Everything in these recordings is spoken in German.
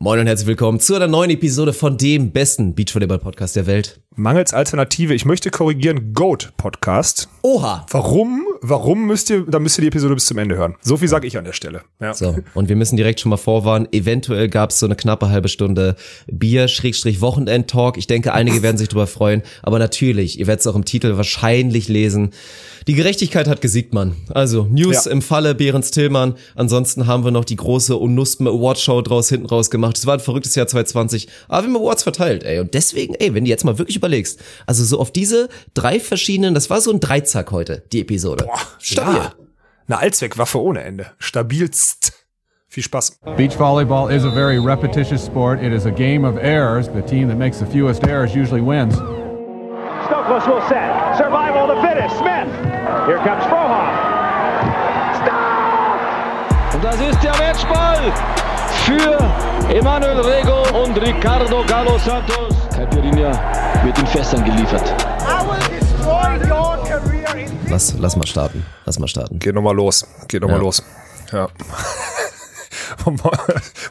Moin und herzlich willkommen zu einer neuen Episode von dem besten Beachvolleyball-Podcast der Welt. Mangels Alternative, ich möchte korrigieren, Goat Podcast. Oha! Warum? Warum müsst ihr, da müsst ihr die Episode bis zum Ende hören. So viel sage ich an der Stelle. Ja. So, und wir müssen direkt schon mal vorwarnen, eventuell gab es so eine knappe halbe Stunde Bier-Wochenend-Talk. Ich denke, einige werden sich darüber freuen, aber natürlich, ihr werdet es auch im Titel wahrscheinlich lesen. Die Gerechtigkeit hat gesiegt, Mann. Also, News ja. im Falle Behrens Tillmann. Ansonsten haben wir noch die große Unuspen Award Show draus hinten raus gemacht. Es war ein verrücktes Jahr 2020, aber wir haben Awards verteilt, ey. Und deswegen, ey, wenn du jetzt mal wirklich überlegst, also so auf diese drei verschiedenen, das war so ein Dreizack heute, die Episode. Boah, stabil. Ja. Eine Allzweckwaffe ohne Ende. Stabilst. Viel Spaß. Beach volleyball is a very repetitious sport. It is a game of errors. The team that makes the fewest errors usually wins. Stokos will set. Survival the fittest. Smith. Here comes Frohoff. Stop! Und das ist der Matchball für Emanuel Rego und Ricardo Galo Santos. Caipirinha wird in Fässern geliefert. Lass, lass mal starten. Lass mal starten. Geht nochmal los. Geht nochmal ja. los. Ja.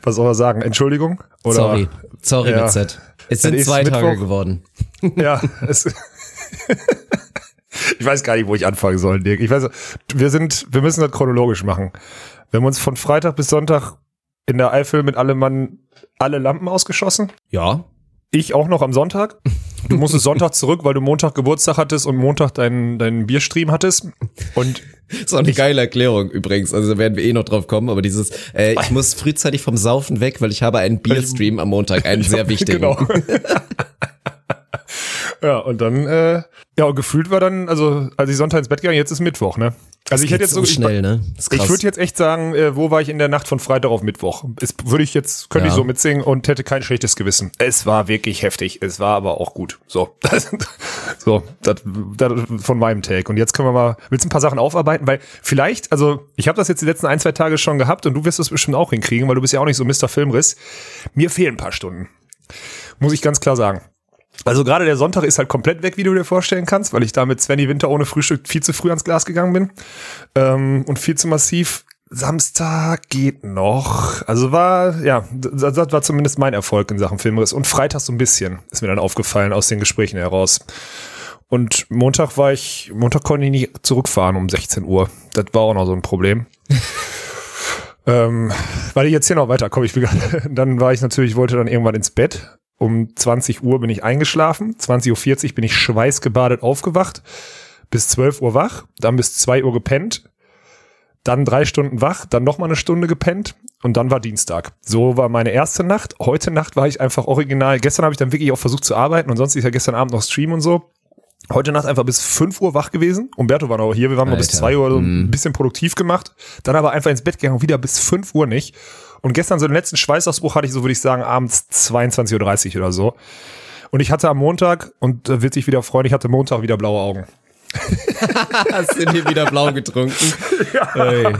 Was soll man sagen? Entschuldigung? Oder? Sorry. Sorry ja. mit Z. Es sind zwei Mittwoch. Tage geworden. Ja, es, ich weiß gar nicht, wo ich anfangen soll, Dirk. Ich weiß, wir sind, wir müssen das chronologisch machen. Wir haben uns von Freitag bis Sonntag in der Eifel mit allem Mann alle Lampen ausgeschossen. Ja. Ich auch noch am Sonntag. Du musstest Sonntag zurück, weil du Montag Geburtstag hattest und Montag deinen, deinen Bierstream hattest. Und das ist auch eine geile Erklärung übrigens. Also da werden wir eh noch drauf kommen, aber dieses, äh, ich muss frühzeitig vom Saufen weg, weil ich habe einen Bierstream am Montag, einen sehr wichtigen. Genau. Ja, und dann, äh, ja, und gefühlt war dann, also als ich Sonntag ins Bett gegangen, jetzt ist Mittwoch, ne? Also ich hätte jetzt so schnell, ich, ne? Ich würde jetzt echt sagen, äh, wo war ich in der Nacht von Freitag auf Mittwoch? Würde ich jetzt, könnte ja. ich so mitsingen und hätte kein schlechtes Gewissen. Es war wirklich heftig, es war aber auch gut. So, das, so, das, das von meinem Take. Und jetzt können wir mal, willst du ein paar Sachen aufarbeiten? Weil vielleicht, also ich habe das jetzt die letzten ein, zwei Tage schon gehabt und du wirst das bestimmt auch hinkriegen, weil du bist ja auch nicht so Mr. Filmriss. Mir fehlen ein paar Stunden. Muss ich ganz klar sagen. Also gerade der Sonntag ist halt komplett weg, wie du dir vorstellen kannst, weil ich da mit Svenny Winter ohne Frühstück viel zu früh ans Glas gegangen bin ähm, und viel zu massiv. Samstag geht noch. Also war, ja, das, das war zumindest mein Erfolg in Sachen Filmriss. Und Freitag so ein bisschen, ist mir dann aufgefallen aus den Gesprächen heraus. Und Montag war ich, Montag konnte ich nicht zurückfahren um 16 Uhr. Das war auch noch so ein Problem. ähm, weil ich jetzt hier noch weiterkomme, ich will, dann war ich natürlich, wollte dann irgendwann ins Bett um 20 Uhr bin ich eingeschlafen. 20.40 Uhr bin ich schweißgebadet aufgewacht. Bis 12 Uhr wach. Dann bis 2 Uhr gepennt. Dann drei Stunden wach. Dann nochmal eine Stunde gepennt. Und dann war Dienstag. So war meine erste Nacht. Heute Nacht war ich einfach original. Gestern habe ich dann wirklich auch versucht zu arbeiten. Und sonst ist ja gestern Abend noch Stream und so. Heute Nacht einfach bis 5 Uhr wach gewesen. Umberto war noch hier. Wir waren noch bis 2 Uhr so ein mhm. bisschen produktiv gemacht. Dann aber einfach ins Bett gegangen und wieder bis 5 Uhr nicht. Und gestern so den letzten Schweißausbruch hatte ich so, würde ich sagen, abends 22.30 Uhr oder so. Und ich hatte am Montag, und da wird sich wieder freuen, ich hatte Montag wieder blaue Augen. Hast du hier wieder blau getrunken? ja. Hey.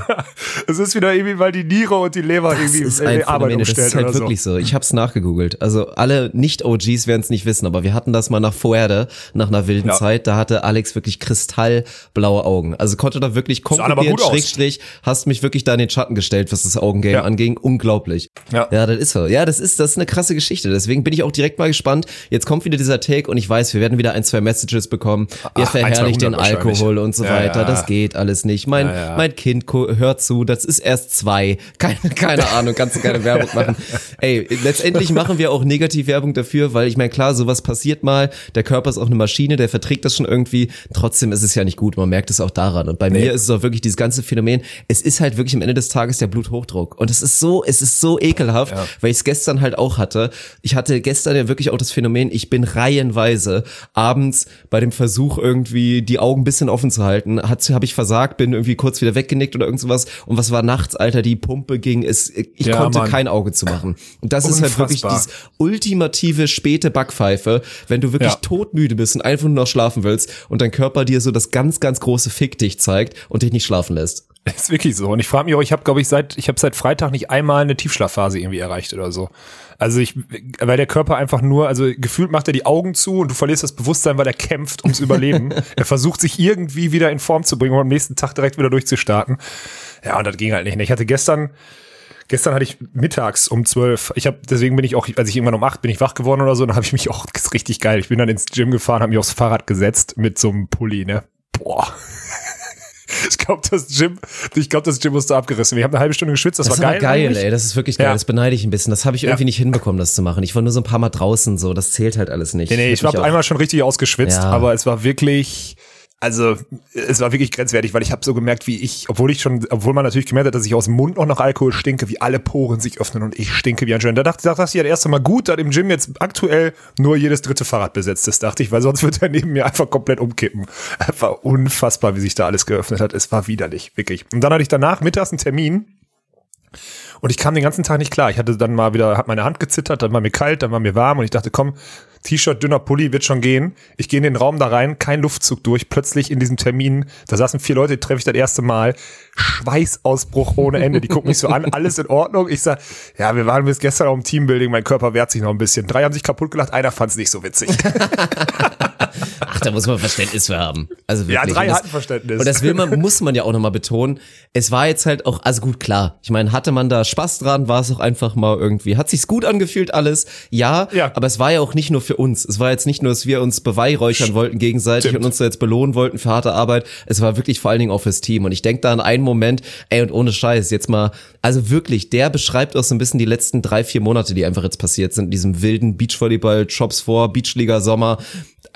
Es ist wieder irgendwie, weil die Niere und die Leber das irgendwie ist ein Arbeit Phänomen. Das ist halt wirklich so. so. Ich habe es nachgegoogelt. Also alle Nicht-OGs werden es nicht wissen, aber wir hatten das mal nach Fuerde, nach einer wilden ja. Zeit. Da hatte Alex wirklich kristallblaue Augen. Also konnte da wirklich konkurrieren, Schrägstrich, hast mich wirklich da in den Schatten gestellt, was das Augengame ja. anging. Unglaublich. Ja. ja, das ist so. Ja, das ist, das ist eine krasse Geschichte. Deswegen bin ich auch direkt mal gespannt. Jetzt kommt wieder dieser Take und ich weiß, wir werden wieder ein, zwei Messages bekommen. Ihr verherrlicht den Alkohol und so ja, weiter. Ja. Das geht alles nicht. Mein, ja, mein Kind hört zu, das ist erst zwei. Keine, keine Ahnung, kannst du keine Werbung machen. Ey, letztendlich machen wir auch Negativwerbung dafür, weil ich meine, klar, sowas passiert mal. Der Körper ist auch eine Maschine, der verträgt das schon irgendwie. Trotzdem ist es ja nicht gut. Man merkt es auch daran. Und bei nee. mir ist es auch wirklich dieses ganze Phänomen. Es ist halt wirklich am Ende des Tages der Bluthochdruck. Und es ist so, es ist so ekelhaft, weil ich es gestern halt auch hatte. Ich hatte gestern ja wirklich auch das Phänomen, ich bin reihenweise abends bei dem Versuch irgendwie die Augen bisschen offen zu halten. Hat habe ich versagt, bin irgendwie kurz wieder weggenickt oder irgend sowas. Und was war nachts, Alter? Die Pumpe ging. Es, ich ja, konnte Mann. kein Auge zu machen. Und das ist halt wirklich dieses ultimative späte Backpfeife, wenn du wirklich ja. todmüde bist und einfach nur noch schlafen willst und dein Körper dir so das ganz, ganz große Fick dich zeigt und dich nicht schlafen lässt. Ist wirklich so. Und ich frage mich auch, ich habe, glaube ich, seit, ich habe seit Freitag nicht einmal eine Tiefschlafphase irgendwie erreicht oder so. Also ich, weil der Körper einfach nur, also gefühlt macht er die Augen zu und du verlierst das Bewusstsein, weil er kämpft ums Überleben. er versucht sich irgendwie wieder in Form zu bringen, um am nächsten Tag direkt wieder durchzustarten. Ja, und das ging halt nicht. Ich hatte gestern, gestern hatte ich mittags um zwölf. Ich habe deswegen bin ich auch, als ich irgendwann um acht bin ich wach geworden oder so, dann habe ich mich auch das ist richtig geil. Ich bin dann ins Gym gefahren, habe mich aufs Fahrrad gesetzt mit so einem Pulli, ne? Boah. Ich glaube, das Gym, ich glaube, das Gym musste abgerissen. Wir haben eine halbe Stunde geschwitzt, das, das war geil. geil, eigentlich. ey, das ist wirklich geil. Ja. Das beneide ich ein bisschen. Das habe ich irgendwie ja. nicht hinbekommen, das zu machen. Ich war nur so ein paar Mal draußen, so, das zählt halt alles nicht. Nee, nee, ich habe einmal schon richtig ausgeschwitzt, ja. aber es war wirklich, also es war wirklich grenzwertig, weil ich habe so gemerkt, wie ich, obwohl ich schon, obwohl man natürlich gemerkt hat, dass ich aus dem Mund noch nach Alkohol stinke, wie alle Poren sich öffnen und ich stinke wie ein Schwein. Da dachte, dachte ich ja das erste Mal gut, dass im Gym jetzt aktuell nur jedes dritte Fahrrad besetzt ist, dachte ich, weil sonst wird er neben mir einfach komplett umkippen. War unfassbar, wie sich da alles geöffnet hat. Es war widerlich, wirklich. Und dann hatte ich danach mittags einen Termin und ich kam den ganzen Tag nicht klar. Ich hatte dann mal wieder, hat meine Hand gezittert, dann war mir kalt, dann war mir warm und ich dachte, komm, T-Shirt, dünner Pulli wird schon gehen. Ich gehe in den Raum da rein, kein Luftzug durch. Plötzlich in diesem Termin, da saßen vier Leute, die treffe ich das erste Mal. Schweißausbruch ohne Ende. Die gucken mich so an, alles in Ordnung. Ich sag, ja, wir waren bis gestern auch im Teambuilding, mein Körper wehrt sich noch ein bisschen. Drei haben sich kaputt gelacht, einer fand es nicht so witzig. Ach, da muss man Verständnis für haben. Also wirklich. Ja, drei das, hatten Verständnis. Und das will man, muss man ja auch nochmal betonen. Es war jetzt halt auch, also gut, klar. Ich meine, hatte man da Spaß dran, war es auch einfach mal irgendwie, hat sich's gut angefühlt alles. Ja, ja, aber es war ja auch nicht nur für uns. Es war jetzt nicht nur, dass wir uns beweihräuchern wollten gegenseitig Stimmt. und uns da jetzt belohnen wollten für harte Arbeit. Es war wirklich vor allen Dingen auch fürs Team. Und ich denke da an einen Moment, ey, und ohne Scheiß, jetzt mal, also wirklich, der beschreibt auch so ein bisschen die letzten drei, vier Monate, die einfach jetzt passiert sind, in diesem wilden Beachvolleyball-Jobs vor, Beachliga Sommer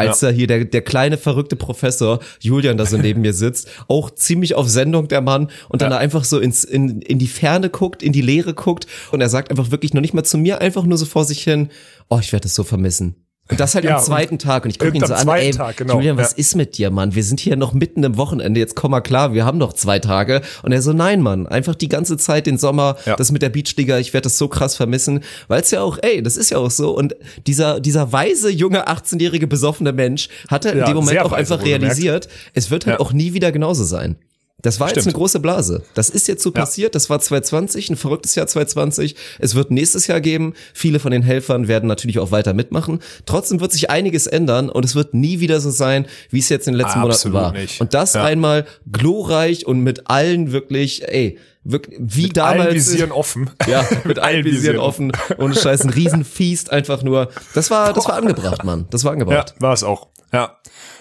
als ja. da hier der, der kleine verrückte Professor Julian da so neben mir sitzt, auch ziemlich auf Sendung der Mann und dann ja. einfach so ins, in, in die Ferne guckt, in die Leere guckt und er sagt einfach wirklich noch nicht mal zu mir, einfach nur so vor sich hin, oh, ich werde es so vermissen. Und das halt ja, am zweiten Tag. Und ich gucke ihn so an, ey, Tag, genau. Julian, was ja. ist mit dir, Mann? Wir sind hier noch mitten im Wochenende, jetzt komm mal klar, wir haben noch zwei Tage. Und er so, nein, Mann, einfach die ganze Zeit den Sommer, ja. das mit der Beachliga, ich werde das so krass vermissen. Weil es ja auch, ey, das ist ja auch so. Und dieser, dieser weise, junge, 18-jährige, besoffene Mensch hat er in dem Moment auch einfach realisiert, es wird halt auch nie wieder genauso sein. Das war Stimmt. jetzt eine große Blase. Das ist jetzt so ja. passiert. Das war 2020, ein verrücktes Jahr 2020. Es wird nächstes Jahr geben. Viele von den Helfern werden natürlich auch weiter mitmachen. Trotzdem wird sich einiges ändern und es wird nie wieder so sein, wie es jetzt in den letzten Absolut Monaten war. Nicht. Und das ja. einmal glorreich und mit allen wirklich, ey, wirklich, wie mit damals. Allen Visieren offen. Ja, mit allen Visieren offen. Und scheiß ein Riesenfeast einfach nur. Das war, das war angebracht, Mann. Das war angebracht. Ja, war es auch. Ja.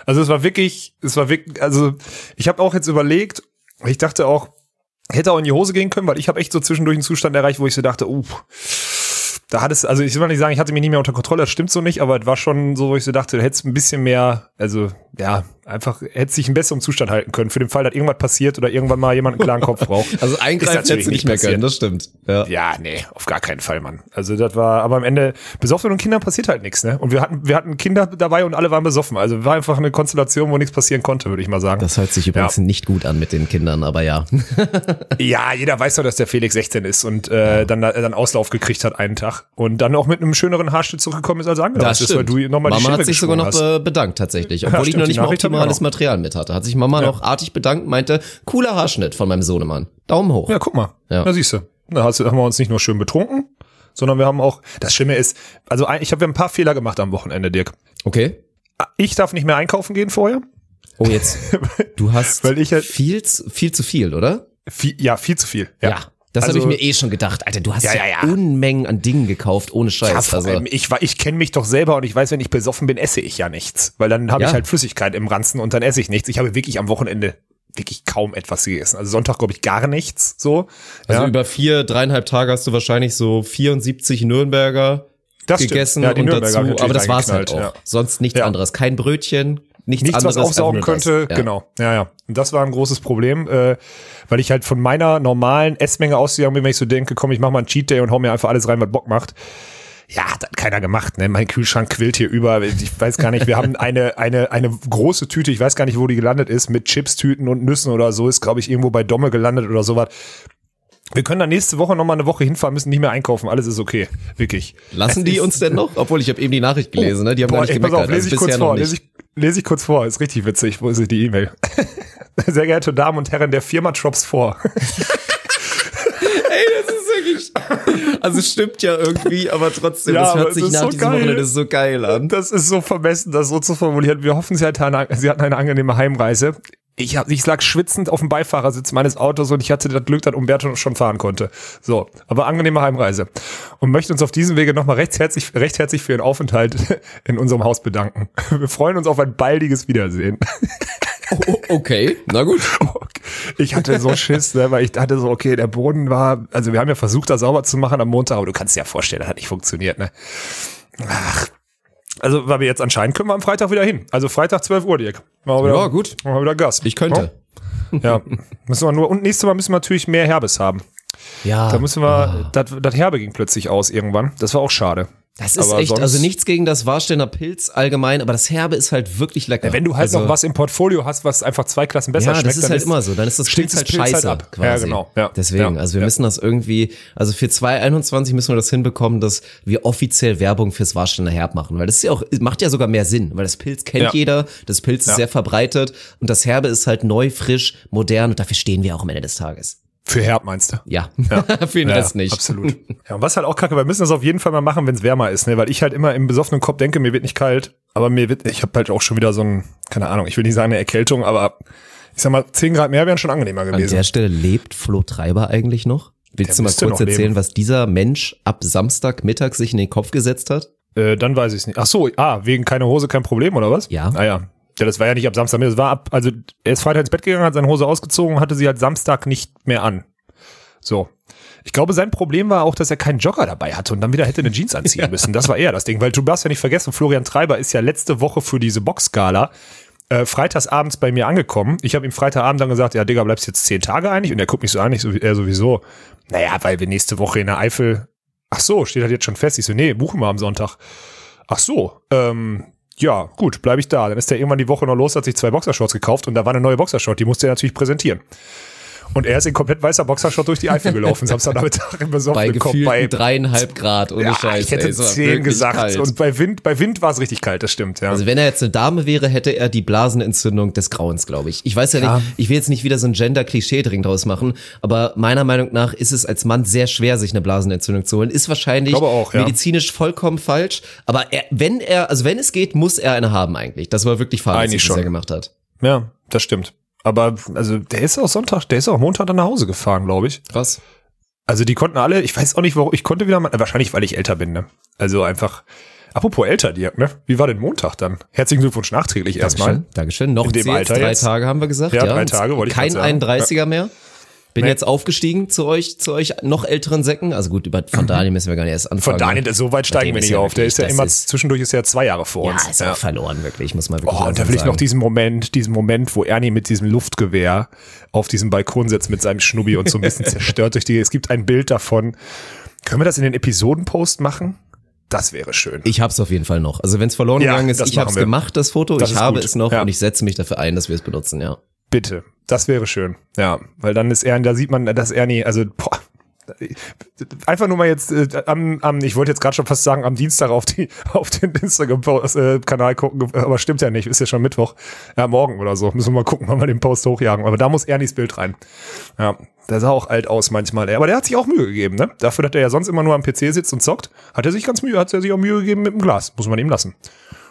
Also es war wirklich, es war wirklich, also ich habe auch jetzt überlegt, ich dachte auch, hätte auch in die Hose gehen können, weil ich habe echt so zwischendurch einen Zustand erreicht, wo ich so dachte, uh, da hat es, also ich will mal nicht sagen, ich hatte mich nicht mehr unter Kontrolle, das stimmt so nicht, aber es war schon so, wo ich so dachte, du hättest ein bisschen mehr, also ja, einfach hätte sich einen besseren Zustand halten können, für den Fall, dass irgendwas passiert oder irgendwann mal jemand einen klaren Kopf braucht. also eingreifen hättest du nicht mehr können, das stimmt. Ja. ja, nee, auf gar keinen Fall, Mann. Also das war, aber am Ende, besoffen und Kindern passiert halt nichts, ne? Und wir hatten, wir hatten Kinder dabei und alle waren besoffen. Also war einfach eine Konstellation, wo nichts passieren konnte, würde ich mal sagen. Das hört sich übrigens ja. nicht gut an mit den Kindern, aber ja. ja, jeder weiß doch, dass der Felix 16 ist und äh, dann, dann Auslauf gekriegt hat einen Tag und dann auch mit einem schöneren Haarschnitt zurückgekommen ist als angedacht ist, weil du nochmal die Mama hat sich sogar noch hast. bedankt tatsächlich, obwohl ja, ich noch nicht mal optimales Material mit hatte. Hat sich Mama ja. noch artig bedankt, meinte, cooler Haarschnitt von meinem Sohnemann. Daumen hoch. Ja, guck mal. Ja. Da siehst du. Da haben wir uns nicht nur schön betrunken, sondern wir haben auch, das Schlimme ist, also ich habe ein paar Fehler gemacht am Wochenende, Dirk. Okay. Ich darf nicht mehr einkaufen gehen vorher. Oh, jetzt. Du hast Weil ich halt viel, viel zu viel, oder? Viel, ja, viel zu viel. Ja. ja. Das also, habe ich mir eh schon gedacht. Alter, du hast ja, ja, ja. Unmengen an Dingen gekauft, ohne Scheiß. Ja, also. ich ich kenne mich doch selber und ich weiß, wenn ich besoffen bin, esse ich ja nichts. Weil dann habe ich halt Flüssigkeit im Ranzen und dann esse ich nichts. Ich habe wirklich am Wochenende wirklich kaum etwas gegessen. Also Sonntag, glaube ich, gar nichts so. Also über vier, dreieinhalb Tage hast du wahrscheinlich so 74 Nürnberger das gegessen und dazu, aber das war's halt auch. Sonst nichts anderes. Kein Brötchen, nichts, nichts anderes. was aufsaugen könnte, ja. genau. Ja, ja. Und das war ein großes Problem, äh, weil ich halt von meiner normalen Essmenge ausgegangen bin, wenn ich so denke, komm, ich mach mal einen Cheat Day und hau mir einfach alles rein, was Bock macht. Ja, hat keiner gemacht, ne? Mein Kühlschrank quillt hier über. Ich weiß gar nicht, wir haben eine, eine, eine große Tüte, ich weiß gar nicht, wo die gelandet ist, mit Chips-Tüten und Nüssen oder so, ist, glaube ich, irgendwo bei Domme gelandet oder sowas. Wir können dann nächste Woche nochmal eine Woche hinfahren, müssen nicht mehr einkaufen, alles ist okay. Wirklich. Lassen die uns denn noch? Obwohl, ich habe eben die Nachricht gelesen, ne? Die haben Boah, gar nicht gemeckert. Pass auf, lese ich also kurz vor, lese ich, lese ich kurz vor, ist richtig witzig. Wo ist die E-Mail? Sehr geehrte Damen und Herren, der Firma Drops vor. Ey, das ist wirklich. Also es stimmt ja irgendwie, aber trotzdem, ja, das hört sich nach so diesem geil. Wochenende so geil an. Das ist so vermessen, das so zu formulieren. Wir hoffen, Sie hatten eine, Sie hatten eine angenehme Heimreise ich, hab, ich lag schwitzend auf dem Beifahrersitz meines Autos und ich hatte das Glück, dass Umberto schon fahren konnte. So, aber angenehme Heimreise. Und möchte uns auf diesem Wege nochmal recht herzlich, recht herzlich für Ihren Aufenthalt in unserem Haus bedanken. Wir freuen uns auf ein baldiges Wiedersehen. Oh, okay, na gut. Ich hatte so Schiss, ne, weil ich dachte so, okay, der Boden war, also wir haben ja versucht, das sauber zu machen am Montag, aber du kannst dir ja vorstellen, das hat nicht funktioniert, ne? Ach, also, weil wir jetzt anscheinend können wir am Freitag wieder hin. Also Freitag 12 Uhr, Dirk. Machen wir wieder, ja, gut. Machen wir wieder Gas. Ich könnte. Ja. müssen wir nur, und nächstes Mal müssen wir natürlich mehr Herbes haben. Ja. Da müssen wir, ah. das, das Herbe ging plötzlich aus irgendwann. Das war auch schade. Das ist aber echt, also nichts gegen das Warsteiner Pilz allgemein, aber das Herbe ist halt wirklich lecker. Ja, wenn du halt also, noch was im Portfolio hast, was einfach zwei Klassen besser ja, schmeckt, das ist halt ist, immer so. Dann ist das Pilz halt Pilz halt scheiße halt quasi. Ja, genau. Ja. Deswegen, also wir müssen das irgendwie, also für 2021 müssen wir das hinbekommen, dass wir offiziell Werbung fürs Warsteiner Herb machen, weil das ist ja auch, macht ja sogar mehr Sinn, weil das Pilz kennt jeder, das Pilz ist sehr verbreitet und das Herbe ist halt neu, frisch, modern und dafür stehen wir auch am Ende des Tages. Für Herb meinst du? Ja, ja. für den ja, Rest nicht. Absolut. Ja, und was halt auch kacke, wir müssen das auf jeden Fall mal machen, wenn es wärmer ist, ne? Weil ich halt immer im besoffenen Kopf denke, mir wird nicht kalt, aber mir wird, ich habe halt auch schon wieder so ein, keine Ahnung, ich will nicht sagen eine Erkältung, aber ich sag mal, 10 Grad mehr wären schon angenehmer gewesen. An der Stelle lebt Flo Treiber eigentlich noch? Willst der du mal kurz erzählen, leben. was dieser Mensch ab Samstagmittag sich in den Kopf gesetzt hat? Äh, dann weiß ich es nicht. Ach so, ah, wegen keine Hose kein Problem oder was? Ja. Ah ja. Ja, das war ja nicht ab Samstag, das war ab, also er ist Freitag ins Bett gegangen, hat seine Hose ausgezogen, hatte sie halt Samstag nicht mehr an. So. Ich glaube, sein Problem war auch, dass er keinen Jogger dabei hatte und dann wieder hätte eine Jeans anziehen müssen. Das war eher das Ding, weil du darfst ja nicht vergessen, Florian Treiber ist ja letzte Woche für diese Boxskala äh, freitagsabends bei mir angekommen. Ich habe ihm Freitagabend dann gesagt, ja, Digga, bleibst jetzt zehn Tage eigentlich? Und er guckt mich so an, ich so, er sowieso. Naja, weil wir nächste Woche in der Eifel. Ach so, steht halt jetzt schon fest. Ich so, nee, buchen wir am Sonntag. Ach so, ähm, ja, gut, bleibe ich da. Dann ist er irgendwann die Woche noch los, hat sich zwei Boxershorts gekauft und da war eine neue Boxershort, die musste er natürlich präsentieren. Und er ist in komplett weißer Boxershot durch die Eifel gelaufen, Samstagnachmittag im besoffenen bei Kopf. Bei dreieinhalb Grad, ohne ja, Scheiß. Ich hätte ey, zehn gesagt. Kalt. Und bei Wind, bei Wind war es richtig kalt, das stimmt, ja. Also wenn er jetzt eine Dame wäre, hätte er die Blasenentzündung des Grauens, glaube ich. Ich weiß ja, ja. nicht, ich will jetzt nicht wieder so ein Gender-Klischee-Dring draus machen, aber meiner Meinung nach ist es als Mann sehr schwer, sich eine Blasenentzündung zu holen. Ist wahrscheinlich auch, ja. medizinisch vollkommen falsch, aber er, wenn er, also wenn es geht, muss er eine haben eigentlich. Das war wirklich fahrlässig, was er gemacht hat. Ja, das stimmt. Aber also der ist auch Sonntag, der ist auch Montag dann nach Hause gefahren, glaube ich. Krass. Also die konnten alle, ich weiß auch nicht, warum, ich konnte wieder mal, wahrscheinlich weil ich älter bin, ne? Also einfach, apropos älter, Dirk, ne? Wie war denn Montag dann? Herzlichen Glückwunsch nachträglich Dankeschön, erstmal. Dankeschön. Noch In dem Alter drei jetzt. Tage haben wir gesagt. Ja, ja drei Tage wollte ich Kein sagen. 31er mehr. Bin jetzt aufgestiegen zu euch, zu euch noch älteren Säcken. Also gut, über, von Daniel müssen wir gar nicht erst anfangen. Von Daniel, so weit steigen wir nicht auf. Der ist ja immer, ist, zwischendurch ist ja zwei Jahre vor uns. Ja, ist ja. auch verloren, wirklich, muss man wirklich Oh, und da will ich noch diesen Moment, diesen Moment, wo Ernie mit diesem Luftgewehr auf diesem Balkon sitzt mit seinem Schnubbi und so ein bisschen zerstört durch die, es gibt ein Bild davon. Können wir das in den Episodenpost machen? Das wäre schön. Ich hab's auf jeden Fall noch. Also wenn es verloren ja, gegangen ist, ich hab's wir. gemacht, das Foto. Das ich habe gut. es noch ja. und ich setze mich dafür ein, dass wir es benutzen, ja. Bitte. Das wäre schön. Ja, weil dann ist er, da sieht man, dass Ernie, also boah, einfach nur mal jetzt äh, am, am, ich wollte jetzt gerade schon fast sagen, am Dienstag auf die auf den Instagram-Kanal gucken, aber stimmt ja nicht, ist ja schon Mittwoch, ja morgen oder so, müssen wir mal gucken, wann wir den Post hochjagen. Aber da muss Ernies Bild rein. Ja, der sah auch alt aus manchmal, aber der hat sich auch Mühe gegeben, ne? Dafür, dass er ja sonst immer nur am PC sitzt und zockt, hat er sich ganz Mühe, hat er sich auch Mühe gegeben mit dem Glas, muss man ihm lassen.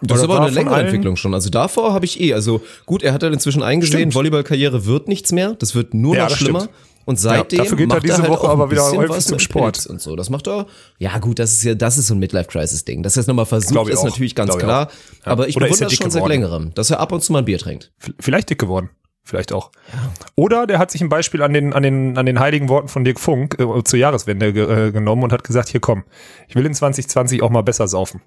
Das ist aber eine längere Entwicklung schon. Also davor habe ich eh, also gut, er hat dann inzwischen eingesehen, Volleyballkarriere wird nichts mehr, das wird nur ja, noch schlimmer. Stimmt. Und seitdem ja, dafür geht macht er diese halt Woche aber wieder häufig zum Sport und so. Das macht er. Ja gut, das ist ja, das ist so ein Midlife Crisis Ding. Dass er es nochmal versucht, ist auch. natürlich ganz Glaube klar. Ja. Aber ich Oder bewundere das schon geworden. seit längerem, dass er ab und zu mal ein Bier trinkt. Vielleicht dick geworden vielleicht auch. Ja. Oder der hat sich ein Beispiel an den, an den, an den heiligen Worten von Dirk Funk äh, zur Jahreswende ge, äh, genommen und hat gesagt, hier komm, ich will in 2020 auch mal besser saufen.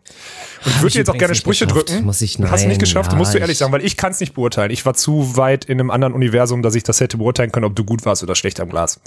Und ich würde jetzt auch gerne Sprüche geschafft. drücken. Muss ich, nein, Hast du nicht geschafft, ja, musst du ehrlich sagen, weil ich kann es nicht beurteilen. Ich war zu weit in einem anderen Universum, dass ich das hätte beurteilen können, ob du gut warst oder schlecht am Glas.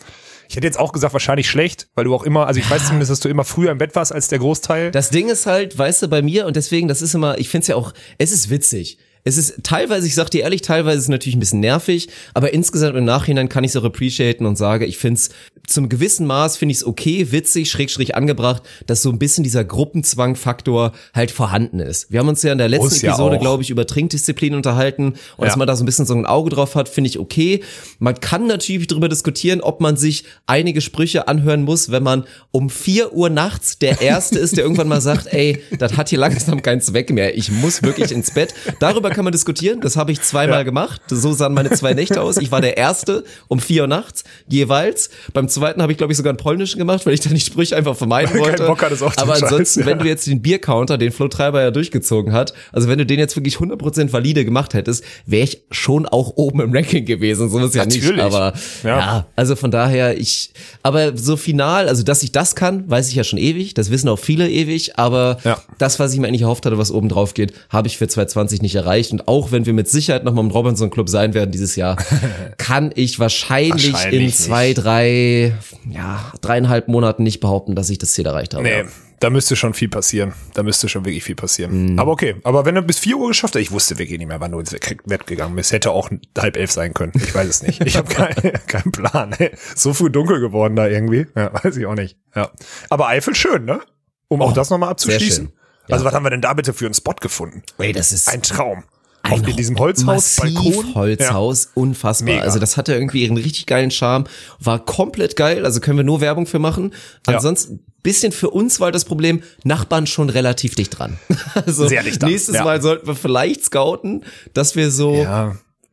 Ich hätte jetzt auch gesagt, wahrscheinlich schlecht, weil du auch immer, also ich weiß zumindest, dass du immer früher im Bett warst als der Großteil. Das Ding ist halt, weißt du, bei mir und deswegen, das ist immer, ich finde es ja auch, es ist witzig es ist teilweise, ich sag dir ehrlich, teilweise ist es natürlich ein bisschen nervig, aber insgesamt im Nachhinein kann ich es auch appreciaten und sage, ich finde es zum gewissen Maß finde ich es okay, witzig, schrägstrich angebracht, dass so ein bisschen dieser Gruppenzwang-Faktor halt vorhanden ist. Wir haben uns ja in der letzten ja Episode, glaube ich, über Trinkdisziplin unterhalten und ja. dass man da so ein bisschen so ein Auge drauf hat, finde ich okay. Man kann natürlich darüber diskutieren, ob man sich einige Sprüche anhören muss, wenn man um vier Uhr nachts der Erste ist, der irgendwann mal sagt, ey, das hat hier langsam keinen Zweck mehr, ich muss wirklich ins Bett. Darüber kann man diskutieren. Das habe ich zweimal ja. gemacht. So sahen meine zwei Nächte aus. Ich war der Erste um vier Uhr nachts jeweils. Beim zweiten habe ich, glaube ich, sogar einen polnischen gemacht, weil ich dann die Sprüche einfach vermeiden wollte. Bock hat, Aber ansonsten, Scheiß, ja. wenn du jetzt den Biercounter, den Flo Treiber ja durchgezogen hat, also wenn du den jetzt wirklich 100% valide gemacht hättest, wäre ich schon auch oben im Ranking gewesen. So ist ja Natürlich. nicht. Aber ja. ja, also von daher, ich, aber so final, also dass ich das kann, weiß ich ja schon ewig. Das wissen auch viele ewig. Aber ja. das, was ich mir eigentlich erhofft hatte, was oben drauf geht, habe ich für 2020 nicht erreicht. Und auch wenn wir mit Sicherheit nochmal im Robinson Club sein werden dieses Jahr, kann ich wahrscheinlich, wahrscheinlich in zwei, nicht. drei, ja, dreieinhalb Monaten nicht behaupten, dass ich das Ziel erreicht habe. Nee. Da müsste schon viel passieren. Da müsste schon wirklich viel passieren. Mhm. Aber okay. Aber wenn du bis vier Uhr geschafft hast, ich wusste wirklich nicht mehr, wann du ins Bett gegangen bist. Hätte auch halb elf sein können. Ich weiß es nicht. Ich habe keinen kein Plan. So früh dunkel geworden da irgendwie. Ja, weiß ich auch nicht. Ja. Aber Eifel schön, ne? Um oh, auch das nochmal abzuschließen. Ja. Also was haben wir denn da bitte für einen Spot gefunden? Ey, das ist ein Traum. Ein in diesem Holzhaus, Balkon. Holzhaus, ja. unfassbar. Mega. Also das hatte irgendwie ihren richtig geilen Charme, war komplett geil, also können wir nur Werbung für machen. Ansonsten ja. bisschen für uns war das Problem, Nachbarn schon relativ dicht dran. Also Sehr dicht dran. nächstes ja. Mal sollten wir vielleicht scouten, dass wir so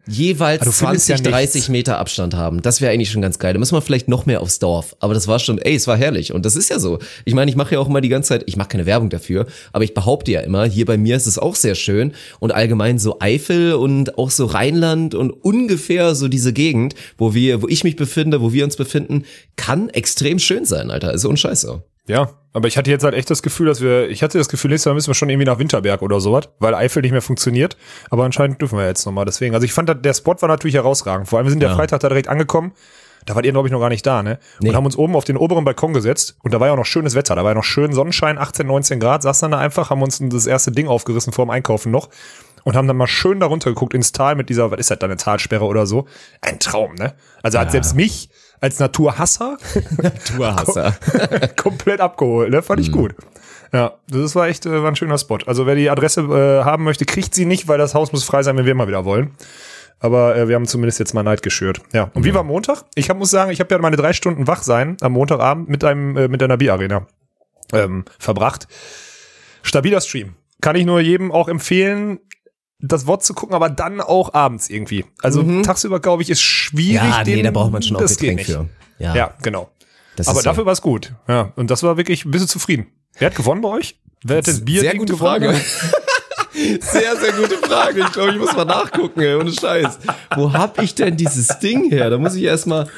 jeweils 20, ja 30 Meter Abstand haben. Das wäre eigentlich schon ganz geil. Da müssen wir vielleicht noch mehr aufs Dorf. Aber das war schon, ey, es war herrlich. Und das ist ja so. Ich meine, ich mache ja auch immer die ganze Zeit, ich mache keine Werbung dafür, aber ich behaupte ja immer, hier bei mir ist es auch sehr schön. Und allgemein so Eifel und auch so Rheinland und ungefähr so diese Gegend, wo wir, wo ich mich befinde, wo wir uns befinden, kann extrem schön sein, Alter. Ist unscheiße. Ja, aber ich hatte jetzt halt echt das Gefühl, dass wir, ich hatte das Gefühl, nächstes Mal müssen wir schon irgendwie nach Winterberg oder sowas, weil Eifel nicht mehr funktioniert. Aber anscheinend dürfen wir jetzt nochmal. Deswegen, also ich fand, der Spot war natürlich herausragend. Vor allem, wir sind ja. der Freitag da direkt angekommen. Da wart ihr, glaube ich, noch gar nicht da, ne? Nee. Und haben uns oben auf den oberen Balkon gesetzt. Und da war ja auch noch schönes Wetter. Da war ja noch schön Sonnenschein, 18, 19 Grad. Saßen dann da einfach, haben uns das erste Ding aufgerissen vor dem Einkaufen noch. Und haben dann mal schön darunter geguckt ins Tal mit dieser, was ist das, da eine Talsperre oder so? Ein Traum, ne? Also ja. hat selbst mich als Naturhasser. Naturhasser. komplett abgeholt, ne? Fand ich mhm. gut. Ja, das war echt äh, war ein schöner Spot. Also wer die Adresse äh, haben möchte, kriegt sie nicht, weil das Haus muss frei sein, wenn wir mal wieder wollen. Aber äh, wir haben zumindest jetzt mal Neid geschürt. Ja. Und ja. wie war Montag? Ich hab, muss sagen, ich habe ja meine drei Stunden wach sein am Montagabend mit einem äh, mit einer Bier-Arena ähm, verbracht. Stabiler Stream. Kann ich nur jedem auch empfehlen das Wort zu gucken, aber dann auch abends irgendwie. Also mhm. tagsüber, glaube ich, ist schwierig. Ja, nee, den, da braucht man schon auch Getränk für. Ja, ja genau. Das aber dafür so. war es gut. Ja, und das war wirklich, bist du zufrieden? Wer hat gewonnen bei euch? Wer hat das Bier Sehr gute gewonnen? Frage. sehr, sehr gute Frage. Ich glaube, ich muss mal nachgucken, ey, ohne Scheiß. Wo hab ich denn dieses Ding her? Da muss ich erstmal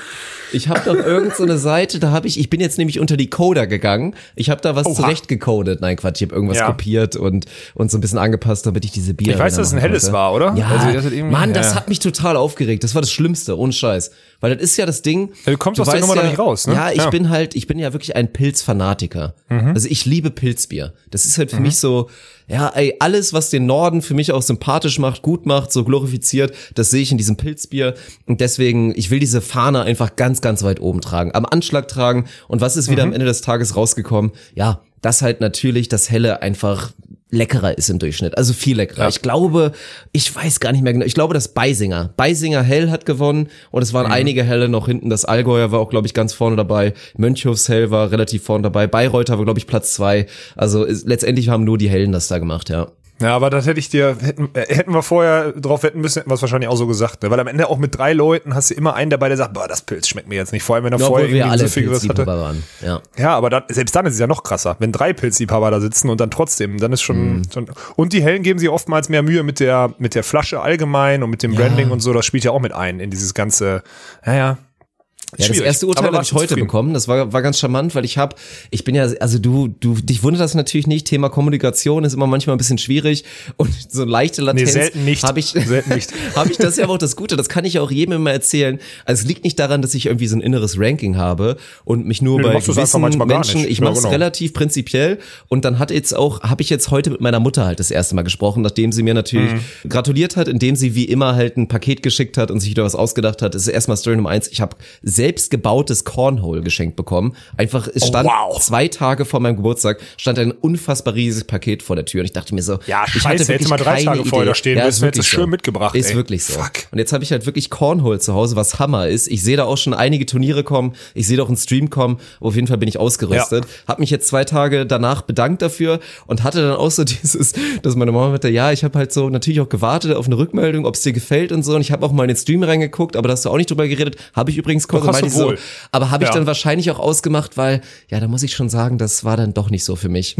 ich habe doch irgendeine so Seite, da habe ich, ich bin jetzt nämlich unter die Coder gegangen. Ich habe da was Oha. zurechtgecodet. Nein, Quatsch, ich habe irgendwas ja. kopiert und, und so ein bisschen angepasst, damit ich diese Bier. Ich weiß, dass es ein helles war, oder? Ja, also, das Mann, das ja. hat mich total aufgeregt. Das war das Schlimmste, ohne Scheiß. Weil das ist ja das Ding. Ja, du kommst du aus der Nummer ja, da nicht raus, ne? Ja, ich bin halt, ich bin ja wirklich ein Pilzfanatiker. Mhm. Also ich liebe Pilzbier. Das ist halt für mhm. mich so, ja, ey, alles, was den Norden für mich auch sympathisch macht, gut macht, so glorifiziert, das sehe ich in diesem Pilzbier. Und deswegen, ich will diese Fahne einfach ganz, ganz weit oben tragen, am Anschlag tragen. Und was ist wieder mhm. am Ende des Tages rausgekommen? Ja, dass halt natürlich das Helle einfach leckerer ist im Durchschnitt. Also viel leckerer. Ja. Ich glaube, ich weiß gar nicht mehr genau. Ich glaube, das Beisinger. Beisinger Hell hat gewonnen und es waren mhm. einige Helle noch hinten. Das Allgäuer war auch, glaube ich, ganz vorne dabei. Mönchhofs Hell war relativ vorne dabei. Bayreuther war, glaube ich, Platz zwei. Also ist, letztendlich haben nur die Hellen das da gemacht, ja. Ja, aber das hätte ich dir, hätten, äh, hätten wir vorher drauf wetten müssen, hätten wir es wahrscheinlich auch so gesagt. Ne? Weil am Ende auch mit drei Leuten hast du immer einen dabei, der sagt, boah, das Pilz schmeckt mir jetzt nicht. Vor allem, wenn er ja, vorher irgendwie alle so hatte. Waren. Ja, ja aber dann, selbst dann ist es ja noch krasser. Wenn drei Pilzliebhaber da sitzen und dann trotzdem, dann ist schon, mhm. schon und die Hellen geben sich oftmals mehr Mühe mit der, mit der Flasche allgemein und mit dem Branding und so. Das spielt ja auch mit ein in dieses ganze, ja, ja, ja, das erste Urteil habe ich heute zufrieden. bekommen. Das war, war ganz charmant, weil ich habe, ich bin ja, also du, du, dich wundert das natürlich nicht. Thema Kommunikation ist immer manchmal ein bisschen schwierig und so leichte Latenz. Nee, selten nicht. Habe ich, selten nicht. habe ich das ja auch das Gute. Das kann ich ja auch jedem immer erzählen. Also es liegt nicht daran, dass ich irgendwie so ein inneres Ranking habe und mich nur nee, bei gewissen Menschen, ich mache es ja, genau. relativ prinzipiell. Und dann hat jetzt auch, habe ich jetzt heute mit meiner Mutter halt das erste Mal gesprochen, nachdem sie mir natürlich mhm. gratuliert hat, indem sie wie immer halt ein Paket geschickt hat und sich wieder was ausgedacht hat. Das ist erstmal Story Nummer eins. Ich habe sehr selbstgebautes Cornhole geschenkt bekommen. Einfach, es Oh, stand wow. zwei Tage vor meinem Geburtstag, stand ein unfassbar riesiges Paket vor der Tür und ich dachte mir so, Ja, ich scheiße, hatte hätte wirklich mal drei keine Tage vorher da stehen ja, müssen, hättest du schön mitgebracht, Ist ey. wirklich so. Fuck. Und jetzt habe ich halt wirklich Cornhole zu Hause, was Hammer ist. Ich sehe da auch schon einige Turniere kommen. Ich sehe da auch einen Stream kommen. Auf jeden Fall bin ich ausgerüstet. Hab mich jetzt zwei Tage danach bedankt dafür und hatte dann auch so dieses, dass meine Mama meinte, ja, ich habe halt so natürlich auch gewartet auf eine Rückmeldung, ob es dir gefällt und so. Und ich habe auch mal in den Stream reingeguckt, aber da hast du auch nicht drüber geredet. Habe ich übrigens kurz, Meinte ich du so, wohl. aber habe ich Ja. dann wahrscheinlich auch ausgemacht, weil, ja, da muss ich schon sagen, das war dann doch nicht so für mich.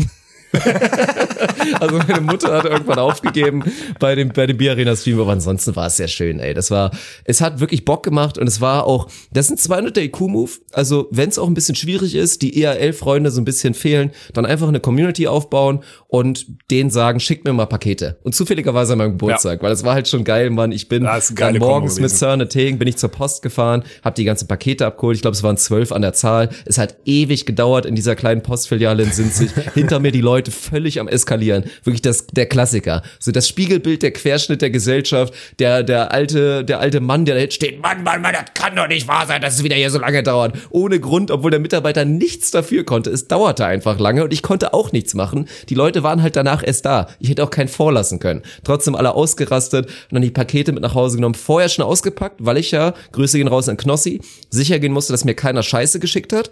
Also meine Mutter hat irgendwann aufgegeben bei dem, bei dem Bierarena Stream, aber ansonsten war es sehr schön, ey. Das war, es hat wirklich Bock gemacht und es war auch, das sind 200 der IQ-Move. Also wenn es auch ein bisschen schwierig ist, die ERL-Freunde so ein bisschen fehlen, dann einfach eine Community aufbauen und denen sagen, schickt mir mal Pakete. Und zufälligerweise an meinem Geburtstag, weil das war halt schon geil, Mann. Ich bin dann morgens mit. Sir Tegen bin ich zur Post gefahren, habe die ganzen Pakete abgeholt. Ich glaube, es waren zwölf an der Zahl. Es hat ewig gedauert in dieser kleinen Postfiliale in Sinzig. Hinter mir die Leute völlig am eskalieren. Wirklich das der Klassiker. So das Spiegelbild, der Querschnitt der Gesellschaft, der der alte der alte Mann, der da steht. Mann, Mann, Mann, das kann doch nicht wahr sein, dass es wieder hier so lange dauert. Ohne Grund, obwohl der Mitarbeiter nichts dafür konnte. Es dauerte einfach lange und ich konnte auch nichts machen. Die Leute waren halt danach erst da. Ich hätte auch keinen vorlassen können. Trotzdem alle ausgerastet und dann die Pakete mit nach Hause genommen. Vorher schon ausgepackt, weil ich ja, Grüße gehen raus an Knossi, sicher gehen musste, dass mir keiner Scheiße geschickt hat.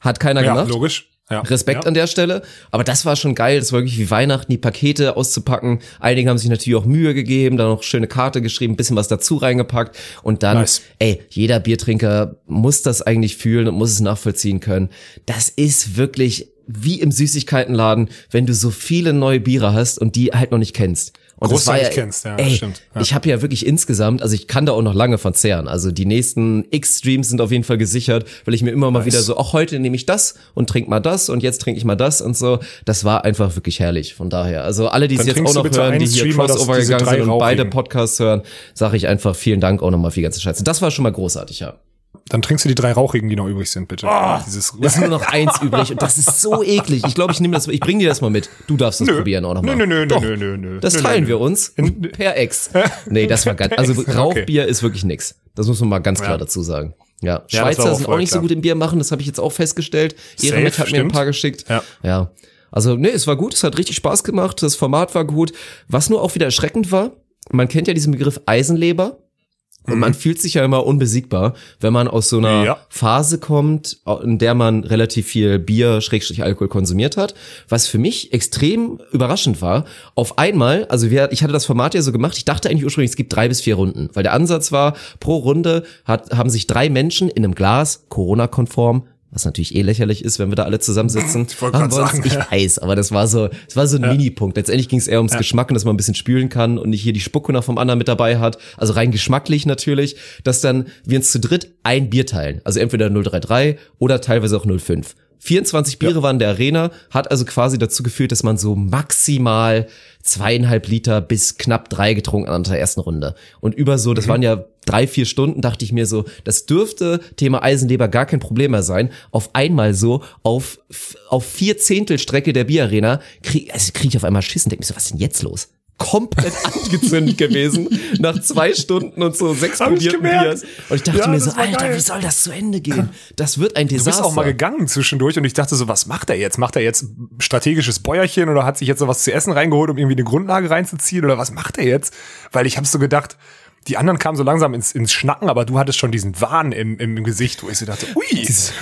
Hat keiner Ja, gemacht. logisch. Ja. Respekt ja. an der Stelle. Aber das war schon geil. Das war wirklich wie Weihnachten, die Pakete auszupacken. Einige haben sich natürlich auch Mühe gegeben, da noch schöne Karte geschrieben, bisschen was dazu reingepackt. Und dann, Nice. ey, jeder Biertrinker muss das eigentlich fühlen und muss es nachvollziehen können. Das ist wirklich wie im Süßigkeitenladen, wenn du so viele neue Biere hast und die halt noch nicht kennst. Und das war ja, kennst, ja, ey, stimmt, ja. Ich habe ja wirklich insgesamt, also ich kann da auch noch lange von zehren. Also die nächsten X-Streams sind auf jeden Fall gesichert, weil ich mir immer mal wieder so, auch heute nehme ich das und trink mal das und jetzt trinke ich mal das und so. Das war einfach wirklich herrlich. Von daher, also alle, die es jetzt auch noch hören, die hier Streamer, Crossover gegangen sind und beide. Podcasts hören, sage ich einfach vielen Dank auch nochmal für die ganze Scheiße. Das war schon mal großartig, ja. Dann trinkst du die drei Rauchigen, die noch übrig sind, bitte. Dieses, Es ist nur noch eins übrig und das ist so eklig. Ich glaube, ich nehme das, ich bring dir das mal mit. Du darfst das Nö. probieren auch nochmal. Nö, nö, nö, Doch, nö, nö, nö. Das Nö, teilen nö. wir uns per Ex. Nee, das war ganz, also Ex, okay. Rauchbier ist wirklich nix. Das muss man mal ganz klar Ja. dazu sagen. Ja, war Schweizer sind auch nicht so klar. gut im Bier machen, das habe ich jetzt auch festgestellt. Ehrenmet hat mir ein stimmt. paar geschickt. Ja. ja. Also, nee, es war gut, es hat richtig Spaß gemacht, das Format war gut. Was nur auch wieder erschreckend war, man kennt ja diesen Begriff Eisenleber. Und man fühlt sich ja immer unbesiegbar, wenn man aus so einer Mhm. Ja. Phase kommt, in der man relativ viel Bier, Schrägstrich Alkohol konsumiert hat. Was für mich extrem überraschend war. Auf einmal, also wir, ich hatte das Format ja so gemacht, ich dachte eigentlich ursprünglich, es gibt drei bis vier Runden. Weil der Ansatz war, pro Runde hat, haben sich drei Menschen in einem Glas, Corona-konform, was natürlich eh lächerlich ist, wenn wir da alle zusammensitzen. Ich wollte sagen, ich ja. weiß, aber das war so, das war so ein Minipunkt. Letztendlich ging es eher ums Geschmack und dass man ein bisschen spülen kann und nicht hier die Spucke noch vom anderen mit dabei hat. Also rein geschmacklich natürlich, dass dann wir uns zu dritt ein Bier teilen. Also entweder 033 oder teilweise auch 05. 24 Biere waren in der Arena, hat also quasi dazu geführt, dass man so maximal zweieinhalb Liter bis knapp drei getrunken hat in der ersten Runde. Und über so, das waren ja drei, vier Stunden, dachte ich mir so, das dürfte Thema Eisenleber gar kein Problem mehr sein. Auf einmal so auf, auf vier Zehntel Strecke der Bierarena krieg, also krieg ich auf einmal Schiss und denk mir so, was ist denn jetzt los? Komplett angezündet gewesen nach zwei Stunden und so sechs probierten gemerkt. Bier. Und ich dachte Ja, mir so, Alter, geil. wie soll das zu Ende gehen? Das wird ein Du Desaster. bist auch mal gegangen zwischendurch und ich dachte so, was macht er jetzt? Macht er jetzt strategisches Bäuerchen oder hat sich jetzt so was zu essen reingeholt, um irgendwie eine Grundlage reinzuziehen oder was macht er jetzt? Weil ich habe so gedacht, die anderen kamen so langsam ins, ins Schnacken, aber du hattest schon diesen Wahn im, im Gesicht, wo ich so dachte, ui. diese,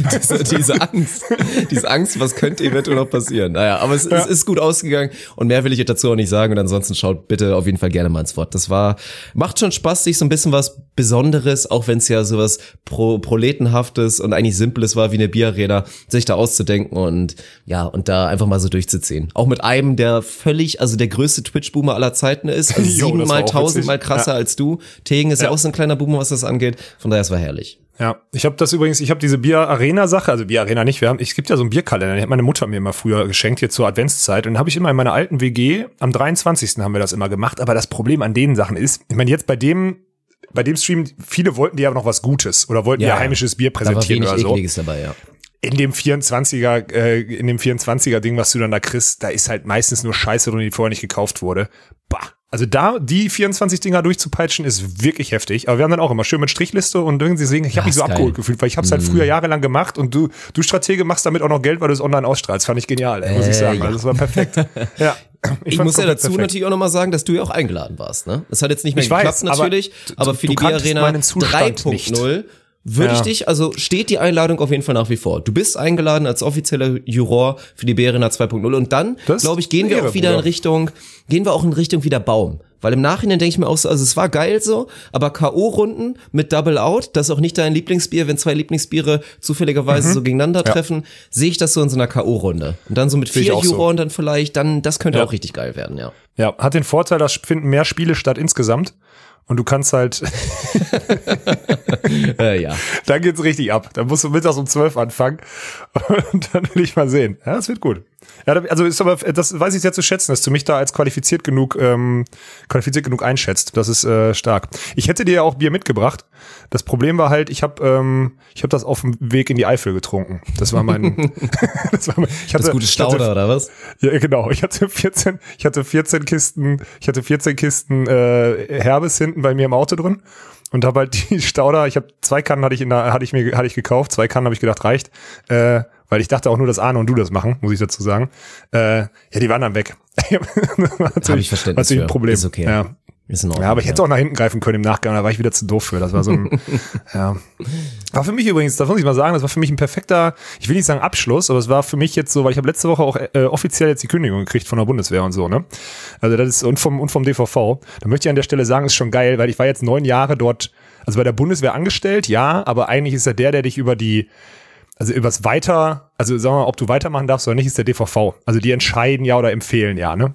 diese Angst, diese Angst, was könnte eventuell noch passieren. Naja, aber es, es ist gut ausgegangen und mehr will ich jetzt dazu auch nicht sagen und ansonsten schaut bitte auf jeden Fall gerne mal ins Wort. Das war, macht schon Spaß, sich so ein bisschen was Besonderes, auch wenn es ja sowas Pro, Proletenhaftes und eigentlich Simples war wie eine Bierarena, sich da auszudenken und ja, und da einfach mal so durchzuziehen. Auch mit einem, der völlig, also der größte Twitch-Boomer aller Zeiten ist, also siebenmal, tausendmal krasser Ja. als du. Tegen ist ja. Ja. auch so ein kleiner Boomer, was das angeht. Von daher, es war herrlich. Ja, ich habe das übrigens, ich habe diese Bier-Arena-Sache, also Bier-Arena nicht, wir haben, es gibt ja so einen Bierkalender, den hat meine Mutter mir immer früher geschenkt, hier zur Adventszeit. Und habe ich immer in meiner alten WG, am 23. haben wir das immer gemacht. Aber das Problem an den Sachen ist, ich meine, jetzt bei dem, bei dem Stream, viele wollten dir aber noch was Gutes oder wollten Ja, dir heimisches Bier präsentieren oder so. Ekliges dabei, ja. in dem 24er, äh, in dem 24er Ding, was du dann da kriegst, da ist halt meistens nur Scheiße drin, die vorher nicht gekauft wurde. Bah. Also da die 24 Dinger durchzupeitschen ist wirklich heftig. Aber wir haben dann auch immer schön mit Strichliste und irgendwie sehen, ich habe mich so geil. abgeholt gefühlt, weil ich habe es halt mm. früher jahrelang gemacht und du du Stratege machst damit auch noch Geld, weil du es online ausstrahlst. Fand ich genial, ey, muss ich äh, sagen. Ja. Also das war perfekt. ja. Ich, ich muss ja dazu perfekt. natürlich auch nochmal sagen, dass du ja auch eingeladen warst. Ne? Es hat jetzt nicht mehr ich geklappt weiß, natürlich, aber, aber für die Arena 3.0 würde ja. ich dich, also steht die Einladung auf jeden Fall nach wie vor. Du bist eingeladen als offizieller Juror für die Berena 2.0 und dann, glaube ich, gehen wir Ehre, auch wieder Bruder. in Richtung, gehen wir auch in Richtung wieder Baum. Weil im Nachhinein denke ich mir auch so, also es war geil so, aber K.O.-Runden mit Double Out, das ist auch nicht dein Lieblingsbier, wenn zwei Lieblingsbiere zufälligerweise mhm. so gegeneinander ja. treffen, sehe ich das so in so einer K.O.-Runde. Und dann so mit vier Juroren so. dann vielleicht, dann, das könnte ja. auch richtig geil werden, ja. Ja, hat den Vorteil, dass finden mehr Spiele statt insgesamt. Und du kannst halt. äh, ja. Dann geht's richtig ab. Dann musst du mittags um zwölf anfangen. Und dann will ich mal sehen. Ja, das wird gut. Ja, also ist aber, das weiß ich sehr zu schätzen, dass du mich da als qualifiziert genug, ähm, qualifiziert genug einschätzt. Das ist äh, stark. Ich hätte dir ja auch Bier mitgebracht. Das Problem war halt, ich habe ähm, ich habe das auf dem Weg in die Eifel getrunken. Das war mein, das war mein ich hatte, das gute Stauder hatte, oder was? Ja, genau. Ich hatte 14, ich hatte 14 Kisten, ich hatte 14 Kisten äh, Herbes hinten bei mir im Auto drin und habe halt die Stauder, ich habe zwei Kannen hatte ich in der, hatte ich mir hatte ich gekauft, zwei Kannen habe ich gedacht reicht. Äh, weil ich dachte auch nur, dass Arne und du das machen, muss ich dazu sagen. Äh, ja, die waren dann weg. Habe ich Verständnis für. ein Problem. Ist okay. Ja. Ist in Ordnung, ja, aber ich hätte ja. auch nach hinten greifen können im Nachgang, da war ich wieder zu doof für. Das war so ein, ja. War für mich übrigens, das muss ich mal sagen, das war für mich ein perfekter, ich will nicht sagen Abschluss, aber es war für mich jetzt so, weil ich habe letzte Woche auch äh, offiziell jetzt die Kündigung gekriegt von der Bundeswehr und so, ne? Also das ist, und vom, und vom DVV. Da möchte ich an der Stelle sagen, ist schon geil, weil ich war jetzt neun Jahre dort, also bei der Bundeswehr angestellt, ja, aber eigentlich ist er der, der dich über die, also übers Weiter, also sagen wir mal, ob du weitermachen darfst oder nicht, ist der DVV. Also die entscheiden ja oder empfehlen ja, ne?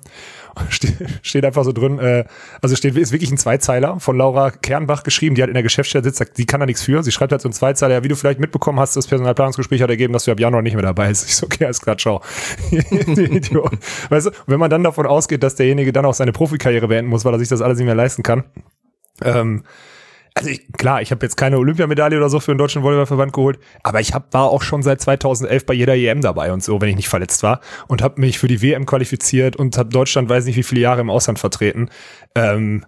Ste steht einfach so drin, äh, also steht, ist wirklich ein Zweizeiler von Laura Kernbach geschrieben, die halt in der Geschäftsstelle sitzt, sagt, die kann da nichts für. Sie schreibt halt so ein Zweizeiler, ja, wie du vielleicht mitbekommen hast, das Personalplanungsgespräch hat ergeben, dass du ab Januar nicht mehr dabei bist. Ich so, okay, alles klar, ciao. weißt du, wenn man dann davon ausgeht, dass derjenige dann auch seine Profikarriere beenden muss, weil er sich das alles nicht mehr leisten kann, ähm, also ich, klar, ich habe jetzt keine Olympiamedaille oder so für den deutschen Volleyballverband geholt, aber ich hab, war auch schon seit 2011 bei jeder EM dabei und so, wenn ich nicht verletzt war und habe mich für die WM qualifiziert und habe Deutschland weiß nicht wie viele Jahre im Ausland vertreten. Ähm,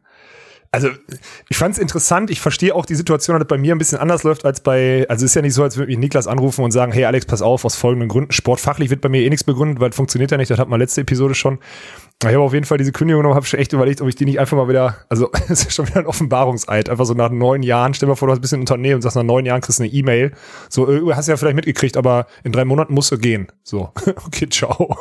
also ich fand es interessant. Ich verstehe auch die Situation, dass bei mir ein bisschen anders läuft als bei. Also ist ja nicht so, als würde mich Niklas anrufen und sagen, hey Alex, pass auf, aus folgenden Gründen. Sportfachlich wird bei mir eh nichts begründet, weil funktioniert ja nicht. Das hat man letzte Episode schon. Ich habe auf jeden Fall diese Kündigung genommen, habe schon echt überlegt, ob ich die nicht einfach mal wieder, also es ist schon wieder ein Offenbarungseid, einfach so nach neun Jahren, stell dir mal vor, du hast ein bisschen Unternehmen und sagst, nach neun Jahren kriegst du eine E-Mail, so, äh, hast du ja vielleicht mitgekriegt, aber in drei Monaten musst du gehen. So, okay, ciao.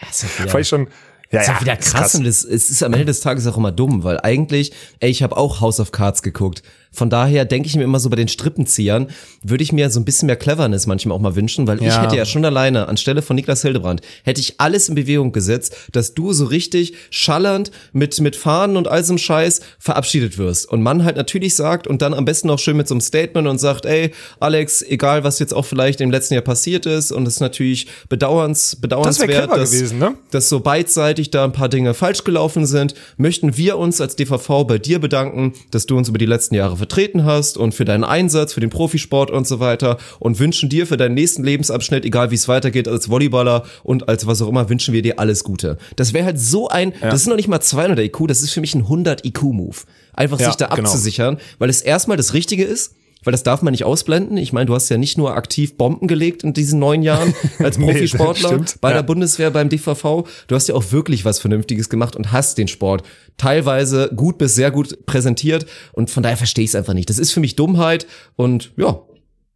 Das ist ja wieder, schon, ja, ist ja, wieder krass, krass. und es, es ist am Ende des Tages auch immer dumm, weil eigentlich, ey, ich habe auch House of Cards geguckt von daher denke ich mir immer so bei den Strippenzieher, würde ich mir so ein bisschen mehr Cleverness manchmal auch mal wünschen, weil ja. ich hätte ja schon alleine anstelle von Niklas Hildebrand, hätte ich alles in Bewegung gesetzt, dass du so richtig schallernd mit, mit Fahnen und all so Scheiß verabschiedet wirst. Und man halt natürlich sagt und dann am besten auch schön mit so einem Statement und sagt, ey, Alex, egal was jetzt auch vielleicht im letzten Jahr passiert ist und es ist natürlich bedauerns, bedauernswert, das dass, gewesen, ne? dass so beidseitig da ein paar Dinge falsch gelaufen sind, möchten wir uns als DVV bei dir bedanken, dass du uns über die letzten Jahre vertreten hast und für deinen Einsatz, für den Profisport und so weiter und wünschen dir für deinen nächsten Lebensabschnitt, egal wie es weitergeht, als Volleyballer und als was auch immer, wünschen wir dir alles Gute. Das wäre halt so ein, ja. das ist noch nicht mal 200 IQ, das ist für mich ein 100 IQ-Move. Einfach ja, sich da genau. abzusichern, weil es erstmal das Richtige ist, weil das darf man nicht ausblenden. Ich meine, du hast ja nicht nur aktiv Bomben gelegt in diesen neun Jahren als Profisportler nee, bei ja. der Bundeswehr, beim DVV. Du hast ja auch wirklich was Vernünftiges gemacht und hast den Sport teilweise gut bis sehr gut präsentiert und von daher verstehe ich es einfach nicht. Das ist für mich Dummheit und ja,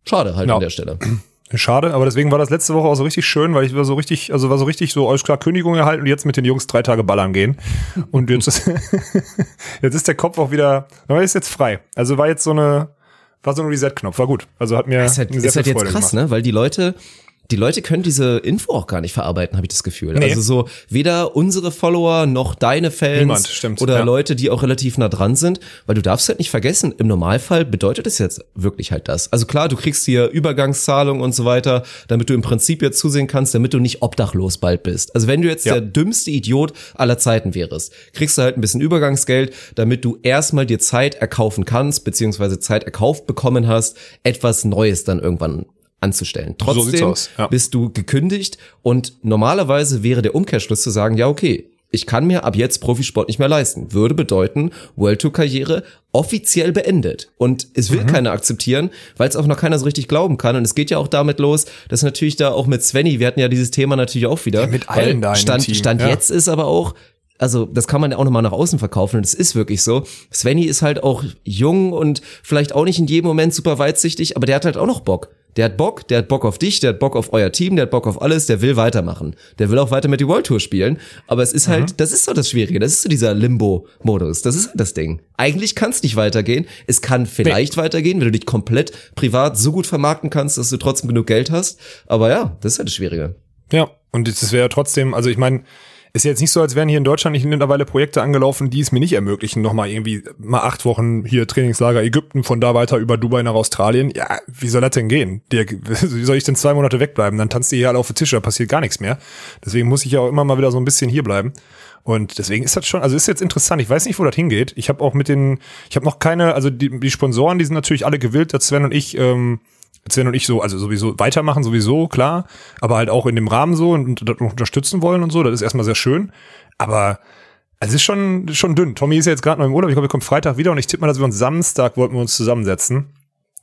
schade halt ja. an der Stelle. Schade, aber deswegen war das letzte Woche auch so richtig schön, weil ich war so richtig, also war so richtig so, alles klar, Kündigung erhalten und jetzt mit den Jungs drei Tage ballern gehen. Und jetzt ist, jetzt ist der Kopf auch wieder, aber ist jetzt frei. Also war jetzt so eine, war so ein Reset-Knopf, war gut. Also hat mir das ist halt, ist halt jetzt krass, gemacht. ne? Weil die Leute, die Leute können diese Info auch gar nicht verarbeiten, habe ich das Gefühl. Nee. Also so weder unsere Follower noch deine Fans Niemand, stimmt, oder ja. Leute, die auch relativ nah dran sind, weil du darfst halt nicht vergessen, im Normalfall bedeutet es jetzt wirklich halt das. Also klar, du kriegst hier Übergangszahlung und so weiter, damit du im Prinzip jetzt zusehen kannst, damit du nicht obdachlos bald bist. Also wenn du jetzt ja. der dümmste Idiot aller Zeiten wärst, kriegst du halt ein bisschen Übergangsgeld, damit du erstmal dir Zeit erkaufen kannst, beziehungsweise Zeit erkauft bekommen hast, etwas Neues dann irgendwann anzustellen. Trotzdem so ja. bist du gekündigt und normalerweise wäre der Umkehrschluss zu sagen, ja okay, ich kann mir ab jetzt Profisport nicht mehr leisten. Würde bedeuten, World Tour Karriere offiziell beendet. Und es will mhm. keiner akzeptieren, weil es auch noch keiner so richtig glauben kann. Und es geht ja auch damit los, dass natürlich da auch mit Svenny, wir hatten ja dieses Thema natürlich auch wieder. Ja, mit allen da Stand, Team. Stand ja. jetzt ist aber auch, also das kann man ja auch nochmal nach außen verkaufen und es ist wirklich so. Svenny ist halt auch jung und vielleicht auch nicht in jedem Moment super weitsichtig, aber der hat halt auch noch Bock. Der hat Bock, der hat Bock auf dich, der hat Bock auf euer Team, der hat Bock auf alles, der will weitermachen. Der will auch weiter mit die World Tour spielen. Aber es ist halt, mhm. das ist so das Schwierige, das ist so dieser Limbo-Modus. Das ist halt das Ding. Eigentlich kann es nicht weitergehen. Es kann vielleicht nee. weitergehen, wenn du dich komplett privat so gut vermarkten kannst, dass du trotzdem genug Geld hast. Aber ja, das ist halt das Schwierige. Ja, und das wäre trotzdem, also ich meine, ist jetzt nicht so, als wären hier in Deutschland nicht mittlerweile Projekte angelaufen, die es mir nicht ermöglichen, nochmal irgendwie mal acht Wochen hier Trainingslager Ägypten, von da weiter über Dubai nach Australien. Ja, wie soll das denn gehen? Dirk, wie soll ich denn zwei Monate wegbleiben? Dann tanzt ihr hier alle auf den Tisch, da passiert gar nichts mehr. Deswegen muss ich ja auch immer mal wieder so ein bisschen hier bleiben. Und deswegen ist das schon, also ist jetzt interessant. Ich weiß nicht, wo das hingeht. Ich habe auch mit den, ich habe noch keine, also die, die Sponsoren, die sind natürlich alle gewillt, dass Sven und ich ähm, Sven und ich so, also sowieso weitermachen, sowieso, klar, aber halt auch in dem Rahmen so und, und unterstützen wollen und so, das ist erstmal sehr schön. Aber es ist schon, schon dünn. Tommy ist ja jetzt gerade noch im Urlaub, ich glaube, wir kommen Freitag wieder und ich tippe mal, dass wir uns Samstag wollten wir uns zusammensetzen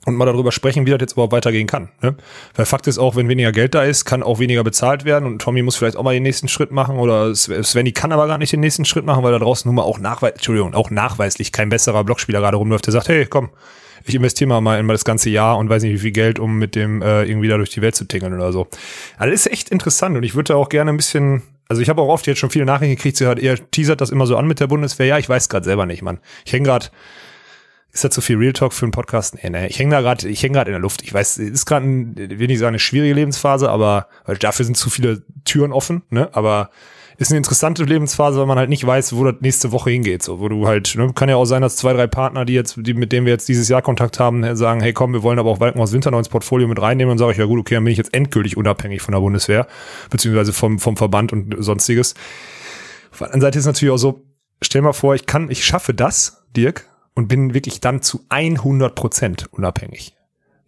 und mal darüber sprechen, wie das jetzt überhaupt weitergehen kann. Ne? Weil Fakt ist auch, wenn weniger Geld da ist, kann auch weniger bezahlt werden und Tommy muss vielleicht auch mal den nächsten Schritt machen oder Svenny kann aber gar nicht den nächsten Schritt machen, weil da draußen nun mal auch nachweislich, Entschuldigung, auch nachweislich kein besserer Blockspieler gerade rumläuft, der sagt, hey, komm, ich investiere mal in das ganze Jahr und weiß nicht wie viel Geld, um mit dem äh, irgendwie da durch die Welt zu tingeln oder so. Also das ist echt interessant und ich würde da auch gerne ein bisschen, also ich habe auch oft jetzt schon viele Nachrichten gekriegt, sie hat eher teasert das immer so an mit der Bundeswehr. Ja, ich weiß gerade selber nicht, Mann. Ich hänge gerade ist das zu viel Real Talk für einen Podcast? Nee, nee. Ich hänge da gerade, ich hänge gerade in der Luft. Ich weiß, es ist gerade, will nicht sagen, eine schwierige Lebensphase, aber weil dafür sind zu viele Türen offen, ne? Aber ist eine interessante Lebensphase, weil man halt nicht weiß, wo das nächste Woche hingeht. So, wo du halt, ne, kann ja auch sein, dass zwei, drei Partner, die jetzt, die, mit denen wir jetzt dieses Jahr Kontakt haben, sagen, hey komm, wir wollen aber auch Walken aus Winter noch ins Portfolio mit reinnehmen und sage ich, ja gut, okay, dann bin ich jetzt endgültig unabhängig von der Bundeswehr, beziehungsweise vom, vom Verband und sonstiges. Auf der anderen Seite ist natürlich auch so, stell mal vor, ich kann, ich schaffe das, Dirk, und bin wirklich dann zu 100 Prozent unabhängig.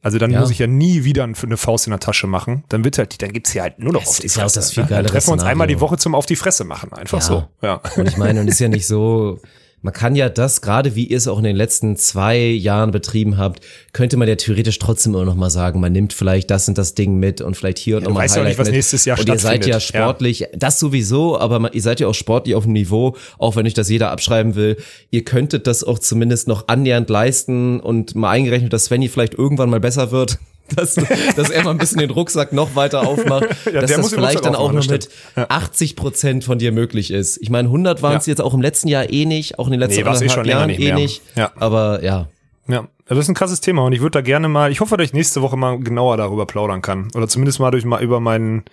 Also dann ja. muss ich ja nie wieder eine Faust in der Tasche machen. Dann wird halt, dann gibt's hier halt nur noch das auf die ist Fresse. Ja das viel ne? Dann treffen wir uns einmal die Woche zum auf die Fresse machen, einfach ja. so. Ja. Und ich meine, und ist ja nicht so, man kann ja das, gerade wie ihr es auch in den letzten zwei Jahren betrieben habt, könnte man ja theoretisch trotzdem immer noch mal sagen, man nimmt vielleicht das und das Ding mit und vielleicht hier und ja, noch mal weißt Highlight ja nicht, was nächstes Jahr Und ihr seid ja sportlich, ja. das sowieso, aber ihr seid ja auch sportlich auf dem Niveau, auch wenn ich das jeder abschreiben will. Ihr könntet das auch zumindest noch annähernd leisten und mal eingerechnet, dass Svenny vielleicht irgendwann mal besser wird dass, dass er mal ein bisschen den Rucksack noch weiter aufmacht, ja, dass das vielleicht dann auch noch mit 80 Prozent von dir möglich ist. Ich meine, 100 waren es ja. jetzt auch im letzten Jahr eh nicht, auch in den letzten nee, anderthalb eh Jahren eh nicht. Ja. Aber ja. Ja, das ist ein krasses Thema und ich würde da gerne mal, ich hoffe, dass ich nächste Woche mal genauer darüber plaudern kann. Oder zumindest mal durch mal über meinen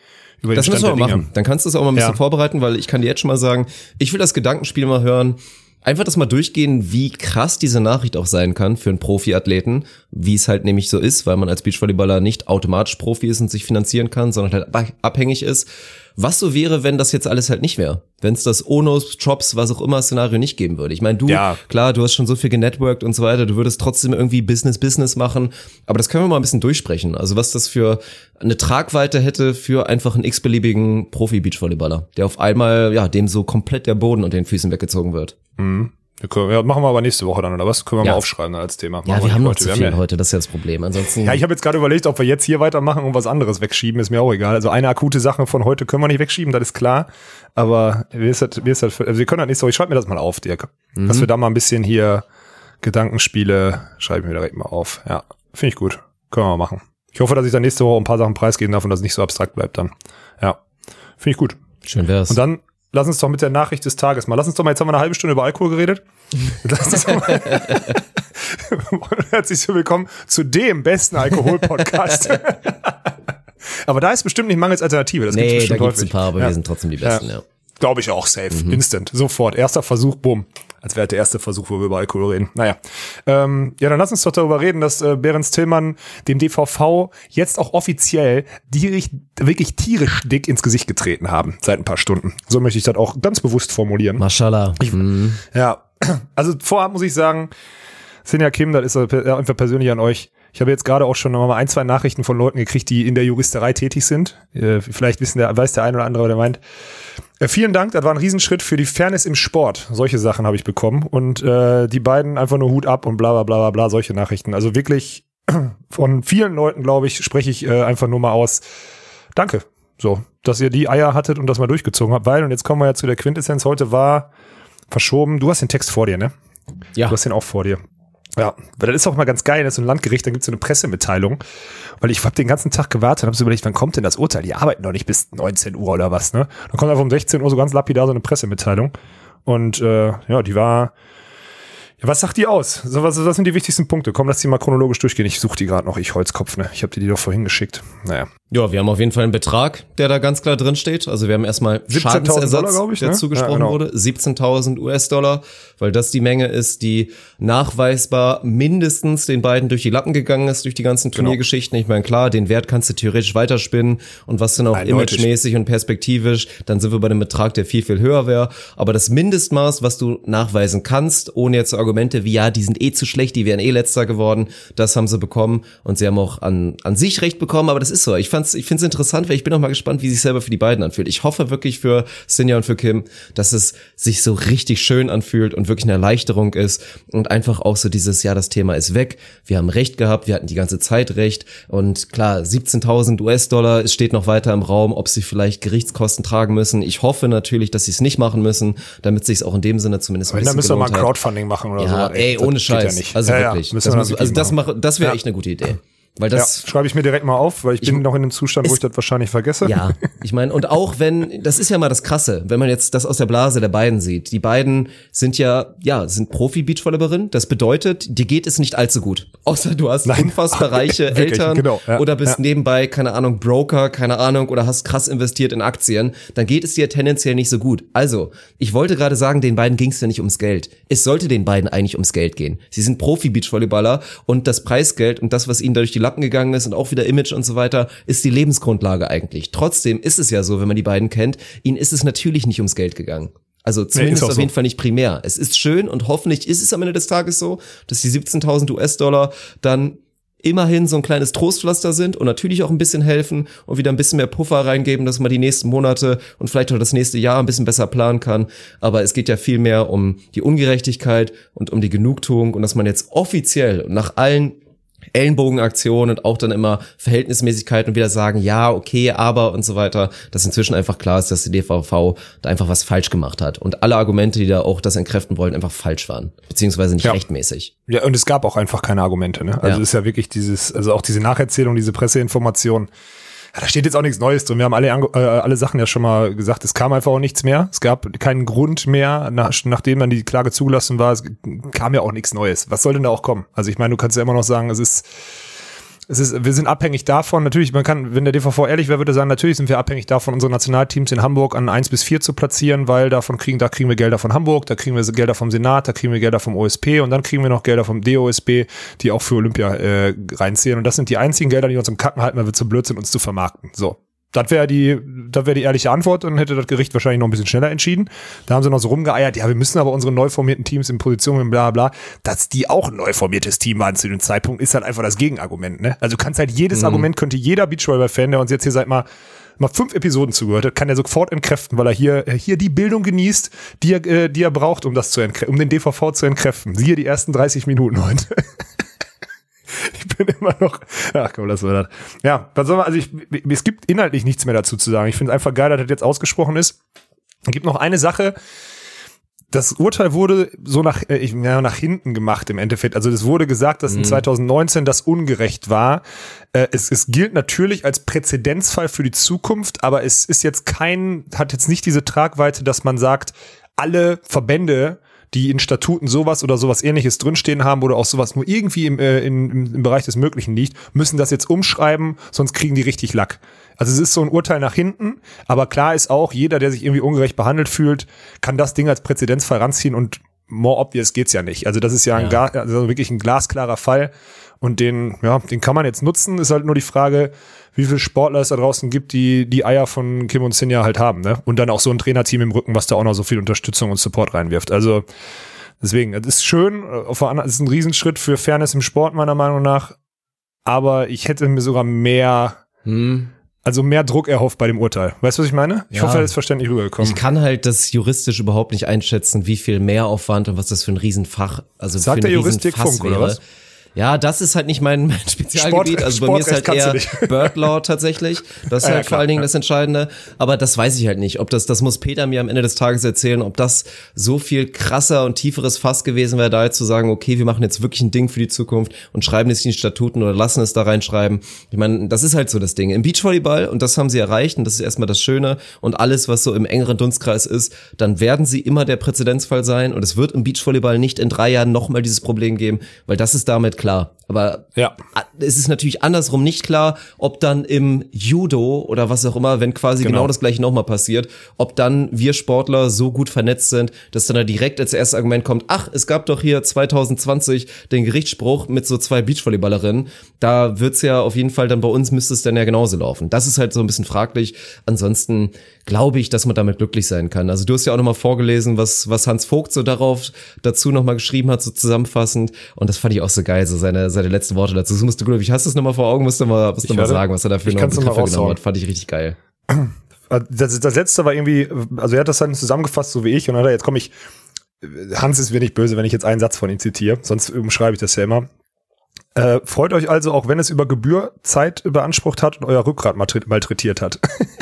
über das müssen wir machen. Dann kannst du es auch mal ein bisschen ja. vorbereiten, weil ich kann dir jetzt schon mal sagen, ich will das Gedankenspiel mal hören einfach das mal durchgehen, wie krass diese Nachricht auch sein kann für einen Profiathleten, wie es halt nämlich so ist, weil man als Beachvolleyballer nicht automatisch Profi ist und sich finanzieren kann, sondern halt abhängig ist. Was so wäre, wenn das jetzt alles halt nicht wäre? Wenn es das Onos, Jobs, was auch immer Szenario nicht geben würde. Ich meine, du, ja. klar, du hast schon so viel genetworked und so weiter, du würdest trotzdem irgendwie Business, Business machen, aber das können wir mal ein bisschen durchsprechen. Also was das für eine Tragweite hätte für einfach einen x-beliebigen Profi-Beachvolleyballer, der auf einmal, ja, dem so komplett der Boden unter den Füßen weggezogen wird. Mhm. Ja, machen wir aber nächste Woche dann, oder was? Können wir ja. mal aufschreiben als Thema. Machen ja, wir, wir haben noch zu viel heute, das ist ja das Problem. Ansonsten. Ja, ich habe jetzt gerade überlegt, ob wir jetzt hier weitermachen und was anderes wegschieben, ist mir auch egal. Also eine akute Sache von heute können wir nicht wegschieben, das ist klar. Aber wie ist das, wie ist das, also wir können das nicht so, ich schreibe mir das mal auf, Dirk. Mhm. Dass wir da mal ein bisschen hier Gedankenspiele, schreibe ich mir direkt mal auf. Ja, finde ich gut. Können wir mal machen. Ich hoffe, dass ich dann nächste Woche ein paar Sachen preisgeben darf und dass es nicht so abstrakt bleibt dann. Ja, finde ich gut. Schön wär's. Und dann lass uns doch mit der Nachricht des Tages mal. Lass uns doch mal, jetzt haben wir eine halbe Stunde über Alkohol geredet. Lass uns doch mal. Herzlich willkommen zu dem besten Alkohol-Podcast. aber da ist bestimmt nicht mangels Alternative. Das nee, gibt's bestimmt da gibt's ein paar, aber ja. wir sind trotzdem die Besten, ja. ja. Glaube ich auch, safe. Mhm. Instant. Sofort. Erster Versuch, bumm. Als wäre der erste Versuch, wo wir über Alkohol reden. Naja. Ähm, ja, dann lass uns doch darüber reden, dass äh, Behrens Tillmann dem DVV jetzt auch offiziell die wirklich tierisch dick ins Gesicht getreten haben. Seit ein paar Stunden. So möchte ich das auch ganz bewusst formulieren. Mashallah. Ich, mhm. Ja. Also vorab muss ich sagen, Sinja Kim, das ist einfach persönlich an euch Ich habe jetzt gerade auch schon noch mal ein, zwei Nachrichten von Leuten gekriegt, die in der Juristerei tätig sind. Äh, vielleicht wissen der, weiß der eine oder andere, der meint. Vielen Dank, das war ein Riesenschritt für die Fairness im Sport. Solche Sachen habe ich bekommen. Und äh, die beiden einfach nur Hut ab und bla bla bla bla bla, solche Nachrichten. Also wirklich von vielen Leuten, glaube ich, spreche ich äh, einfach nur mal aus. Danke. So, dass ihr die Eier hattet und das mal durchgezogen habt. Weil, und jetzt kommen wir ja zu der Quintessenz, heute war verschoben. Du hast den Text vor dir, ne? Ja. Du hast den auch vor dir. Ja, weil das ist auch mal ganz geil, das ist so ein Landgericht, dann gibt es so eine Pressemitteilung. Weil ich habe den ganzen Tag gewartet und habe so überlegt, wann kommt denn das Urteil? Die arbeiten doch nicht bis 19 Uhr oder was, ne? Dann kommt einfach um 16 Uhr so ganz lapidar so eine Pressemitteilung. Und äh, ja, die war, was sagt die aus? So, was, was sind die wichtigsten Punkte? Komm, lass die mal chronologisch durchgehen. Ich suche die gerade noch, ich Holzkopf, ne? Ich habe dir die doch vorhin geschickt. Naja. Ja, wir haben auf jeden Fall einen Betrag, der da ganz klar drin steht. Also wir haben erstmal Schadensersatz, Dollar, ich, ne? der zugesprochen ja, genau. wurde. 17.000 US-Dollar, weil das die Menge ist, die nachweisbar mindestens den beiden durch die Lappen gegangen ist, durch die ganzen genau. Turniergeschichten. Ich meine, klar, den Wert kannst du theoretisch weiterspinnen und was dann auch imagemäßig und perspektivisch, dann sind wir bei dem Betrag, der viel, viel höher wäre. Aber das Mindestmaß, was du nachweisen kannst, ohne jetzt Argumente wie, ja, die sind eh zu schlecht, die wären eh letzter geworden, das haben sie bekommen und sie haben auch an, an sich recht bekommen, aber das ist so. Ich fand's, ich find's interessant, weil ich bin auch mal gespannt, wie sich selber für die beiden anfühlt. Ich hoffe wirklich für Sinja und für Kim, dass es sich so richtig schön anfühlt und wirklich eine Erleichterung ist und einfach auch so dieses, ja, das Thema ist weg, wir haben recht gehabt, wir hatten die ganze Zeit recht und klar, 17.000 US-Dollar, es steht noch weiter im Raum, ob sie vielleicht Gerichtskosten tragen müssen. Ich hoffe natürlich, dass sie es nicht machen müssen, damit sich auch in dem Sinne zumindest ein bisschen Dann müssen wir mal Crowdfunding machen oder ja, so. Ey, ohne Scheiß. Ja also ja, wirklich. das muss, also das, mach, das wäre echt eine gute Idee. Weil das ja, schreibe ich mir direkt mal auf, weil ich, ich bin noch in einem Zustand, wo ich das wahrscheinlich vergesse. Ja, ich meine, und auch wenn, das ist ja mal das Krasse, wenn man jetzt das aus der Blase der beiden sieht. Die beiden sind ja, ja, sind Profi-Beachvolleyballerinnen. Das bedeutet, dir geht es nicht allzu gut. Außer du hast Nein. unfassbar reiche Eltern genau, ja, oder bist ja. nebenbei, keine Ahnung, Broker, keine Ahnung, oder hast krass investiert in Aktien. Dann geht es dir tendenziell nicht so gut. Also, ich wollte gerade sagen, den beiden ging es ja nicht ums Geld. Es sollte den beiden eigentlich ums Geld gehen. Sie sind Profi-Beachvolleyballer und das Preisgeld und das, was ihnen dadurch die Lappen gegangen ist und auch wieder Image und so weiter, ist die Lebensgrundlage eigentlich. Trotzdem ist es ja so, wenn man die beiden kennt, ihnen ist es natürlich nicht ums Geld gegangen. Also zumindest nee, auf so. jeden Fall nicht primär. Es ist schön und hoffentlich ist es am Ende des Tages so, dass die 17.000 US-Dollar dann immerhin so ein kleines Trostpflaster sind und natürlich auch ein bisschen helfen und wieder ein bisschen mehr Puffer reingeben, dass man die nächsten Monate und vielleicht auch das nächste Jahr ein bisschen besser planen kann. Aber es geht ja viel mehr um die Ungerechtigkeit und um die Genugtuung und dass man jetzt offiziell nach allen Ellenbogenaktionen und auch dann immer Verhältnismäßigkeit und wieder sagen, ja, okay, aber und so weiter, dass inzwischen einfach klar ist, dass die DVV da einfach was falsch gemacht hat und alle Argumente, die da auch das entkräften wollen, einfach falsch waren, beziehungsweise nicht ja. rechtmäßig. Ja, und es gab auch einfach keine Argumente, ne? Also ja. ist ja wirklich dieses, also auch diese Nacherzählung, diese Presseinformation, ja, da steht jetzt auch nichts Neues drin. Wir haben alle, äh, alle Sachen ja schon mal gesagt. Es kam einfach auch nichts mehr. Es gab keinen Grund mehr, nach, nachdem dann die Klage zugelassen war. Es kam ja auch nichts Neues. Was soll denn da auch kommen? Also ich meine, du kannst ja immer noch sagen, es ist es ist, wir sind abhängig davon, natürlich, man kann, wenn der DVV ehrlich wäre, würde sagen, natürlich sind wir abhängig davon, unsere Nationalteams in Hamburg an eins bis vier zu platzieren, weil davon kriegen, da kriegen wir Gelder von Hamburg, da kriegen wir Gelder vom Senat, da kriegen wir Gelder vom OSP und dann kriegen wir noch Gelder vom DOSB, die auch für Olympia äh, reinzählen. Und das sind die einzigen Gelder, die uns im Kacken halten, weil wir zu blöd sind, uns zu vermarkten. So. Das wäre die, das wäre die ehrliche Antwort und hätte das Gericht wahrscheinlich noch ein bisschen schneller entschieden. Da haben sie noch so rumgeeiert, ja, wir müssen aber unsere neu formierten Teams in Position bla bla. Dass die auch ein neu formiertes Team waren zu dem Zeitpunkt, ist halt einfach das Gegenargument, ne? Also kannst halt jedes mhm. Argument könnte jeder Beachvolleyball-Fan, der uns jetzt hier seit mal mal fünf Episoden zugehört hat, kann er sofort entkräften, weil er hier, hier die Bildung genießt, die er, äh, die er braucht, um das zu entkräften, um den DVV zu entkräften. Siehe die ersten 30 Minuten heute. ich bin immer noch. Ach komm, das war das. Ja, was soll man, also ich, es gibt inhaltlich nichts mehr dazu zu sagen. Ich finde es einfach geil, dass das jetzt ausgesprochen ist. Es gibt noch eine Sache. Das Urteil wurde so nach, äh, ja, nach hinten gemacht im Endeffekt. Also es wurde gesagt, dass in 2019 mhm. das ungerecht war. Äh, es, es gilt natürlich als Präzedenzfall für die Zukunft, aber es ist jetzt kein, hat jetzt nicht diese Tragweite, dass man sagt, alle Verbände die in Statuten sowas oder sowas ähnliches drinstehen haben oder auch sowas nur irgendwie im, äh, im, im Bereich des Möglichen liegt, müssen das jetzt umschreiben, sonst kriegen die richtig Lack. Also es ist so ein Urteil nach hinten, aber klar ist auch, jeder, der sich irgendwie ungerecht behandelt fühlt, kann das Ding als Präzedenzfall ranziehen und more obvious geht's ja nicht. Also das ist ja, ja. Ein, also wirklich ein glasklarer Fall und den, ja, den kann man jetzt nutzen. Ist halt nur die Frage, wie viele Sportler es da draußen gibt, die die Eier von Kim und Sinja halt haben, ne? Und dann auch so ein Trainerteam im Rücken, was da auch noch so viel Unterstützung und Support reinwirft. Also deswegen, es ist schön, es ist ein Riesenschritt für Fairness im Sport meiner Meinung nach. aber ich hätte mir sogar mehr, hm. also mehr Druck erhofft bei dem Urteil. Weißt du, was ich meine? Ich ja. hoffe, er ist verständlich rübergekommen. Ich kann halt das juristisch überhaupt nicht einschätzen, wie viel Mehraufwand und was das für ein Riesenfach, also Sagt für ein der Juristik Funk, wäre. Oder was? Ja, das ist halt nicht mein, mein Spezialgebiet. Sport, also bei mir ist halt eher Bird Law tatsächlich. Das ist ja, halt klar, vor allen Dingen ja. das Entscheidende. Aber das weiß ich halt nicht. Ob das, das muss Peter mir am Ende des Tages erzählen, ob das so viel krasser und tieferes Fass gewesen wäre, da jetzt zu sagen, okay, wir machen jetzt wirklich ein Ding für die Zukunft und schreiben es in die Statuten oder lassen es da reinschreiben. Ich meine, das ist halt so das Ding. Im Beachvolleyball, und das haben sie erreicht, und das ist erstmal das Schöne, und alles, was so im engeren Dunstkreis ist, dann werden sie immer der Präzedenzfall sein. Und es wird im Beachvolleyball nicht in drei Jahren nochmal dieses Problem geben, weil das ist damit klar. Aber ja. es ist natürlich andersrum nicht klar, ob dann im Judo oder was auch immer, wenn quasi genau, genau das gleiche nochmal passiert, ob dann wir Sportler so gut vernetzt sind, dass dann da direkt als erstes Argument kommt, ach, es gab doch hier 2020 den Gerichtsspruch mit so zwei Beachvolleyballerinnen. Da wird's ja auf jeden Fall dann bei uns müsste es dann ja genauso laufen. Das ist halt so ein bisschen fraglich. Ansonsten glaube ich, dass man damit glücklich sein kann. Also du hast ja auch nochmal vorgelesen, was, was Hans Vogt so darauf dazu nochmal geschrieben hat, so zusammenfassend. Und das fand ich auch so geil, so seine, seine letzten Worte dazu. Das musst du, glaube ich, hast du es nochmal vor Augen, musst du mal, musst du mal sagen, was er dafür noch Begriffe genommen hat. Fand ich richtig geil. Das, das letzte war irgendwie, also er hat das dann zusammengefasst, so wie ich, und dann hat er, jetzt komme ich, Hans ist mir nicht böse, wenn ich jetzt einen Satz von ihm zitiere, sonst umschreibe ich das ja immer. Äh, freut euch also, auch wenn es über Gebühr Zeit beansprucht hat und euer Rückgrat malträtiert hat.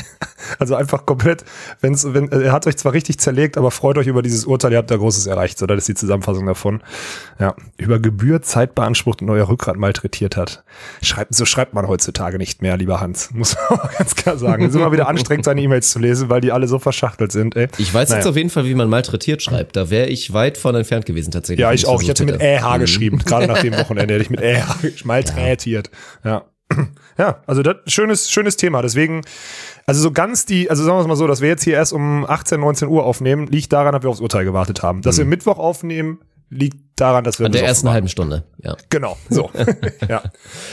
also einfach komplett, wenn's, wenn, er hat euch zwar richtig zerlegt, aber freut euch über dieses Urteil, ihr habt da Großes erreicht. So, das ist die Zusammenfassung davon. Ja, über Gebühr Zeit beansprucht und euer Rückgrat malträtiert hat. Schreibt, so schreibt man heutzutage nicht mehr, lieber Hans. Muss man auch ganz klar sagen. Es ist immer wieder anstrengend, seine E-Mails zu lesen, weil die alle so verschachtelt sind. Ey. Ich weiß naja. jetzt auf jeden Fall, wie man malträtiert schreibt. Da wäre ich weit von entfernt gewesen tatsächlich. Ja, ich auch. Ich hätte mit EH geschrieben, gerade nach dem Wochenende hätte ich mit EH malträtiert. Ja. Ja, also das schönes, schönes Thema. Deswegen, also so ganz die, also sagen wir es mal so, dass wir jetzt hier erst um 18, 19 Uhr aufnehmen, liegt daran, dass wir aufs Urteil gewartet haben. Dass mhm. wir Mittwoch aufnehmen, liegt daran, dass wir an der ersten halben Stunde, ja. Genau, so. ja.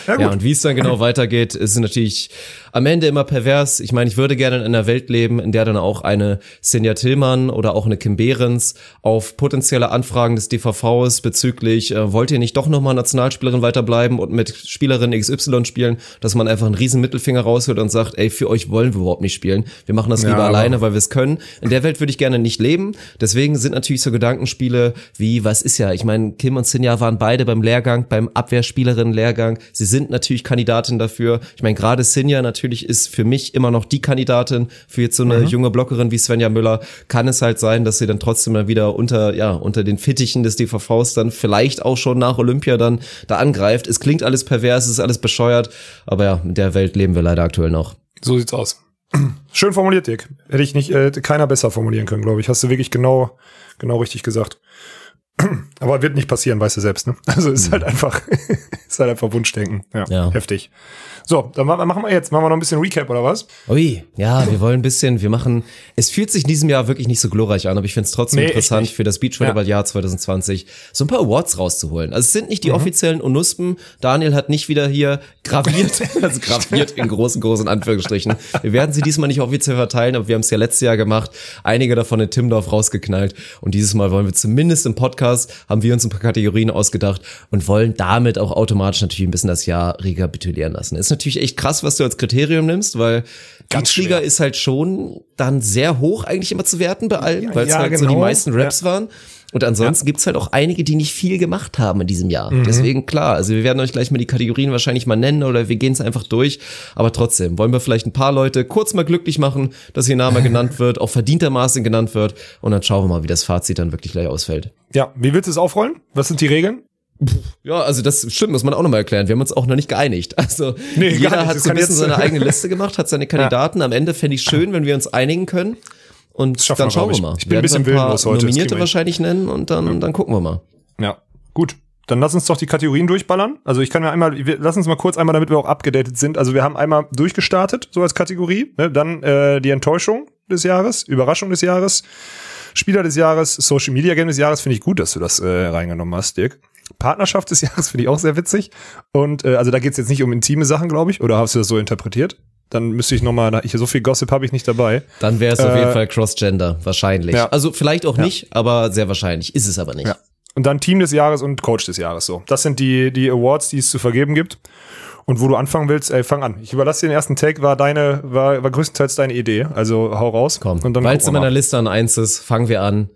Ja, ja, und wie es dann genau weitergeht, ist natürlich am Ende immer pervers. Ich meine, ich würde gerne in einer Welt leben, in der dann auch eine Senja Tillmann oder auch eine Kim Behrens auf potenzielle Anfragen des DVVs bezüglich, äh, wollt ihr nicht doch nochmal Nationalspielerin weiterbleiben und mit Spielerin XY spielen, dass man einfach einen riesen Mittelfinger raushört und sagt, ey, für euch wollen wir überhaupt nicht spielen. Wir machen das lieber ja, alleine, weil wir es können. In der Welt würde ich gerne nicht leben. Deswegen sind natürlich so Gedankenspiele wie, was ist ja, ich meine, Kim und Sinja waren beide beim Lehrgang, beim Abwehrspielerinnen-Lehrgang. Sie sind natürlich Kandidatin dafür. Ich meine, gerade Sinja natürlich ist für mich immer noch die Kandidatin für jetzt so eine mhm. junge Blockerin wie Svenja Müller. Kann es halt sein, dass sie dann trotzdem mal wieder unter, ja, unter den Fittichen des DVVs dann vielleicht auch schon nach Olympia dann da angreift. Es klingt alles pervers, es ist alles bescheuert, aber ja, in der Welt leben wir leider aktuell noch. So sieht's aus. Schön formuliert, Dick. Hätte ich nicht, äh, keiner besser formulieren können, glaube ich. Hast du wirklich genau, genau richtig gesagt. Aber wird nicht passieren, weißt du selbst, ne? Also ist halt einfach, ist halt einfach Wunschdenken. Ja, ja. heftig. So, dann machen wir jetzt, machen wir noch ein bisschen Recap oder was? Ui, ja, wir wollen ein bisschen, wir machen, es fühlt sich in diesem Jahr wirklich nicht so glorreich an, aber ich finde es trotzdem nee, interessant für das Beachvolleyball-Jahr 2020 so ein paar Awards rauszuholen. Also es sind nicht die mhm. offiziellen Onuspen. Daniel hat nicht wieder hier graviert, also graviert in großen, großen Anführungsstrichen. Wir werden sie diesmal nicht offiziell verteilen, aber wir haben es ja letztes Jahr gemacht. Einige davon in Timdorf rausgeknallt und dieses Mal wollen wir zumindest im Podcast, haben wir uns ein paar Kategorien ausgedacht und wollen damit auch automatisch natürlich ein bisschen das Jahr rekapitulieren lassen. Ist natürlich echt krass, was du als Kriterium nimmst, weil Beachliga ist halt schon dann sehr hoch eigentlich immer zu werten bei allen, weil es ja, halt genau. so die genau. meisten Raps ja. waren. Und ansonsten ja. gibt's halt auch einige, die nicht viel gemacht haben in diesem Jahr. Mhm. Deswegen klar, also wir werden euch gleich mal die Kategorien wahrscheinlich mal nennen oder wir gehen es einfach durch. Aber trotzdem wollen wir vielleicht ein paar Leute kurz mal glücklich machen, dass ihr Name genannt wird, auch verdientermaßen genannt wird. Und dann schauen wir mal, wie das Fazit dann wirklich gleich ausfällt. Ja, wie willst du es aufrollen? Was sind die Regeln? Ja, also das stimmt, muss man auch nochmal erklären. Wir haben uns auch noch nicht geeinigt. Also nee, jeder hat so ein bisschen seine eigene Liste gemacht, hat seine Kandidaten. Ja. Am Ende fände ich schön, wenn wir uns einigen können. Und dann wir, schauen wir mal. Ich, ich bin ein bisschen willenlos heute. Nominierte wahrscheinlich nennen und dann, ja. dann gucken wir mal. Ja, gut. Dann lass uns doch die Kategorien durchballern. Also ich kann ja einmal, lass uns mal kurz einmal, damit wir auch abgedatet sind. Also wir haben einmal durchgestartet, so als Kategorie. Ne? Dann äh, die Enttäuschung des Jahres, Überraschung des Jahres, Spieler des Jahres, Social Media Game des Jahres. Finde ich gut, dass du das äh, reingenommen hast, Dirk. Partnerschaft des Jahres finde ich auch sehr witzig. Und äh, also da geht es jetzt nicht um intime Sachen, glaube ich. Oder hast du das so interpretiert? Dann müsste ich nochmal, so viel Gossip habe ich nicht dabei. Dann wäre es äh, auf jeden Fall Cross-Gender, wahrscheinlich. Ja. Also vielleicht auch ja. nicht, aber sehr wahrscheinlich. Ist es aber nicht. Ja. Und dann Team des Jahres und Coach des Jahres so. Das sind die, die Awards, die es zu vergeben gibt. Und wo du anfangen willst, ey, fang an. Ich überlasse dir den ersten Take, war deine, war, war größtenteils deine Idee. Also hau raus. Komm, weil es in meiner Liste an eins ist, fangen wir an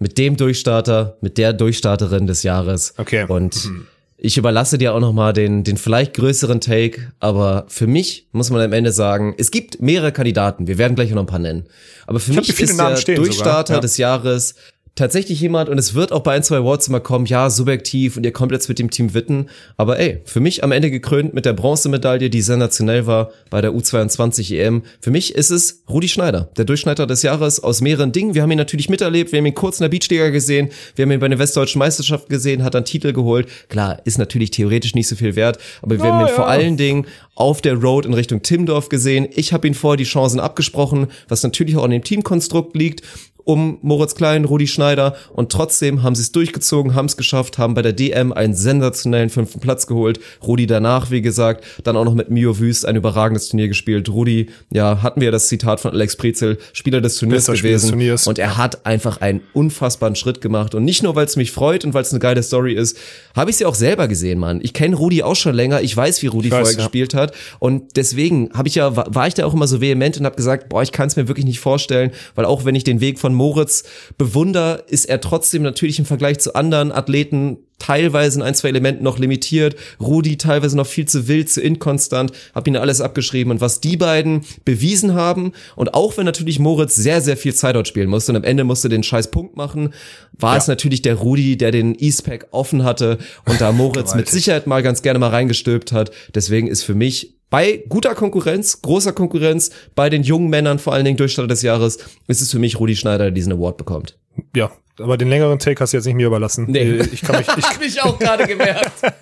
mit dem Durchstarter, mit der Durchstarterin des Jahres. Okay. Und mhm. Ich überlasse dir auch nochmal den, den vielleicht größeren Take, aber für mich muss man am Ende sagen, es gibt mehrere Kandidaten, wir werden gleich noch ein paar nennen. Aber für mich ist der Durchstarter ja. des Jahres tatsächlich jemand, und es wird auch bei ein, zwei Awards immer kommen, ja, subjektiv und ihr kommt jetzt mit dem Team Witten. Aber ey, für mich am Ende gekrönt mit der Bronzemedaille, die sensationell war bei der U22 EM. Für mich ist es Rudi Schneider, der Durchschneider des Jahres aus mehreren Dingen. Wir haben ihn natürlich miterlebt, wir haben ihn kurz in der Beachliga gesehen, wir haben ihn bei den Westdeutschen Meisterschaften gesehen, hat dann Titel geholt. Klar, ist natürlich theoretisch nicht so viel wert, aber wir oh, haben ihn ja. vor allen Dingen auf der Road in Richtung Timdorf gesehen. Ich habe ihn vorher die Chancen abgesprochen, was natürlich auch an dem Teamkonstrukt liegt um Moritz Klein, Rudi Schneider und trotzdem haben sie es durchgezogen, haben es geschafft, haben bei der DM einen sensationellen fünften Platz geholt. Rudi danach, wie gesagt, dann auch noch mit Mio Wüst ein überragendes Turnier gespielt. Rudi, ja, hatten wir das Zitat von Alex Prezel, Spieler des Turniers Bester gewesen. Des Turniers. Und er hat einfach einen unfassbaren Schritt gemacht. Und nicht nur, weil es mich freut und weil es eine geile Story ist, habe ich sie auch selber gesehen, Mann. Ich kenne Rudi auch schon länger. Ich weiß, wie Rudi vorher ja. gespielt hat. Und deswegen habe ich ja, war ich da auch immer so vehement und habe gesagt, boah, ich kann es mir wirklich nicht vorstellen, weil auch wenn ich den Weg von Moritz bewunder, ist er trotzdem natürlich im Vergleich zu anderen Athleten teilweise in ein, zwei Elementen noch limitiert. Rudi teilweise noch viel zu wild, zu inkonstant. Hab ihn alles abgeschrieben. Und was die beiden bewiesen haben, und auch wenn natürlich Moritz sehr, sehr viel Zeit dort spielen musste und am Ende musste den scheiß Punkt machen, war ja. es natürlich der Rudi, der den Eastpack offen hatte und da Moritz mit Sicherheit mal ganz gerne mal reingestülpt hat. Deswegen ist für mich bei guter Konkurrenz, großer Konkurrenz, bei den jungen Männern, vor allen Dingen Durchstarter des Jahres, ist es für mich Rudi Schneider, der diesen Award bekommt. Ja, aber den längeren Take hast du jetzt nicht mir überlassen. Nee. Ich kann mich, ich Hab ich auch gerade gemerkt.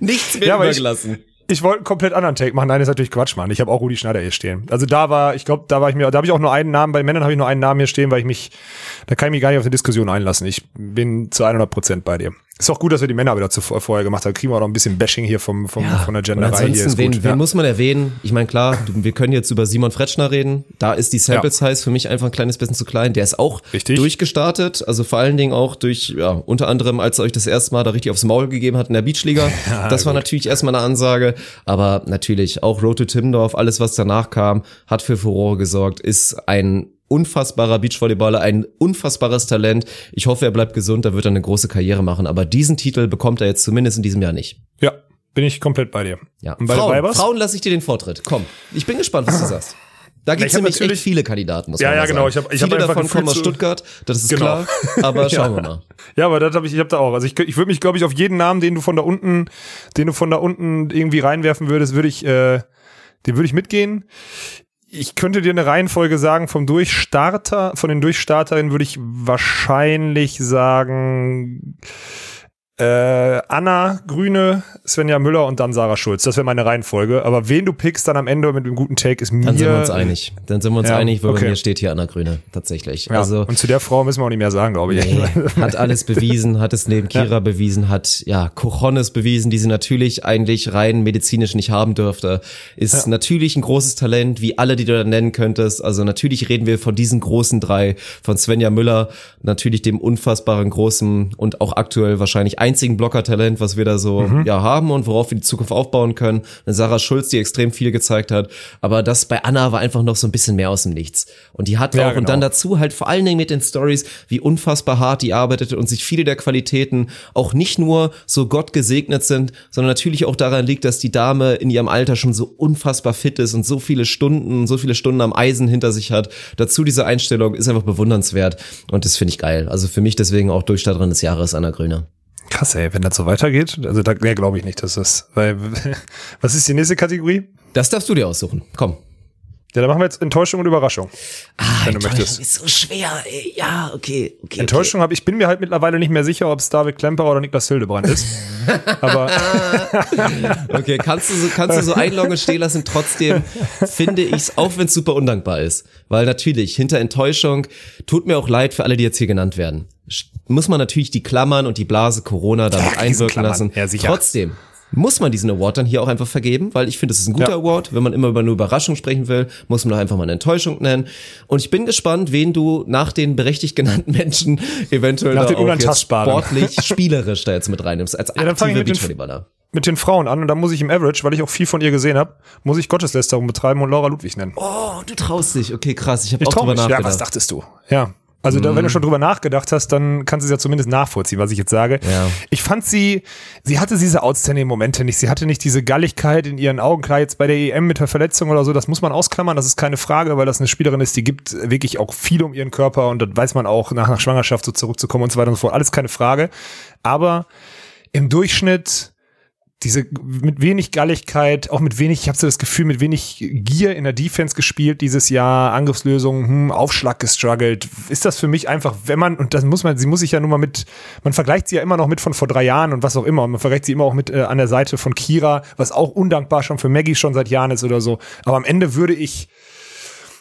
Nichts mehr ja, übergelassen. Ich, wollte einen komplett anderen Take machen. Nein, ist natürlich Quatsch, Mann. Ich habe auch Rudi Schneider hier stehen. Also da war, ich glaube, da war ich mir, da habe ich auch nur einen Namen, bei Männern habe ich nur einen Namen hier stehen, weil ich mich, da kann ich mich gar nicht auf eine Diskussion einlassen. Ich bin zu 100 Prozent bei dir. Ist auch gut, dass wir die Männer wieder zuvor, vorher gemacht haben. Kriegen wir auch noch ein bisschen Bashing hier vom, vom, ja. von der Genderei hier. Ist wen, gut, wen ja. muss man erwähnen? Ich meine, klar, wir können jetzt über Simon Fretschner reden. Da ist die Sample Size ja. für mich einfach ein kleines bisschen zu klein. Der ist auch richtig. durchgestartet. Also vor allen Dingen auch durch, ja, unter anderem, als er euch das erste Mal da richtig aufs Maul gegeben hat in der Beachliga. Das war gut. natürlich erstmal eine Ansage. Aber natürlich auch Road to Timdorf, alles was danach kam, hat für Furore gesorgt, ist ein unfassbarer Beachvolleyballer, ein unfassbares Talent. Ich hoffe, er bleibt gesund, da wird er eine große Karriere machen. Aber diesen Titel bekommt er jetzt zumindest in diesem Jahr nicht. Ja, bin ich komplett bei dir. Ja. Und bei Frauen, Frauen lasse ich dir den Vortritt. Komm, ich bin gespannt, was du sagst. Da gibt es nämlich echt viele Kandidaten, muss ja, man ja, genau. Ich hab, ich viele hab davon kommen aus Stuttgart, das ist genau. klar. Aber schauen ja. wir mal. Ja, aber das habe ich, ich habe da auch. Also ich, ich würde mich, glaube ich, auf jeden Namen, den du von da unten, den du von da unten irgendwie reinwerfen würdest, würde ich, äh, den würde ich mitgehen ich könnte dir eine Reihenfolge sagen. Vom Durchstarter, von den Durchstarterinnen würde ich wahrscheinlich sagen, äh, Anna Grüne, Svenja Müller und dann Sarah Schulz. Das wäre meine Reihenfolge. Aber wen du pickst dann am Ende mit einem guten Take ist mir. Dann sind wir uns einig. Dann sind wir uns ja, einig, weil okay. bei mir steht hier Anna Grüne tatsächlich. Ja, also und zu der Frau müssen wir auch nicht mehr sagen, glaube ich. Nee, hat alles bewiesen, hat es neben Kira ja. bewiesen, hat ja Cojones bewiesen, die sie natürlich eigentlich rein medizinisch nicht haben dürfte. Ist natürlich ein großes Talent, wie alle, die du da nennen könntest. Also natürlich reden wir von diesen großen drei, von Svenja Müller, natürlich dem unfassbaren großen und auch aktuell wahrscheinlich einzigen Blockertalent, was wir da so mhm. ja haben und worauf wir die Zukunft aufbauen können. Eine Sarah Schulz, die extrem viel gezeigt hat, aber das bei Anna war einfach noch so ein bisschen mehr aus dem Nichts. Und die hat ja, auch genau. und dann dazu halt vor allen Dingen mit den Stories, wie unfassbar hart die arbeitete und sich viele der Qualitäten auch nicht nur so Gott gesegnet sind, sondern natürlich auch daran liegt, dass die Dame in ihrem Alter schon so unfassbar fit ist und so viele Stunden, so viele Stunden am Eisen hinter sich hat. Dazu diese Einstellung ist einfach bewundernswert und das finde ich geil. Also für mich deswegen auch Durchstarterin des Jahres Anna Grüner. Krass, ey, wenn das so weitergeht, also da nee, glaube ich nicht, dass das, weil, was ist die nächste Kategorie? Das darfst du dir aussuchen. Komm. Ja, dann machen wir jetzt Enttäuschung und Überraschung. Ah, wenn du möchtest. ist so schwer. Ey. Ja, okay, okay. Enttäuschung okay. habe ich bin mir halt mittlerweile nicht mehr sicher, ob es David Klemperer oder Niklas Hildebrand ist. Aber okay, kannst du so kannst du so einloggen stehen lassen. Trotzdem finde ich es, auch wenn es super undankbar ist, weil natürlich hinter Enttäuschung tut mir auch leid für alle, die jetzt hier genannt werden. Muss man natürlich die Klammern und die Blase Corona damit ja, einwirken lassen. Ja, sicher. Trotzdem muss man diesen Award dann hier auch einfach vergeben, weil ich finde, es ist ein guter ja. Award. Wenn man immer über eine Überraschung sprechen will, muss man doch einfach mal eine Enttäuschung nennen. Und ich bin gespannt, wen du nach den berechtigt genannten Menschen eventuell nach auch jetzt sportlich, spielerisch da jetzt mit reinnimmst, als aktive ja, Beachvolleyballer. mit den Frauen an und da muss ich im Average, weil ich auch viel von ihr gesehen habe, muss ich Gotteslästerung betreiben und Laura Ludwig nennen. Oh, du traust dich. Okay, krass. Ich habe auch drüber nachgedacht. Ja, was dachtest du? Ja. Also da, wenn du mhm. schon drüber nachgedacht hast, dann kannst du es ja zumindest nachvollziehen, was ich jetzt sage. Ja. Ich fand sie, sie hatte diese outstanding Momente nicht. Sie hatte nicht diese Galligkeit in ihren Augen. Klar, jetzt bei der EM mit der Verletzung oder so, das muss man ausklammern. Das ist keine Frage, weil das eine Spielerin ist, die gibt wirklich auch viel um ihren Körper und das weiß man auch nach, nach Schwangerschaft so zurückzukommen und so weiter und so fort. Alles keine Frage. Aber im Durchschnitt diese mit wenig Galligkeit, auch mit wenig, ich habe so das Gefühl, mit wenig Gier in der Defense gespielt dieses Jahr, Angriffslösungen, hm, Aufschlag gestruggelt. Ist das für mich einfach, wenn man, und das muss man, sie muss sich ja nun mal mit, man vergleicht sie ja immer noch mit von vor drei Jahren und was auch immer. Man vergleicht sie immer auch mit äh, an der Seite von Kira, was auch undankbar schon für Maggie schon seit Jahren ist oder so. Aber am Ende würde ich,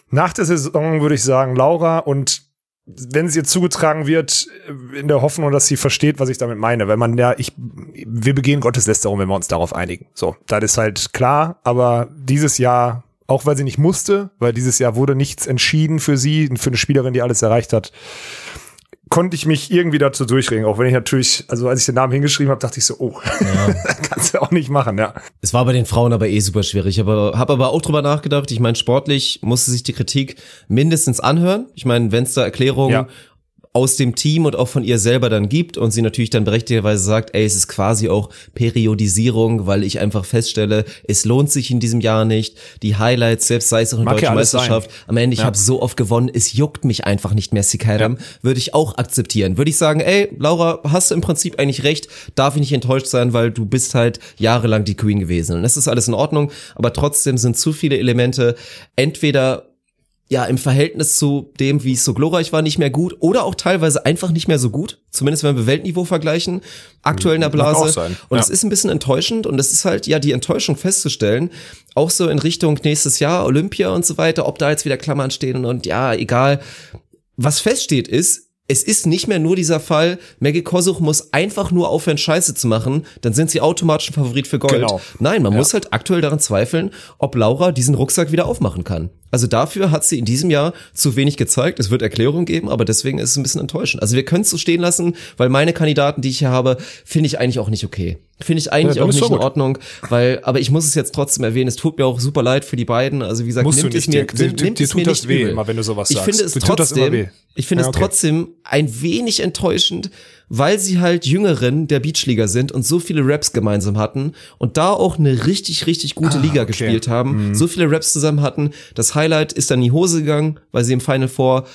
nach der Saison würde ich sagen, Laura und wenn es ihr zugetragen wird, in der Hoffnung, dass sie versteht, was ich damit meine. Wenn man ja, ich, wir begehen Gotteslästerung, wenn wir uns darauf einigen. So, das ist halt klar, aber dieses Jahr, auch weil sie nicht musste, weil dieses Jahr wurde nichts entschieden für sie, für eine Spielerin, die alles erreicht hat, konnte ich mich irgendwie dazu durchringen, auch wenn ich natürlich, also als ich den Namen hingeschrieben habe, dachte ich so, oh, ja. kannst du auch nicht machen, ja. Es war bei den Frauen aber eh super schwierig, aber habe aber auch drüber nachgedacht. Ich meine, sportlich musste sich die Kritik mindestens anhören. Ich meine, wenn es da Erklärungen ja aus dem Team und auch von ihr selber dann gibt und sie natürlich dann berechtigterweise sagt, ey, es ist quasi auch Periodisierung, weil ich einfach feststelle, es lohnt sich in diesem Jahr nicht. Die Highlights, selbst sei es auch in Mag Deutschen Meisterschaft, sein. am Ende, ich ja. habe so oft gewonnen, es juckt mich einfach nicht mehr, Sikaram, ja. würde ich auch akzeptieren. Würde ich sagen, ey, Laura, hast du im Prinzip eigentlich recht, darf ich nicht enttäuscht sein, weil du bist halt jahrelang die Queen gewesen. Und das ist alles in Ordnung, aber trotzdem sind zu viele Elemente entweder ja im Verhältnis zu dem, wie es so glorreich war, nicht mehr gut oder auch teilweise einfach nicht mehr so gut. Zumindest wenn wir Weltniveau vergleichen, aktuell in der Blase. Und es ja. ist ein bisschen enttäuschend und es ist halt ja die Enttäuschung festzustellen, auch so in Richtung nächstes Jahr Olympia und so weiter, ob da jetzt wieder Klammern stehen und ja, egal. Was feststeht ist, es ist nicht mehr nur dieser Fall, Maggie Kosuch muss einfach nur aufhören, Scheiße zu machen, dann sind sie automatisch ein Favorit für Gold. Genau. Nein, man ja. muss halt aktuell daran zweifeln, ob Laura diesen Rucksack wieder aufmachen kann. Also dafür hat sie in diesem Jahr zu wenig gezeigt. Es wird Erklärungen geben, aber deswegen ist es ein bisschen enttäuschend. Also wir können es so stehen lassen, weil meine Kandidaten, die ich hier habe, finde ich eigentlich auch nicht okay. Finde ich eigentlich ja, auch nicht in Ordnung, weil, aber ich muss es jetzt trotzdem erwähnen, es tut mir auch super leid für die beiden. Also wie gesagt, Musst nimmt es mir, dir, nimmt, nimmt dir, es mir nicht weh, übel. immer wenn du sowas ich Finde es trotzdem, ich finde ja, okay. es trotzdem ein wenig enttäuschend, weil sie halt Jüngeren der Beachliga sind und so viele Raps gemeinsam hatten und da auch eine richtig, richtig gute ah, Liga okay. gespielt haben, mhm. so viele Raps zusammen hatten. Das Highlight ist dann in die Hose gegangen, weil sie im Final Four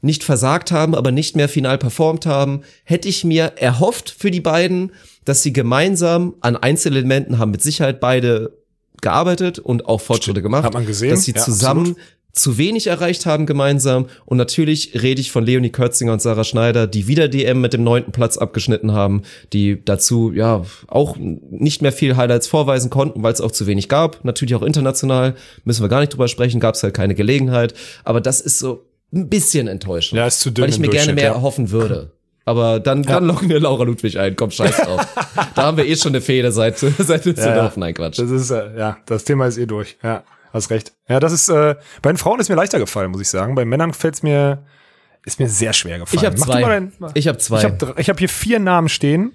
nicht versagt haben, aber nicht mehr final performt haben. Hätte ich mir erhofft für die beiden, dass sie gemeinsam an Einzelelementen haben mit Sicherheit beide gearbeitet und auch Fortschritte gemacht. Hat man gesehen. Dass sie ja, zusammen absolut zu wenig erreicht haben gemeinsam. Und natürlich rede ich von Leonie Kürzinger und Sarah Schneider, die wieder DM mit dem neunten Platz abgeschnitten haben, die dazu ja auch nicht mehr viel Highlights vorweisen konnten, weil es auch zu wenig gab. Natürlich auch international, müssen wir gar nicht drüber sprechen, gab es halt keine Gelegenheit. Aber das ist so ein bisschen enttäuschend. Ja, ist zu dünn Weil ich mir gerne mehr ja. erhoffen würde. Aber dann, ja. dann locken wir Laura Ludwig ein. Komm, scheiß drauf. da haben wir eh schon eine Fehde seit, seit Düsseldorf. Ja, Nein, Quatsch. Das ist, äh, ja, das Thema ist eh durch. Ja. Hast recht. Ja, das ist, äh, bei den Frauen ist mir leichter gefallen, muss ich sagen. Bei Männern fällt es mir, ist mir sehr schwer gefallen. Ich habe zwei. Dein, ich habe zwei. Ich habe hab hier vier Namen stehen.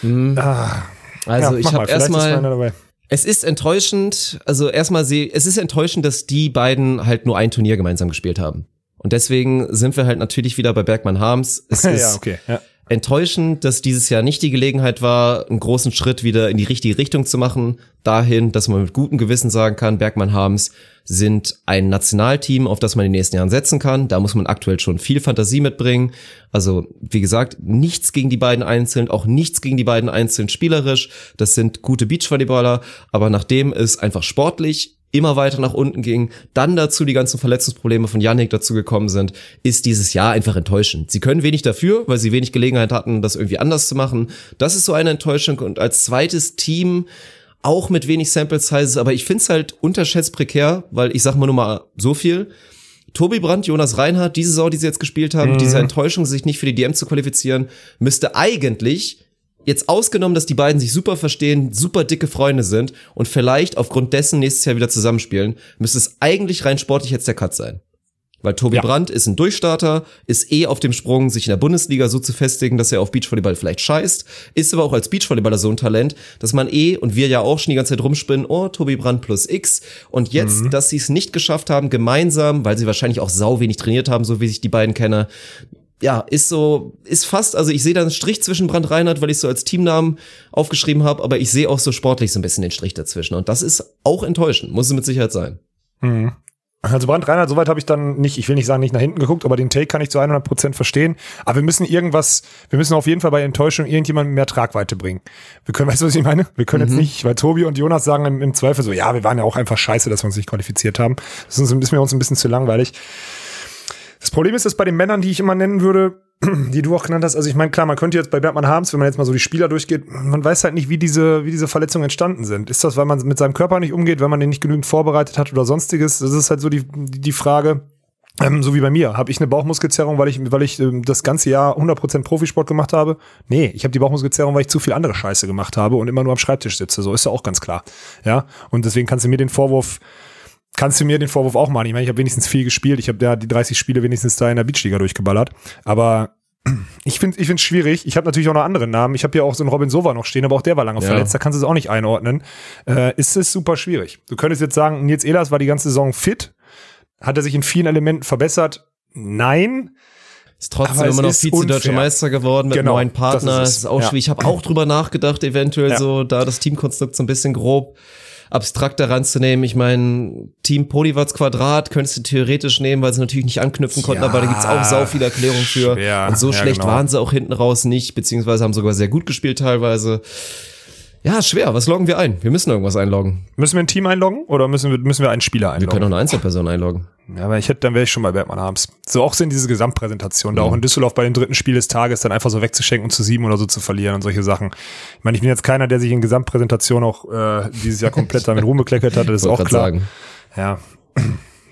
Mhm. Ah, also ja, ich habe erstmal. Es ist enttäuschend, also erstmal sie, es ist enttäuschend, dass die beiden halt nur ein Turnier gemeinsam gespielt haben. Und deswegen sind wir halt natürlich wieder bei Bergmann Harms. Es ist ja, okay. Ja enttäuschend, dass dieses Jahr nicht die Gelegenheit war, einen großen Schritt wieder in die richtige Richtung zu machen, dahin, dass man mit gutem Gewissen sagen kann, Bergmann Harms sind ein Nationalteam, auf das man in den nächsten Jahren setzen kann. Da muss man aktuell schon viel Fantasie mitbringen. Also, wie gesagt, nichts gegen die beiden einzeln, auch nichts gegen die beiden einzeln spielerisch. Das sind gute Beachvolleyballer, aber nachdem es einfach sportlich immer weiter nach unten ging, dann dazu die ganzen Verletzungsprobleme von Yannick dazu gekommen sind, ist dieses Jahr einfach enttäuschend. Sie können wenig dafür, weil sie wenig Gelegenheit hatten, das irgendwie anders zu machen. Das ist so eine Enttäuschung und als zweites Team auch mit wenig Sample Sizes, aber ich find's halt unterschätzt prekär, weil ich sag mal nur mal so viel. Tobi Brandt, Jonas Reinhardt, diese Saison, die sie jetzt gespielt haben, mhm. diese Enttäuschung, sich nicht für die DM zu qualifizieren, müsste eigentlich jetzt ausgenommen, dass die beiden sich super verstehen, super dicke Freunde sind und vielleicht aufgrund dessen nächstes Jahr wieder zusammenspielen, müsste es eigentlich rein sportlich jetzt der Cut sein. Weil Tobi ja. Brandt ist ein Durchstarter, ist eh auf dem Sprung, sich in der Bundesliga so zu festigen, dass er auf Beachvolleyball vielleicht scheißt, ist aber auch als Beachvolleyballer so ein Talent, dass man eh, und wir ja auch schon die ganze Zeit rumspinnen, oh, Tobi Brandt plus X. Und jetzt, mhm. dass sie es nicht geschafft haben, gemeinsam, weil sie wahrscheinlich auch sau wenig trainiert haben, so wie ich die beiden kenne, ja, ist so, ist fast, also ich sehe da einen Strich zwischen Brand Reinhardt, weil ich so als Teamnamen aufgeschrieben habe, aber ich sehe auch so sportlich so ein bisschen den Strich dazwischen. Und das ist auch enttäuschend, muss es mit Sicherheit sein. Mhm. Also Brand Reinhardt, soweit habe ich dann nicht, ich will nicht sagen, nicht nach hinten geguckt, aber den Take kann ich zu 100 Prozent verstehen. Aber wir müssen irgendwas, wir müssen auf jeden Fall bei Enttäuschung irgendjemandem mehr Tragweite bringen. Wir können, weißt du, was ich meine? Wir können mhm. jetzt nicht, weil Tobi und Jonas sagen im, im, Zweifel so, ja, wir waren ja auch einfach scheiße, dass wir uns nicht qualifiziert haben. Das ist, uns, ist mir uns ein bisschen zu langweilig. Das Problem ist, dass bei den Männern, die ich immer nennen würde, die du auch genannt hast, also ich meine, klar, man könnte jetzt bei Bergmann Harms, wenn man jetzt mal so die Spieler durchgeht, man weiß halt nicht, wie diese, wie diese Verletzungen entstanden sind. Ist das, weil man mit seinem Körper nicht umgeht, wenn man den nicht genügend vorbereitet hat oder sonstiges? Das ist halt so die, die Frage. Ähm, so wie bei mir. Habe ich eine Bauchmuskelzerrung, weil ich, weil ich ähm, das ganze Jahr 100% Profisport gemacht habe? Nee, ich habe die Bauchmuskelzerrung, weil ich zu viel andere Scheiße gemacht habe und immer nur am Schreibtisch sitze. So ist ja auch ganz klar. Ja, und deswegen kannst du mir den Vorwurf kannst du mir den Vorwurf auch machen. Ich meine, ich habe wenigstens viel gespielt. Ich habe ja die 30 Spiele wenigstens da in der Beachliga durchgeballert. Aber ich finde ich finde schwierig. Ich habe natürlich auch noch andere Namen. Ich habe ja auch so einen Robin Sova noch stehen, aber auch der war lange ja. verletzt. Da kannst du es auch nicht einordnen. Äh, ist es super schwierig. Du könntest jetzt sagen, Nils Ehlers war die ganze Saison fit. Hat er sich in vielen Elementen verbessert? Nein. Ist trotzdem immer noch Vize-Deutscher Meister geworden mit genau, neuen Partner. Das ist, ist auch ja. schwierig. Ich habe auch drüber nachgedacht, eventuell ja. so da das Teamkonstrukt so ein bisschen grob abstrakter ranzunehmen. Ich meine, Team Polywatts Quadrat könntest du theoretisch nehmen, weil sie natürlich nicht anknüpfen konnten, ja, aber da gibt's auch sau viel Erklärung für. Schwer. Und so ja, schlecht genau. waren sie auch hinten raus nicht, beziehungsweise haben sogar sehr gut gespielt teilweise. Ja, schwer. Was loggen wir ein? Wir müssen irgendwas einloggen. Müssen wir ein Team einloggen oder müssen wir, müssen wir einen Spieler einloggen? Wir können auch eine Einzelperson einloggen. Ja, aber ich hätte, dann wäre ich schon bei Bergmann abends. So auch sind diese Gesamtpräsentation, mhm. da auch in Düsseldorf bei dem dritten Spiel des Tages dann einfach so wegzuschenken und zu sieben oder so zu verlieren und solche Sachen. Ich meine, ich bin jetzt keiner, der sich in Gesamtpräsentation auch äh, dieses Jahr komplett damit rumbekleckert hat, das ist auch klar. Sagen. Ja.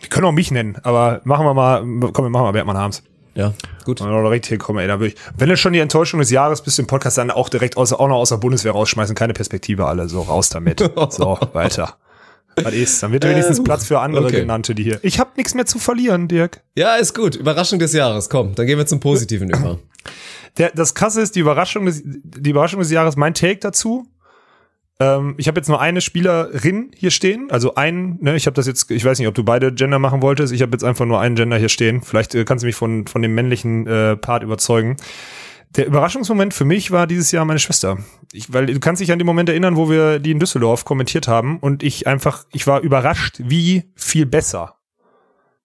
Die können auch mich nennen, aber machen wir mal, komm, wir machen mal Bergmann abends. Ja, gut. Und direkt hier kommen, ey, da will ich, wenn du schon die Enttäuschung des Jahres bist im Podcast, dann auch direkt außer, auch noch aus der Bundeswehr rausschmeißen, keine Perspektive alle, so raus damit. so, weiter. Was ist? Dann wird wenigstens ähm, Platz für andere okay. genannte, die hier. Ich habe nichts mehr zu verlieren, Dirk. Ja, ist gut. Überraschung des Jahres. Komm, dann gehen wir zum Positiven über. Der, das Krasse ist die Überraschung des, die Überraschung des Jahres. Mein Take dazu. Ähm, ich habe jetzt nur eine Spielerin hier stehen, also einen. Ne, ich habe das jetzt. Ich weiß nicht, ob du beide Gender machen wolltest. Ich habe jetzt einfach nur einen Gender hier stehen. Vielleicht äh, kannst du mich von von dem männlichen äh, Part überzeugen. Der Überraschungsmoment für mich war dieses Jahr meine Schwester. Ich, weil du kannst dich an den Moment erinnern, wo wir die in Düsseldorf kommentiert haben und ich einfach, ich war überrascht, wie viel besser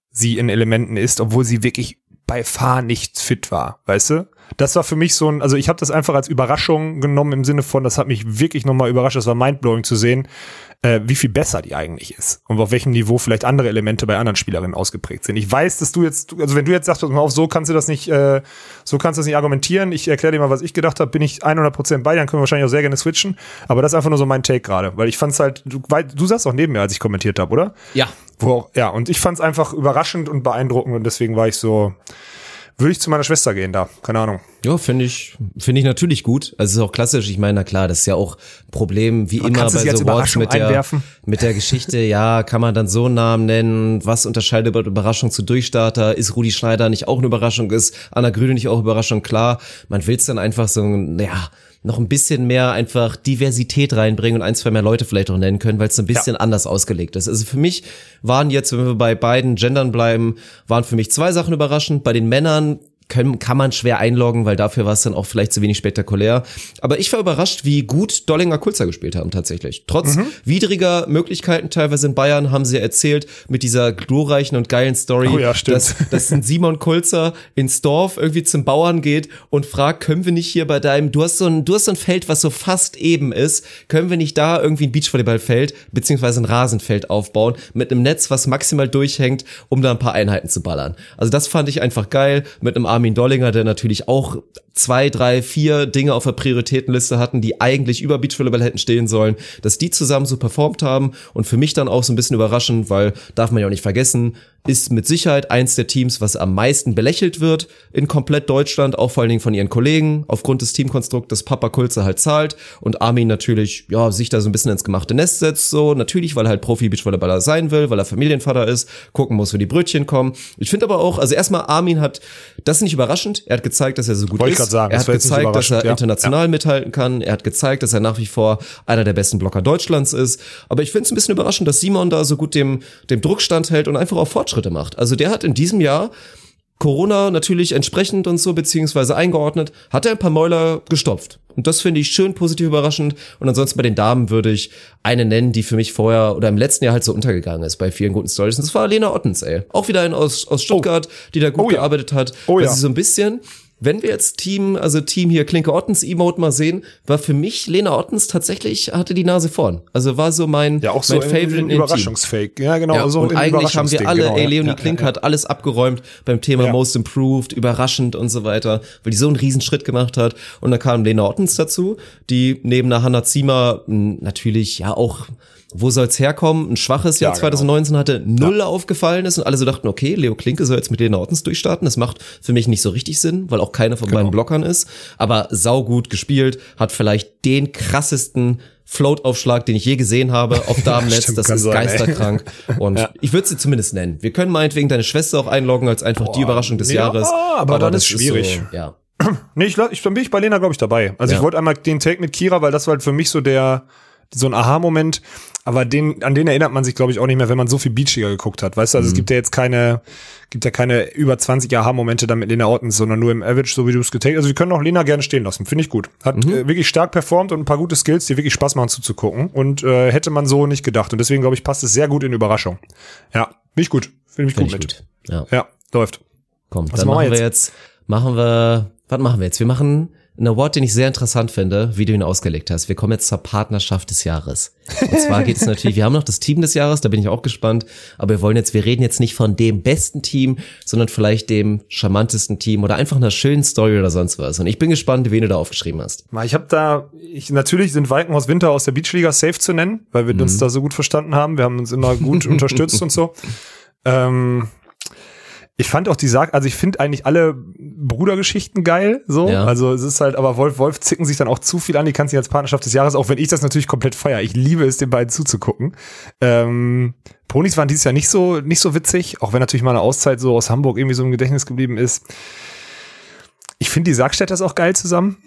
sie in Elementen ist, obwohl sie wirklich bei Fahr nicht fit war, weißt du? Das war für mich so ein, also ich habe das einfach als Überraschung genommen im Sinne von, das hat mich wirklich nochmal überrascht, das war mindblowing zu sehen, äh, wie viel besser die eigentlich ist und auf welchem Niveau vielleicht andere Elemente bei anderen Spielerinnen ausgeprägt sind. Ich weiß, dass du jetzt, also wenn du jetzt sagst, auf, so kannst du das nicht, äh, so kannst du das nicht argumentieren. Ich erkläre dir mal, was ich gedacht habe, bin ich 100% bei, dann können wir wahrscheinlich auch sehr gerne switchen. Aber das ist einfach nur so mein Take gerade, weil ich fand's halt, du, weil, du saßt auch neben mir, als ich kommentiert habe, oder? Ja. Wo auch, ja, und ich fand's einfach überraschend und beeindruckend und deswegen war ich so, würde ich zu meiner Schwester gehen da. Keine Ahnung. Ja, finde ich, finde ich natürlich gut. Also es ist auch klassisch. Ich meine, na klar, das ist ja auch ein Problem, wie man immer bei so Awards mit der, mit der Geschichte. Ja, kann man dann so einen Namen nennen? Was unterscheidet Überraschung zu Durchstarter? Ist Rudi Schneider nicht auch eine Überraschung? Ist Anna Grüne nicht auch Überraschung? Klar, man will es dann einfach so, ja, noch ein bisschen mehr einfach Diversität reinbringen und ein, zwei mehr Leute vielleicht auch nennen können, weil es ein bisschen ja. anders ausgelegt ist. Also für mich waren jetzt, wenn wir bei beiden Gendern bleiben, waren für mich zwei Sachen überraschend. Bei den Männern können, kann man schwer einloggen, weil dafür war es dann auch vielleicht zu wenig spektakulär. Aber ich war überrascht, wie gut Dollinger Kulzer gespielt haben tatsächlich. Trotz mhm. widriger Möglichkeiten teilweise in Bayern haben sie erzählt mit dieser glorreichen und geilen Story, oh ja, dass, dass ein Simon Kulzer ins Dorf irgendwie zum Bauern geht und fragt, können wir nicht hier bei deinem, du hast so ein, du hast so ein Feld, was so fast eben ist, können wir nicht da irgendwie ein Beachvolleyballfeld beziehungsweise ein Rasenfeld aufbauen mit einem Netz, was maximal durchhängt, um da ein paar Einheiten zu ballern. Also das fand ich einfach geil mit einem Armin Dollinger, der natürlich auch zwei, drei, vier Dinge auf der Prioritätenliste hatten, die eigentlich über Beachvolleyball hätten stehen sollen, dass die zusammen so performt haben und für mich dann auch so ein bisschen überraschend, weil darf man ja auch nicht vergessen, ist mit Sicherheit eins der Teams, was am meisten belächelt wird in komplett Deutschland, auch vor allen Dingen von ihren Kollegen, aufgrund des Teamkonstruktes Papa Kulze halt zahlt und Armin natürlich, ja, sich da so ein bisschen ins gemachte Nest setzt, so, natürlich, weil er halt Profi-Beachvolleyballer sein will, weil er Familienvater ist, gucken muss, wo die Brötchen kommen. Ich finde aber auch, also erstmal Armin hat, das ist nicht überraschend, er hat gezeigt, dass er so gut Wollte ist. Sagen, er hat gezeigt, dass er ja. international ja. mithalten kann, er hat gezeigt, dass er nach wie vor einer der besten Blocker Deutschlands ist, aber ich finde es ein bisschen überraschend, dass Simon da so gut dem, dem Druck standhält und einfach auch Fortschritte macht. Also der hat in diesem Jahr Corona natürlich entsprechend und so, beziehungsweise eingeordnet, hat er ein paar Mäuler gestopft. Und das finde ich schön positiv überraschend. Und ansonsten bei den Damen würde ich eine nennen, die für mich vorher oder im letzten Jahr halt so untergegangen ist bei vielen guten Stories. Und das war Lena Ottens, ey. Auch wieder ein aus, aus Stuttgart, oh. die da gut oh, gearbeitet hat. Oh, weil ja. sie so ein bisschen, wenn wir jetzt Team, also Team hier Klinke Ottens Emote mal sehen, war für mich Lena Ottens tatsächlich hatte die Nase vorn. Also war so mein ja auch so mein Favorite in, in Überraschungsfake. Ja, genau, ja, so und eigentlich haben wir alle, genau, ey, Leonie ja, Klink ja, hat alles abgeräumt beim Thema Most Improved, überraschend und so weiter, weil die so einen riesen Schritt gemacht hat. Und dann kam Lena Ottens dazu, die neben der Hannah Ziemer hm, natürlich ja auch wo soll's herkommen? Ein schwaches Jahr ja, 2019 genau. hatte, null ja. aufgefallen ist und alle so dachten, okay, Leo Klinke soll jetzt mit Lena Ortens durchstarten. Das macht für mich nicht so richtig Sinn, weil auch keiner von genau. beiden Blockern ist. Aber saugut gespielt, hat vielleicht den krassesten Float-Aufschlag, den ich je gesehen habe auf Damennetz. Stimmt, das ist sein, geisterkrank. Ey. Und ja. ich würde sie zumindest nennen. Wir können meinetwegen deine Schwester auch einloggen als einfach Boah, die Überraschung des nee, Jahres. Aber, aber dann ist schwierig. Ist so, ja. Nee, ich, ich, dann bin ich bei Lena, glaube ich, dabei. Also ja. ich wollte einmal den Take mit Kira, weil das war halt für mich so der, so ein Aha-Moment, aber den, an den erinnert man sich, glaube ich, auch nicht mehr, wenn man so viel Beachiger geguckt hat. Weißt du, also mhm. es gibt ja jetzt keine, gibt ja keine über 20 Aha-Momente dann mit Lena Ortens, sondern nur im Average, so wie du es getaked Also wir können auch Lena gerne stehen lassen, finde ich gut. Hat mhm. äh, wirklich stark performt und ein paar gute Skills, die wirklich Spaß machen zuzugucken. Und äh, hätte man so nicht gedacht. Und deswegen, glaube ich, passt es sehr gut in Überraschung. Ja, finde ich gut. Finde ich find gut mit. Gut. Ja. ja, läuft. Komm, Was dann machen wir jetzt? wir jetzt, machen wir, was machen wir jetzt? Wir machen ein Award, den ich sehr interessant finde, wie du ihn ausgelegt hast. Wir kommen jetzt zur Partnerschaft des Jahres. Und zwar geht es natürlich, wir haben noch das Team des Jahres, da bin ich auch gespannt, aber wir wollen jetzt, wir reden jetzt nicht von dem besten Team, sondern vielleicht dem charmantesten Team oder einfach einer schönen Story oder sonst was. Und ich bin gespannt, wen du da aufgeschrieben hast. Ich habe da, ich, natürlich sind Walkenhaus Winter aus der Beachliga safe zu nennen, weil wir mhm. uns da so gut verstanden haben. Wir haben uns immer gut unterstützt und so. Ähm, ich fand auch die Sag, also ich finde eigentlich alle Brudergeschichten geil, so. Ja. Also es ist halt, aber Wolf, Wolf zicken sich dann auch zu viel an, die kannst du als Partnerschaft des Jahres, auch wenn ich das natürlich komplett feier. Ich liebe es, den beiden zuzugucken. Ähm, Ponys waren dieses Jahr nicht so, nicht so witzig, auch wenn natürlich mal eine Auszeit so aus Hamburg irgendwie so im Gedächtnis geblieben ist. Ich finde die Sargstädters auch geil zusammen.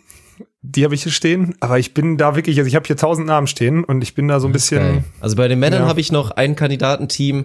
Die habe ich hier stehen, aber ich bin da wirklich, also ich habe hier tausend Namen stehen und ich bin da so ein bisschen. Geil. Also bei den Männern ja. habe ich noch ein Kandidatenteam,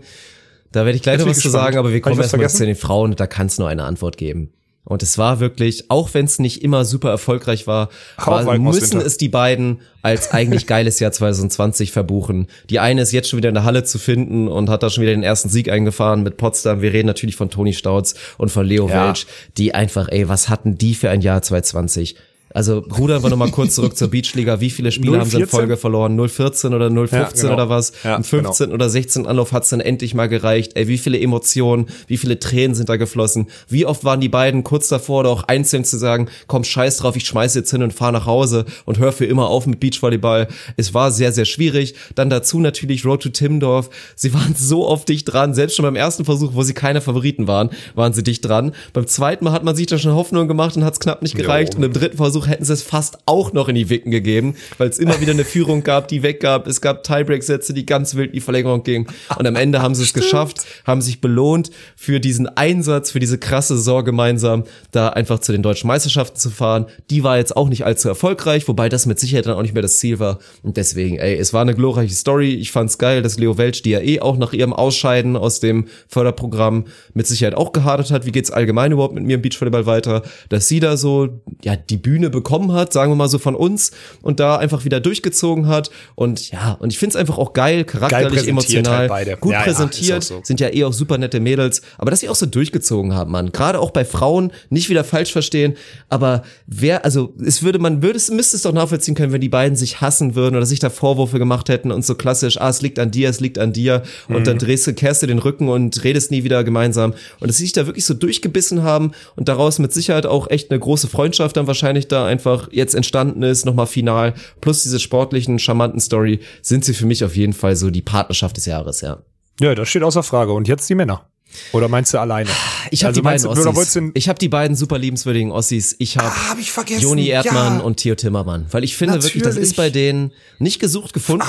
da werde ich gleich noch was zu sagen, aber wir kommen erstmal zu den Frauen und da kann es nur eine Antwort geben. Und es war wirklich, auch wenn es nicht immer super erfolgreich war, war müssen es die beiden als eigentlich geiles Jahr 2020 verbuchen. Die eine ist jetzt schon wieder in der Halle zu finden und hat da schon wieder den ersten Sieg eingefahren mit Potsdam. Wir reden natürlich von Toni Stautz und von Leo ja. Welch, die einfach, ey, was hatten die für ein Jahr 2020? Also rudern wir nochmal kurz zurück zur Beachliga. Wie viele Spiele 0, haben sie in Folge verloren? 014 oder 015 ja, genau. oder was? Ja, Im 15 genau. oder 16 Anlauf hat's dann endlich mal gereicht. Ey, wie viele Emotionen, wie viele Tränen sind da geflossen? Wie oft waren die beiden kurz davor oder auch einzeln zu sagen, komm, scheiß drauf, ich schmeiß jetzt hin und fahr nach Hause und hör für immer auf mit Beachvolleyball. Es war sehr, sehr schwierig. Dann dazu natürlich Road to Timdorf. Sie waren so oft dicht dran. Selbst schon beim ersten Versuch, wo sie keine Favoriten waren, waren sie dicht dran. Beim zweiten Mal hat man sich da schon Hoffnung gemacht und hat's knapp nicht gereicht. Jo. Und im dritten Versuch hätten sie es fast auch noch in die Wicken gegeben, weil es immer wieder eine Führung gab, die weggab. Es gab Tiebreak-Sätze, die ganz wild in die Verlängerung gingen. Und am Ende haben sie es geschafft, haben sich belohnt für diesen Einsatz, für diese krasse Saison gemeinsam, da einfach zu den deutschen Meisterschaften zu fahren. Die war jetzt auch nicht allzu erfolgreich, wobei das mit Sicherheit dann auch nicht mehr das Ziel war. Und deswegen, ey, es war eine glorreiche Story. Ich fand's geil, dass Leo Welch, die ja eh auch nach ihrem Ausscheiden aus dem Förderprogramm mit Sicherheit auch gehadert hat. Wie geht's allgemein überhaupt mit mir im Beachvolleyball weiter? Dass sie da so, ja, die Bühne bekommen hat, sagen wir mal so von uns und da einfach wieder durchgezogen hat. Und ja, und ich finde es einfach auch geil, charakterlich, geil emotional, halt gut ja, präsentiert, ja, so. sind ja eh auch super nette Mädels, aber dass sie auch so durchgezogen haben, man, gerade auch bei Frauen, nicht wieder falsch verstehen, aber wer, also es würde, man würde es, müsste es doch nachvollziehen können, wenn die beiden sich hassen würden oder sich da Vorwürfe gemacht hätten und so klassisch, ah, es liegt an dir, es liegt an dir. Und mhm. dann drehst du, kehrst du den Rücken und redest nie wieder gemeinsam. Und dass sie sich da wirklich so durchgebissen haben und daraus mit Sicherheit auch echt eine große Freundschaft dann wahrscheinlich da einfach jetzt entstanden ist, nochmal final, plus diese sportlichen, charmanten Story, sind sie für mich auf jeden Fall so die Partnerschaft des Jahres, ja. Ja, das steht außer Frage. Und jetzt die Männer. Oder meinst du alleine? Ich habe also die beiden du, Ossis. Ich habe die beiden super liebenswürdigen Ossis. Ich habe ah, hab ich Joni Erdmann ja. und Theo Timmermann. Weil ich finde Natürlich. wirklich, das ist bei denen nicht gesucht gefunden.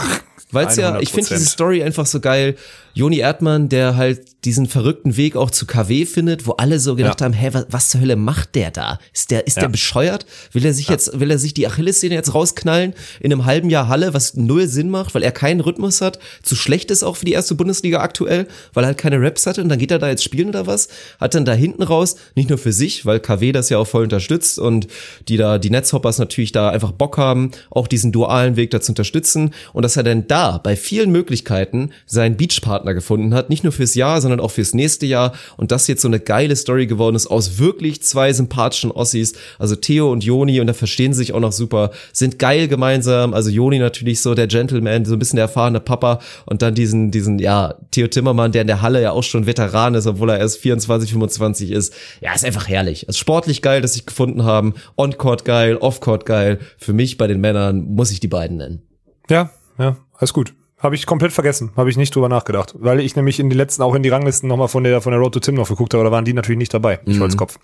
Weil es ja, ich finde diese Story einfach so geil. Joni Erdmann, der halt diesen verrückten Weg auch zu KW findet, wo alle so gedacht ja. haben, hä, was, was, zur Hölle macht der da? Ist der, ist ja. der bescheuert? Will er sich ja. jetzt, will er sich die Achillessehne jetzt rausknallen in einem halben Jahr Halle, was null Sinn macht, weil er keinen Rhythmus hat, zu schlecht ist auch für die erste Bundesliga aktuell, weil er halt keine Raps hatte und dann geht er da jetzt spielen oder was? Hat dann da hinten raus, nicht nur für sich, weil KW das ja auch voll unterstützt und die da, die Netzhoppers natürlich da einfach Bock haben, auch diesen dualen Weg da zu unterstützen und dass er dann da bei vielen Möglichkeiten seinen Beachpartner gefunden hat, nicht nur fürs Jahr, sondern auch fürs nächste Jahr und das jetzt so eine geile Story geworden ist aus wirklich zwei sympathischen Ossis, also Theo und Joni und da verstehen sie sich auch noch super, sind geil gemeinsam, also Joni natürlich so der Gentleman, so ein bisschen der erfahrene Papa und dann diesen, diesen, ja, Theo Timmermann, der in der Halle ja auch schon Veteran ist, obwohl er erst 24, 25 ist. Ja, ist einfach herrlich. Ist sportlich geil, dass sie gefunden haben, On-Court geil, Off-Court geil. Für mich bei den Männern muss ich die beiden nennen. Ja, ja, alles gut. Habe ich komplett vergessen, habe ich nicht drüber nachgedacht, weil ich nämlich in die letzten auch in die Ranglisten nochmal von der von der Road to Tim noch geguckt habe, da waren die natürlich nicht dabei. Ich mhm. Kopf.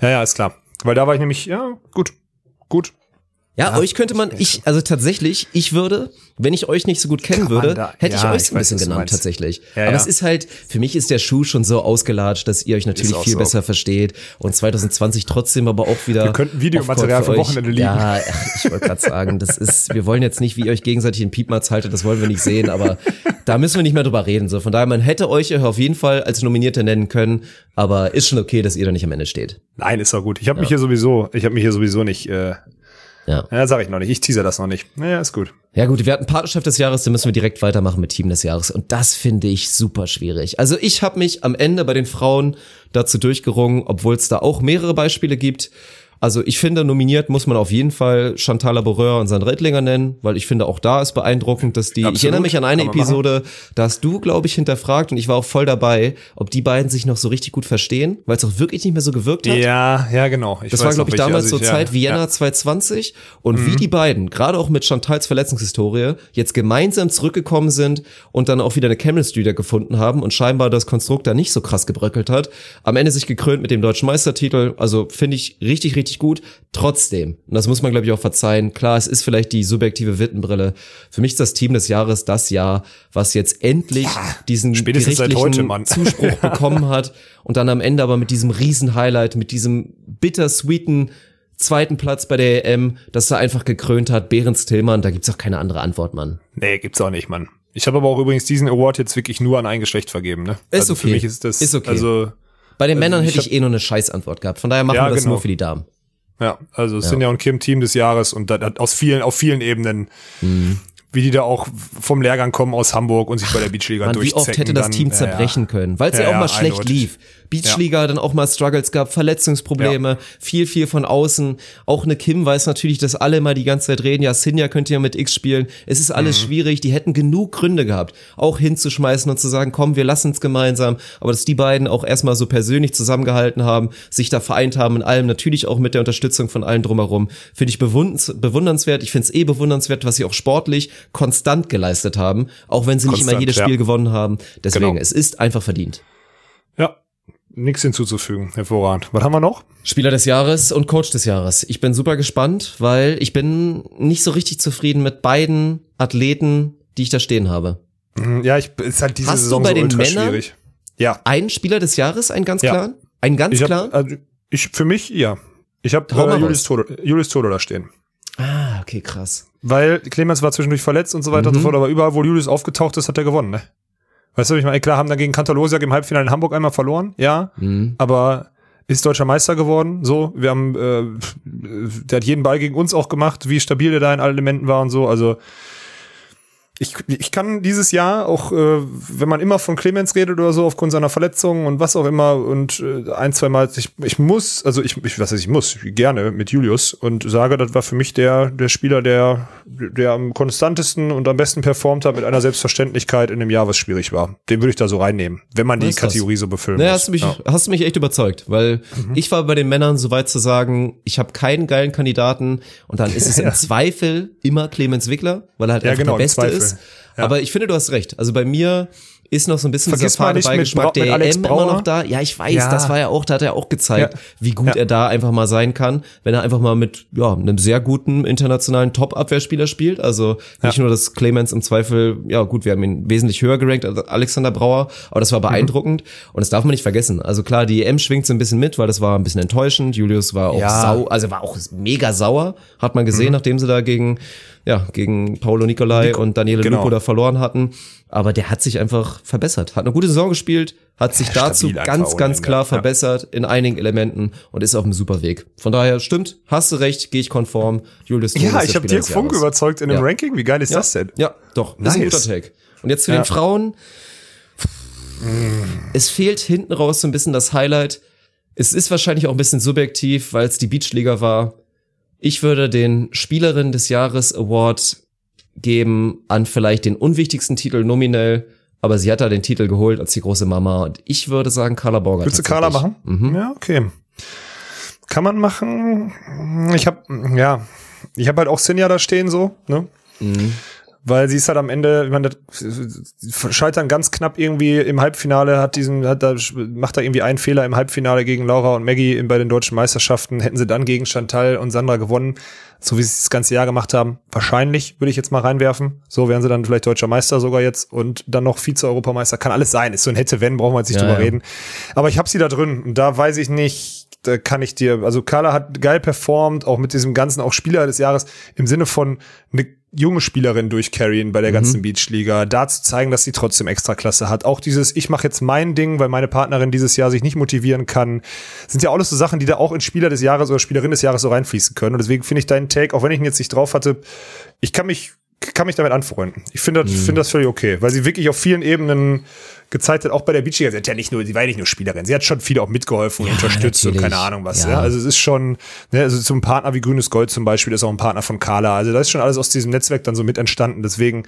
Ja, ja, ist klar. Weil da war ich nämlich, ja, gut, gut, ja, ja, euch könnte man, ich, also tatsächlich, ich würde, wenn ich euch nicht so gut kennen würde, da, hätte ja, ich euch so ein bisschen genannt, tatsächlich. Ja, Aber es ist halt, für mich ist der Schuh schon so ausgelatscht, dass ihr euch natürlich viel so. besser versteht und 2020 trotzdem aber auch wieder. Wir könnten Videomaterial für Wochenende liegen. Ja, ich wollte gerade sagen, das ist, wir wollen jetzt nicht, wie ihr euch gegenseitig in Piepmatz haltet, das wollen wir nicht sehen, aber da müssen wir nicht mehr drüber reden. So, von daher, man hätte euch auf jeden Fall als Nominierte nennen können, aber ist schon okay, dass ihr da nicht am Ende steht. Nein, ist doch gut. Ich habe mich hier sowieso, ich habe mich hier sowieso nicht äh, ja. Ja, sag ich noch nicht. Ich teaser das noch nicht. Naja, ist gut. Ja gut, wir hatten Partnerschaft des Jahres, dann müssen wir direkt weitermachen mit Team des Jahres. Und das finde ich super schwierig. Also ich habe mich am Ende bei den Frauen dazu durchgerungen, obwohl es da auch mehrere Beispiele gibt, also ich finde, nominiert muss man auf jeden Fall Chantal Laboureur und Sandra Ettlinger nennen, weil ich finde, auch da ist beeindruckend, dass die, Absolut. ich erinnere mich an eine Episode, da hast du, glaube ich, hinterfragt und ich war auch voll dabei, ob die beiden sich noch so richtig gut verstehen, weil es auch wirklich nicht mehr so gewirkt hat. Ja, ja, genau. Ich das war, glaube ich, damals also ich, so Zeit ja, Vienna ja. 2020 und mhm. wie die beiden, gerade auch mit Chantals Verletzungshistorie, jetzt gemeinsam zurückgekommen sind und dann auch wieder eine Chemistry da gefunden haben und scheinbar das Konstrukt da nicht so krass gebröckelt hat. Am Ende sich gekrönt mit dem deutschen Meistertitel, also finde ich richtig, richtig richtig gut. Trotzdem, und das muss man, glaube ich, auch verzeihen, klar, es ist vielleicht die subjektive Wittenbrille. Für mich ist das Team des Jahres das Jahr, was jetzt endlich ja, diesen gerichtlichen heute, Zuspruch bekommen hat und dann am Ende aber mit diesem Riesen-Highlight, mit diesem bittersweeten zweiten Platz bei der EM, dass er einfach gekrönt hat, Behrens Tillmann, da gibt's auch keine andere Antwort, Mann. Nee, gibt's auch nicht, Mann. Ich habe aber auch übrigens diesen Award jetzt wirklich nur an ein Geschlecht vergeben, ne? Ist also okay. Für mich ist das, ist okay. also bei den Männern hätte ich, eh nur eine Scheißantwort gehabt. Von daher machen ja, wir das genau. nur für die Damen. Ja, also ja. Sinja und Kim Team des Jahres und da, aus vielen, auf vielen Ebenen. Mhm wie die da auch vom Lehrgang kommen aus Hamburg und sich bei der Beachliga durchzecken. Wie oft hätte das dann, Team zerbrechen ja, können, weil es ja, ja, auch mal schlecht eindeutig. lief. Beachliga ja. dann auch mal Struggles gab, Verletzungsprobleme, viel, viel von außen. Auch eine Kim weiß natürlich, dass alle mal die ganze Zeit reden, ja, Sinja könnte ja mit X spielen. Es ist alles mhm. schwierig, die hätten genug Gründe gehabt, auch hinzuschmeißen und zu sagen, komm, wir lassen es gemeinsam. Aber dass die beiden auch erstmal so persönlich zusammengehalten haben, sich da vereint haben in allem, natürlich auch mit der Unterstützung von allen drumherum, finde ich bewundernswert. Ich finde es eh bewundernswert, was sie auch sportlich konstant geleistet haben, auch wenn sie konstant, nicht immer jedes Spiel ja. gewonnen haben. Deswegen, genau. es ist einfach verdient. Ja, nichts hinzuzufügen. Hervorragend. Was haben wir noch? Spieler des Jahres und Coach des Jahres. Ich bin super gespannt, weil ich bin nicht so richtig zufrieden mit beiden Athleten, die ich da stehen habe. Mhm, ja, ich ist halt diese Hast Saison du bei so den Männern schwierig. Ja. Einen Spieler des Jahres, einen ganz ja. klaren? Einen ganz ich klaren? also ich, für mich, ja. Ich habe äh, Julius, Todo, Julius Todo da stehen. Ah, okay, krass. Weil Clemens war zwischendurch verletzt und so weiter mhm. und so mhm. fort, aber überall, wo Julius aufgetaucht ist, hat er gewonnen, ne? Weißt du, ich meine, klar haben dagegen Kantalosiak im Halbfinale in Hamburg einmal verloren, ja, mhm. aber ist deutscher Meister geworden, so. Wir haben, äh, der hat jeden Ball gegen uns auch gemacht, wie stabil der da in allen Elementen war und so, also ich, ich kann dieses Jahr auch, äh, wenn man immer von Clemens redet oder so, aufgrund seiner Verletzungen und was auch immer und äh, ein, zwei Mal, ich, ich muss, also ich, ich was heißt, ich muss, gerne mit Julius und sage, das war für mich der, der Spieler, der, der am konstantesten und am besten performt hat mit einer Selbstverständlichkeit in dem Jahr, was schwierig war. Den würde ich da so reinnehmen, wenn man die Kategorie das? so befüllen naja, muss. Hast du mich, ja. hast du mich echt überzeugt, weil mhm. ich war bei den Männern so weit zu sagen, ich habe keinen geilen Kandidaten und dann ist es im Zweifel immer Clemens Wickler, weil er halt ja, einfach genau, der Beste ist. Ja. Aber ich finde, du hast recht. Also bei mir ist noch so ein bisschen Vergiss dieser fade Beigeschmack der EM immer noch da. Ja, ich weiß, ja. das war ja auch, da hat er auch gezeigt, ja. wie gut ja. er da einfach mal sein kann, wenn er einfach mal mit ja, einem sehr guten internationalen Top-Abwehrspieler spielt. Also nicht nur, dass Clemens im Zweifel, ja gut, wir haben ihn wesentlich höher gerankt als Alexander Brauer, aber das war mhm. beeindruckend mhm. und das darf man nicht vergessen. Also klar, die EM schwingt so ein bisschen mit, weil das war ein bisschen enttäuschend. Julius war auch sau, also war auch mega sauer, hat man gesehen, mhm. nachdem sie da gegen ja, gegen Paolo Nicolai Nico, und Daniele genau. Lupo da verloren hatten. Aber der hat sich einfach verbessert. Hat eine gute Saison gespielt, hat sich ja, dazu ganz, ganz klar ja. verbessert in einigen Elementen und ist auf einem super Weg. Von daher stimmt, hast du recht, gehe ich konform. Julius Ja, ich habe Dirk Funk überzeugt in dem ja. Ranking. Wie geil ist das denn? Ja, doch. Nice. Ist ein guter Take. Und jetzt zu den Frauen. Es fehlt hinten raus so ein bisschen das Highlight. Es ist wahrscheinlich auch ein bisschen subjektiv, weil es die Beachliga war. Ich würde den Spielerin des Jahres Award geben an vielleicht den unwichtigsten Titel nominell, aber sie hat da den Titel geholt als die große Mama und ich würde sagen Carla Borger. Willst du Carla machen? Mhm. Ja, okay. Kann man machen. Ich habe ja, ich habe halt auch Sinja da stehen so, ne? Mhm weil sie ist halt am Ende, ich meine, scheitern ganz knapp irgendwie im Halbfinale, hat diesen, hat da, macht da irgendwie einen Fehler im Halbfinale gegen Laura und Maggie bei den deutschen Meisterschaften. Hätten sie dann gegen Chantal und Sandra gewonnen, so wie sie es das ganze Jahr gemacht haben, wahrscheinlich würde ich jetzt mal reinwerfen. So wären sie dann vielleicht deutscher Meister sogar jetzt und dann noch Vize-Europameister. Kann alles sein. Ist so ein Hätte-Wenn, brauchen wir jetzt nicht ja, drüber ja. reden. Aber ich habe sie da drin und da weiß ich nicht, da kann ich dir, also Carla hat geil performt, auch mit diesem ganzen, auch Spieler des Jahres im Sinne von eine junge Spielerin durchcarryen bei der mhm. ganzen Beachliga, da zu zeigen, dass sie trotzdem Extraklasse hat. Auch dieses, ich mache jetzt mein Ding, weil meine Partnerin dieses Jahr sich nicht motivieren kann, sind ja alles so Sachen, die da auch in Spieler des Jahres oder Spielerin des Jahres so reinfließen können. Und deswegen finde ich deinen Take, auch wenn ich ihn jetzt nicht drauf hatte, ich kann mich kann mich damit anfreunden. Ich finde das, mhm. finde das völlig okay, weil sie wirklich auf vielen Ebenen gezeigt hat, auch bei der Beachliga. Sie hat ja nicht nur, sie war ja nicht nur Spielerin, sie hat schon viele auch mitgeholfen und unterstützt natürlich. und keine Ahnung was. Ja. ja. Also es ist schon, ne, also zum Partner wie Grünes Gold zum Beispiel ist auch ein Partner von Carla. Also da ist schon alles aus diesem Netzwerk dann so mit entstanden. Deswegen,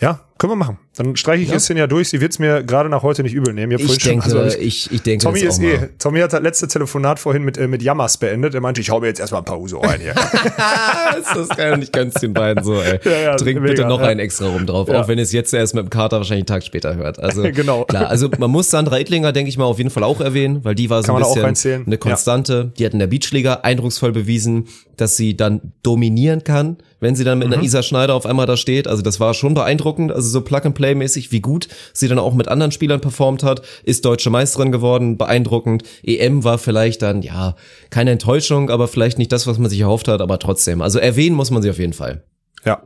ja, können wir machen. Dann streiche ich ja. jetzt den ja durch. Sie wird es mir gerade nach heute nicht übel nehmen. Ich, ich denke, schon, also ich, ich denke Tommy ist eh. Tommy hat das letzte Telefonat vorhin mit, äh, mit Jammers beendet. Er meinte, ich hau mir jetzt erstmal ein paar Uso rein hier. das ist geil. Ich gönn's den beiden so, ey. Ja, ja, Trink mega, bitte noch einen extra rum drauf. Auch wenn es jetzt erst mit dem Kater wahrscheinlich einen Tag später hört. Also, genau. klar. Also, man muss Sandra Idlinger, denke ich mal, auf jeden Fall auch erwähnen, weil die war so Kann ein bisschen eine Konstante. Die hat in der Beachliga eindrucksvoll bewiesen, dass sie dann dominieren kann, wenn sie dann mit mhm. einer Isa Schneider auf einmal da steht. Also, das war schon beeindruckend. Also, so Plug-and-Play-mäßig, wie gut sie dann auch mit anderen Spielern performt hat, ist deutsche Meisterin geworden, beeindruckend. EM war vielleicht dann, ja, keine Enttäuschung, aber vielleicht nicht das, was man sich erhofft hat, aber trotzdem. Also erwähnen muss man sie auf jeden Fall. Ja,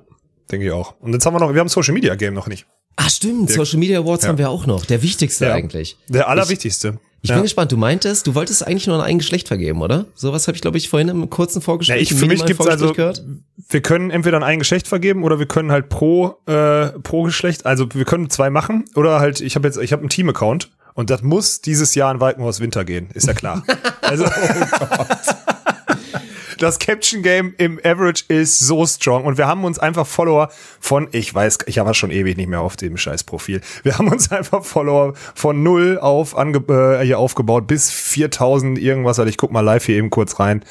denke ich auch. Und jetzt haben wir noch, wir haben Social Media Game noch nicht. Ah, stimmt, der, Social Media Awards ja. haben wir auch noch. Der wichtigste ja. eigentlich. Der allerwichtigste. Ich ja. bin gespannt. Du meintest, du wolltest eigentlich nur ein Geschlecht vergeben, oder? Sowas habe ich, glaube ich, vorhin im kurzen Vorgespräch ja, ich, Für mich gibt's also, gehört. wir können entweder ein Geschlecht vergeben oder wir können halt pro äh, pro Geschlecht, also wir können zwei machen oder halt, ich habe jetzt, ich habe einen Team-Account und das muss dieses Jahr in Walkenhaus Winter gehen, ist ja klar. also, oh Gott das Caption Game im Average ist so strong und wir haben uns einfach Follower von, ich weiß, ich habe schon ewig nicht mehr auf dem scheiß Profil. Wir haben uns einfach Follower von null auf ange, äh, hier aufgebaut bis 4000 irgendwas, also ich guck mal live hier eben kurz rein.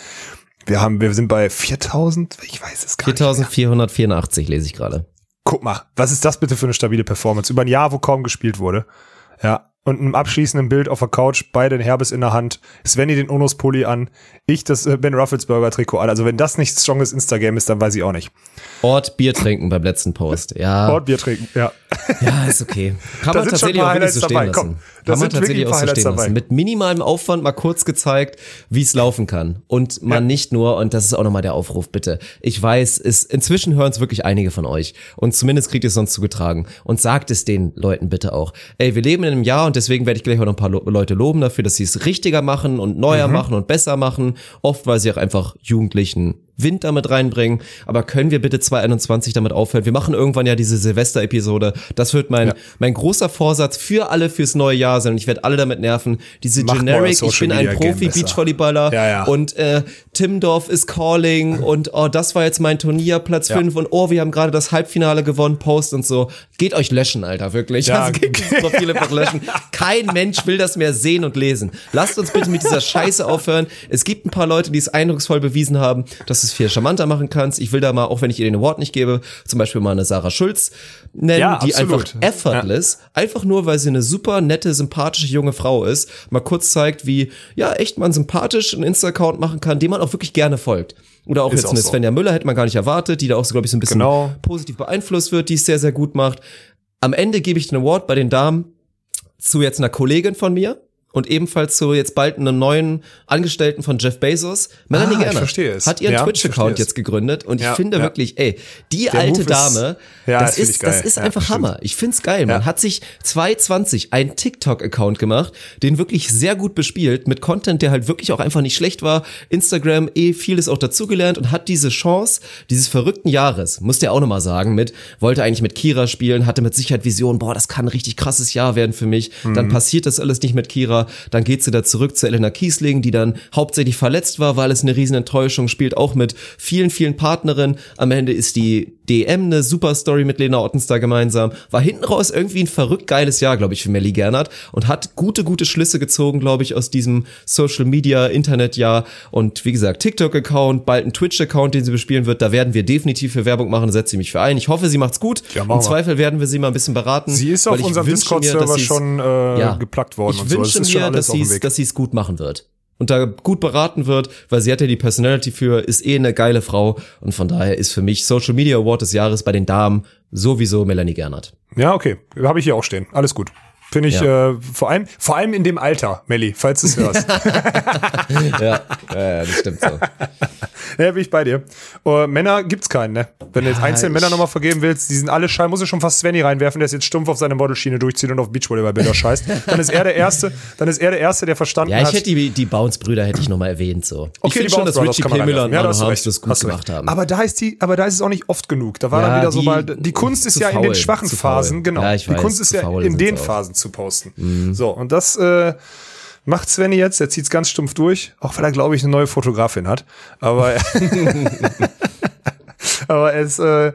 Wir haben, wir sind bei 4000, ich weiß es gar 4484 lese ich gerade. Guck mal, was ist das bitte für eine stabile Performance? Über ein Jahr, wo kaum gespielt wurde. Ja, und einem abschließenden Bild auf der Couch, beide den Herbes in der Hand, Svenny den Onus-Pulli an, ich das äh, Ben Rufflesburger-Trikot an. Also wenn das nicht stronges Instagram ist, dann weiß ich auch nicht. Ort Bier trinken beim letzten Post, ja. Ort Bier trinken, ja. Ja, ist okay. Kann man tatsächlich auch so stehen lassen. Komm, Kann man tatsächlich auch so stehen dabei. lassen. Mit minimalem Aufwand mal kurz gezeigt, wie es laufen kann. Und man ja. nicht nur, und das ist auch nochmal der Aufruf, bitte. Ich weiß, es, inzwischen hören es wirklich einige von euch. Und zumindest kriegt ihr es sonst zugetragen. Und sagt es den Leuten bitte auch. Ey, wir leben in einem Jahr und deswegen werde ich gleich auch noch ein paar Leute loben dafür, dass sie es richtiger machen und neuer mhm. machen und besser machen. Oft, weil sie auch einfach Jugendlichen Wind damit reinbringen. Aber können wir bitte 2021 damit aufhören? Wir machen irgendwann ja diese Silvester-Episode. Das wird mein, ja. mein großer Vorsatz für alle fürs neue Jahr sein. Und ich werde alle damit nerven. Diese Mach Generic, ich bin ein Profi-Beachvolleyballer ja, ja. und äh, Timdorf ist calling und oh, das war jetzt mein Turnier, Platz 5 und oh, wir haben gerade das Halbfinale gewonnen, Post und so. Geht euch löschen, Alter, wirklich. Ja. Also geht dieses Profil einfach löschen. Kein Mensch will das mehr sehen und lesen. Lasst uns bitte mit dieser Scheiße aufhören. Es gibt ein paar Leute, die es eindrucksvoll bewiesen haben, dass es es viel charmanter machen kannst. Ich will da mal, auch wenn ich ihr den Award nicht gebe, zum Beispiel mal eine Sarah Schulz nennen, ja, die einfach effortless, ja. einfach nur, weil sie eine super nette, sympathische junge Frau ist, mal kurz zeigt, wie, ja, echt man sympathisch einen Insta-Account machen kann, dem man auch wirklich gerne folgt. Oder auch ist jetzt auch eine so. Svenja Müller hätte man gar nicht erwartet, die da auch so, glaube ich, so ein bisschen genau. positiv beeinflusst wird, die es sehr, sehr gut macht. Am Ende gebe ich den Award bei den Damen zu jetzt einer Kollegin von mir, und ebenfalls zu jetzt bald einem neuen Angestellten von Jeff Bezos, Melanie ah, Gerner, hat ihren ja, Twitch-Account jetzt gegründet und ja, ich finde ja. wirklich, ey, die Der alte Move Dame, ist, das, ist, das ist einfach stimmt. Hammer. Ich find's geil. Man hat sich 2020 einen TikTok-Account gemacht, den wirklich sehr gut bespielt, mit Content, der halt wirklich auch einfach nicht schlecht war. Instagram eh vieles auch dazugelernt und hat diese Chance dieses verrückten Jahres, muss der auch nochmal sagen, mit, wollte eigentlich mit Kira spielen, hatte mit Sicherheit Vision, boah, das kann ein richtig krasses Jahr werden für mich. Mhm. Dann passiert das alles nicht mit Kira dann geht sie da zurück zu Elena Kiesling, die dann hauptsächlich verletzt war, weil es eine riesen Enttäuschung spielt, auch mit vielen, vielen Partnerinnen. Am Ende ist die DM eine super Story mit Lena Ottenstar gemeinsam. War hinten raus irgendwie ein verrückt geiles Jahr, glaube ich, für Melly Gernert und hat gute, gute Schlüsse gezogen, glaube ich, aus diesem Social Media, Internetjahr und wie gesagt, TikTok-Account, bald ein Twitch-Account, den sie bespielen wird. Da werden wir definitiv für Werbung machen, setze ich mich für ein. Ich hoffe, sie macht's gut. Ja, Im Zweifel werden wir sie mal ein bisschen beraten. Sie ist auf unserem Discord-Server schon äh, ja, geplagt worden. Ich und wünsche so. mir, dass sie dass es gut machen wird und da gut beraten wird, weil sie hat ja die Personality für, ist eh eine geile Frau und von daher ist für mich Social Media Award des Jahres bei den Damen sowieso Melanie Gernert. Ja, okay, habe ich hier auch stehen. Alles gut. Finde ich ja. äh, vor allem vor allem in dem Alter, Melli, falls du es hörst. ja, ja, das stimmt so. Ja, bin ich bei dir. Uh, Männer gibt's keinen, ne? Wenn du jetzt einzelne Männer nochmal vergeben willst, die sind alle scheiße, muss ich schon fast Svenny reinwerfen, der ist jetzt stumpf auf seine Modelschiene durchzieht und auf Beachvolleyball-Bilder scheißt. Dann ist er der Erste, dann ist er der Erste, der verstanden hat. Ja, ich hätte die, die Bounce-Brüder hätte ich nochmal erwähnt, so. Okay, ich finde schon, dass Richie P. Miller und ja, Manu Harms das gut gemacht haben. Aber da ist die, aber da ist es auch nicht oft genug. Da war ja, dann wieder so mal, die Kunst ist ja faul, in den schwachen Phasen, genau. Ja, die weiß, Kunst ist ja in den Phasen zu posten. Mhm. So, und das, äh, macht Svenny jetzt, er zieht's ganz stumpf durch, auch weil er, glaube ich, eine neue Fotografin hat. Aber, aber es, äh,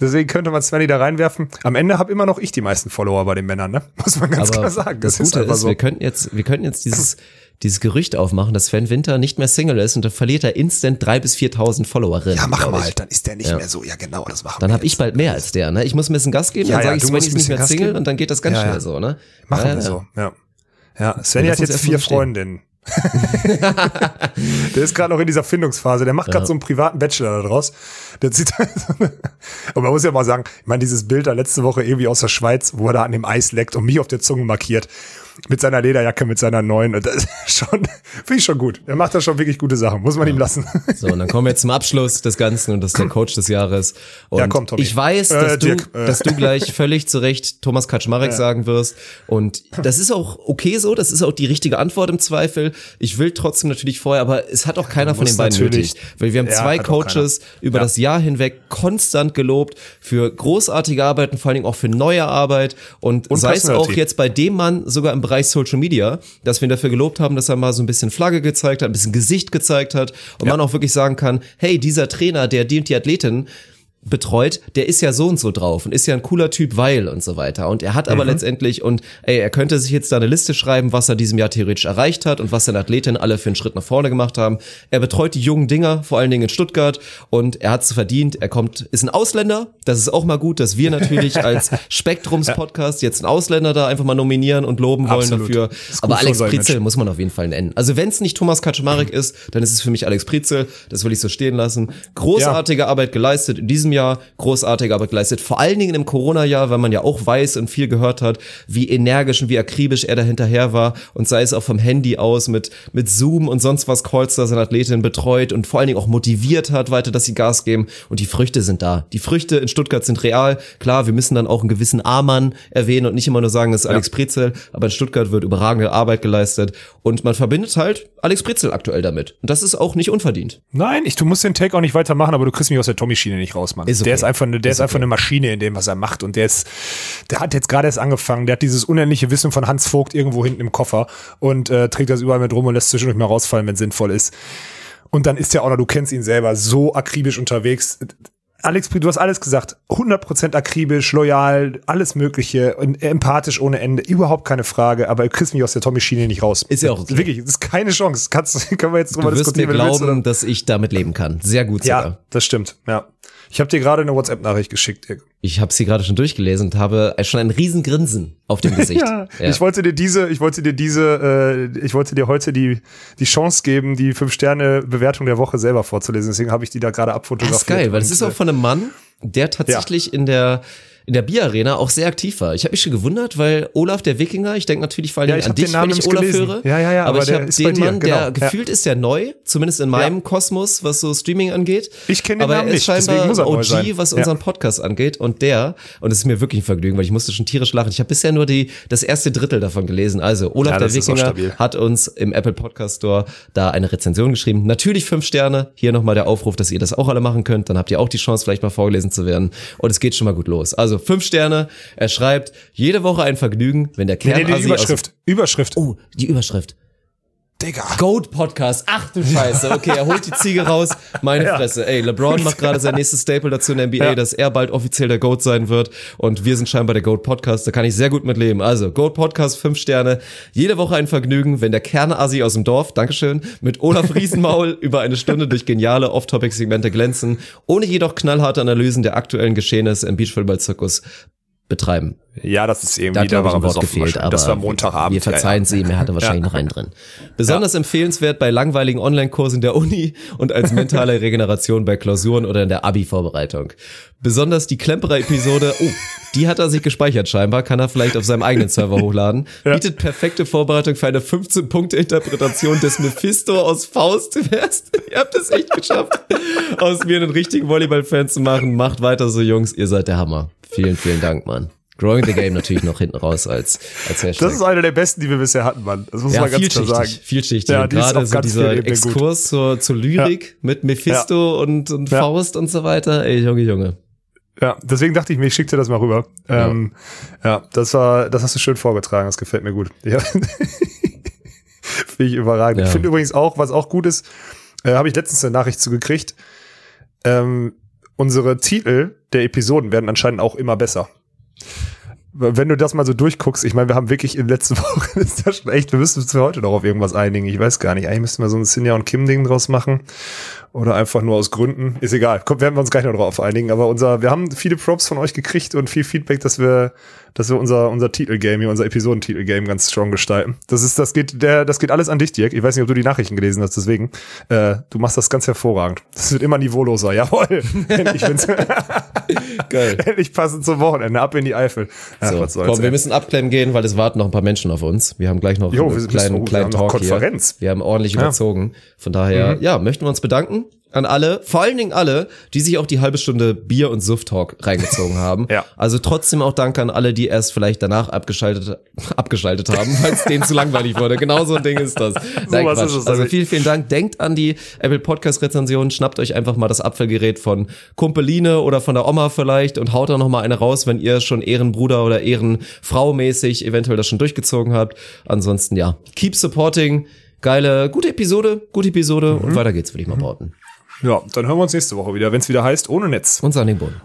deswegen könnte man Svenny da reinwerfen. Am Ende habe immer noch ich die meisten Follower bei den Männern, ne? Muss man ganz aber klar sagen. Das, das Gute ist, ist so. wir könnten jetzt, wir könnten jetzt dieses, dieses Gerücht aufmachen, dass Sven Winter nicht mehr Single ist und dann verliert er instant drei bis viertausend Followerinnen. Ja, mach mal, dann ist der nicht ja. mehr so. Ja, genau, das machen Dann habe ich bald mehr als der, ne? Ich muss ein bisschen Gas geben, ja, dann sage ja, ich, Sven ist nicht mehr Gas Single geben. und dann geht das ganz schnell so, ne? Machen wir so, ja. Ja, Svenny hat jetzt vier Freundinnen. der ist gerade noch in dieser Findungsphase. Der macht gerade ja. so einen privaten Bachelor daraus. Der zieht und man muss ja mal sagen, ich meine, dieses Bild da letzte Woche irgendwie aus der Schweiz, wo er da an dem Eis leckt und mich auf der Zunge markiert mit seiner Lederjacke, mit seiner neuen. Und das ist schon, finde ich schon gut. Er macht da schon wirklich gute Sachen, muss man ja. ihm lassen. So, und dann kommen wir jetzt zum Abschluss des Ganzen und das ist der Coach des Jahres. Und ja, komm, Tommy. ich weiß, dass, äh, du, äh. dass du gleich völlig zu Recht Thomas Kaczmarek ja. sagen wirst. Und das ist auch okay so, das ist auch die richtige Antwort im Zweifel. Ich will trotzdem natürlich vorher, aber es hat auch keiner von den beiden nötig. Weil wir haben zwei Coaches über das Jahr hinweg konstant gelobt für großartige Arbeiten, vor allen Dingen auch für neue Arbeit. Und, und sei es auch jetzt bei dem Mann sogar im Bereich Social Media, dass wir ihn dafür gelobt haben, dass er mal so ein bisschen Flagge gezeigt hat, ein bisschen Gesicht gezeigt hat und ja. man auch wirklich sagen kann, hey, dieser Trainer, der dient die Athletin, betreut, der ist ja so und so drauf und ist ja ein cooler Typ, weil und so weiter. Und er hat aber mhm. letztendlich, und ey, er könnte sich jetzt da eine Liste schreiben, was er diesem Jahr theoretisch erreicht hat und was seine Athletinnen alle für einen Schritt nach vorne gemacht haben. Er betreut die jungen Dinger, vor allen Dingen in Stuttgart, und er hat es verdient. Er kommt, ist ein Ausländer. Das ist auch mal gut, dass wir natürlich als Spektrums-Podcast jetzt einen Ausländer da einfach mal nominieren und loben wollen Absolut. dafür. Aber Alex Prizel muss man auf jeden Fall nennen. Also wenn es nicht Thomas Kaczmarek mhm. ist, dann ist es für mich Alex Prizel. Das will ich so stehen lassen. Großartige ja. Arbeit geleistet in diesem Jahr Jahr großartige Arbeit geleistet. Vor allen Dingen im Corona-Jahr, weil man ja auch weiß und viel gehört hat, wie energisch und wie akribisch er da hinterher war und sei es auch vom Handy aus mit, mit Zoom und sonst was Calls da seine Athletin betreut und vor allen Dingen auch motiviert hat weiter, dass sie Gas geben und die Früchte sind da. Die Früchte in Stuttgart sind real. Klar, wir müssen dann auch einen gewissen A-Mann erwähnen und nicht immer nur sagen, das ist ja. Alex Prezel, aber in Stuttgart wird überragende Arbeit geleistet und man verbindet halt Alex Prezel aktuell damit. Und das ist auch nicht unverdient. Nein, ich, du musst den Take auch nicht weitermachen, aber du kriegst mich aus der Tommy-Schiene nicht raus, Mann. Ist okay. Der ist einfach eine, der ist, ist einfach eine Maschine in dem, was er macht. Und der ist, der hat jetzt gerade erst angefangen. Der hat dieses unendliche Wissen von Hans Vogt irgendwo hinten im Koffer und äh, trägt das überall mit rum und lässt zwischendurch mal rausfallen, wenn sinnvoll ist. Und dann ist er auch noch, du kennst ihn selber, so akribisch unterwegs Alex, du hast alles gesagt. 100% akribisch, loyal, alles Mögliche empathisch ohne Ende. Überhaupt keine Frage. Aber du kriegst mich aus der Tommy-Schiene nicht raus. Ist ja auch okay. Wirklich, das ist keine Chance. Kannst, können wir jetzt drüber du wirst diskutieren. Mir glauben, willst, dass ich damit leben kann. Sehr gut sogar. Ja, das stimmt. Ja. Ich habe dir gerade eine WhatsApp-Nachricht geschickt. Dirk. Ich habe sie gerade schon durchgelesen und habe schon ein Riesengrinsen auf dem Gesicht. ja, ja, Ich wollte dir diese, ich wollte dir diese, äh, ich wollte dir heute die die Chance geben, die fünf Sterne Bewertung der Woche selber vorzulesen. Deswegen habe ich die da gerade abfotografiert. Das ist geil, weil es ist auch von einem Mann, der tatsächlich ja. in der in der Bierarena auch sehr aktiv war. Ich habe mich schon gewundert, weil Olaf der Wikinger, ich denke natürlich vor allem ja, an dich, wenn ich Olaf gelesen. höre. Ja, ja, ja, aber, aber ich habe den Mann, genau. der gefühlt ist der neu, zumindest in meinem ja. Kosmos, was so Streaming angeht. Ich kenne den aber Namen er ist scheinbar er OG, was unseren Podcast angeht. Und der, und es ist mir wirklich ein Vergnügen, weil ich musste schon tierisch lachen. Ich habe bisher nur die das erste Drittel davon gelesen. Also Olaf der Wikinger hat uns im Apple Podcast Store da eine Rezension geschrieben. Natürlich fünf Sterne. Hier nochmal der Aufruf, dass ihr das auch alle machen könnt. Dann habt ihr auch die Chance, vielleicht mal vorgelesen zu werden. Und es geht schon mal gut los. Also fünf Sterne. Er schreibt, jede Woche ein Vergnügen, wenn der Kern. Nee, nee, die Überschrift. Überschrift. Oh, die Überschrift. Digga. Goat Podcast. Ach du Scheiße. Okay, er holt die Ziege raus. Meine ja. Fresse. Ey, LeBron macht gerade sein nächstes Staple dazu in der NBA, ja. dass er bald offiziell der Goat sein wird. Und wir sind scheinbar der Goat Podcast. Da kann ich sehr gut mit leben. Also, Goat Podcast, fünf Sterne. Jede Woche ein Vergnügen, wenn der Kernasi aus dem Dorf, Dankeschön, mit Olaf Riesenmaul über eine Stunde durch geniale Off-Topic-Segmente glänzen, ohne jedoch knallharte Analysen der aktuellen Geschehnisse im Beachvolleyball-Zirkus betreiben. Ja, das ist irgendwie, da, da war ein Wort gefehlt, aber das war Montagabend. Wir verzeihen ja, ja. sie, er hatte wahrscheinlich ja. noch einen drin. Besonders ja. empfehlenswert bei langweiligen Online-Kursen der Uni und als mentale Regeneration bei Klausuren oder in der Abi-Vorbereitung. Besonders die Klemperer-Episode, oh, die hat er sich gespeichert scheinbar, kann er vielleicht auf seinem eigenen Server hochladen. Bietet perfekte Vorbereitung für eine 15-Punkte-Interpretation des Mephisto aus Faust. Ihr habt es echt geschafft, aus mir einen richtigen Volleyball-Fan zu machen. Macht weiter so, Jungs, ihr seid der Hammer. Vielen, vielen Dank, Mann. Growing the Game natürlich noch hinten raus als, als Hashtag. Das ist einer der besten, die wir bisher hatten, Mann. Das muss ja, man ganz klar sagen. Vielschichtig. Ja, Gerade so dieser Exkurs zur, zur Lyrik ja. mit Mephisto ja. und, und Faust und so weiter. Ey, Junge, Junge. Ja, deswegen dachte ich mir, ich schick dir das mal rüber. Ja. Ähm, ja, das war, das hast du schön vorgetragen, das gefällt mir gut. Ja. Finde ich überragend. Ich finde übrigens auch, was auch gut ist, äh, habe ich letztens eine Nachricht zugekriegt. Ähm, unsere Titel der Episoden werden anscheinend auch immer besser. Wenn du das mal so durchguckst, ich meine, wir haben wirklich in den letzten Wochen, ist das schon echt, wir müssen uns heute noch auf irgendwas einigen. Ich weiß gar nicht. Eigentlich müssten wir so ein Sinja und Kim-Ding draus machen. Oder einfach nur aus Gründen. Ist egal. Kommt, werden wir uns gleich noch drauf einigen. Aber unser, wir haben viele Props von euch gekriegt und viel Feedback, dass wir, dass wir unser, unser Titelgame hier, unser Episodentitelgame ganz strong gestalten. Das ist, das geht, der, das geht alles an dich, Dirk. Ich weiß nicht, ob du die Nachrichten gelesen hast, deswegen. Äh, du machst das ganz hervorragend. Das wird immer niveauloser. Jawohl. Endlich, Geil. Endlich passend zum Wochenende. Ab in die Eifel. Ach, so, komm, wir müssen abklemmen gehen, weil es warten noch ein paar Menschen auf uns. Wir haben gleich noch jo, einen kleinen, kleinen Talk Konferenz. Hier. Wir haben ordentlich ja. überzogen. Von daher, mhm. ja, möchten wir uns bedanken an alle, vor allen Dingen alle, die sich auch die halbe Stunde Bier und Suft-Talk reingezogen haben. ja. Also trotzdem auch Danke an alle, die erst vielleicht danach abgeschaltet, abgeschaltet haben, weil es denen zu langweilig wurde. Genau so ein Ding ist das. Nein, so ist es also vielen, vielen Dank. Denkt an die Apple Podcast Rezension, schnappt euch einfach mal das Apfelgerät von Kumpeline oder von der Oma vielleicht und haut da noch mal eine raus, wenn ihr schon Ehrenbruder oder Ehrenfrau mäßig eventuell das schon durchgezogen habt. Ansonsten ja, keep supporting. Geile, gute Episode, gute Episode mhm. und weiter geht's, würde ich mal behaupten. Ja, dann hören wir uns nächste Woche wieder, wenn es wieder heißt, ohne Netz. Und Boden.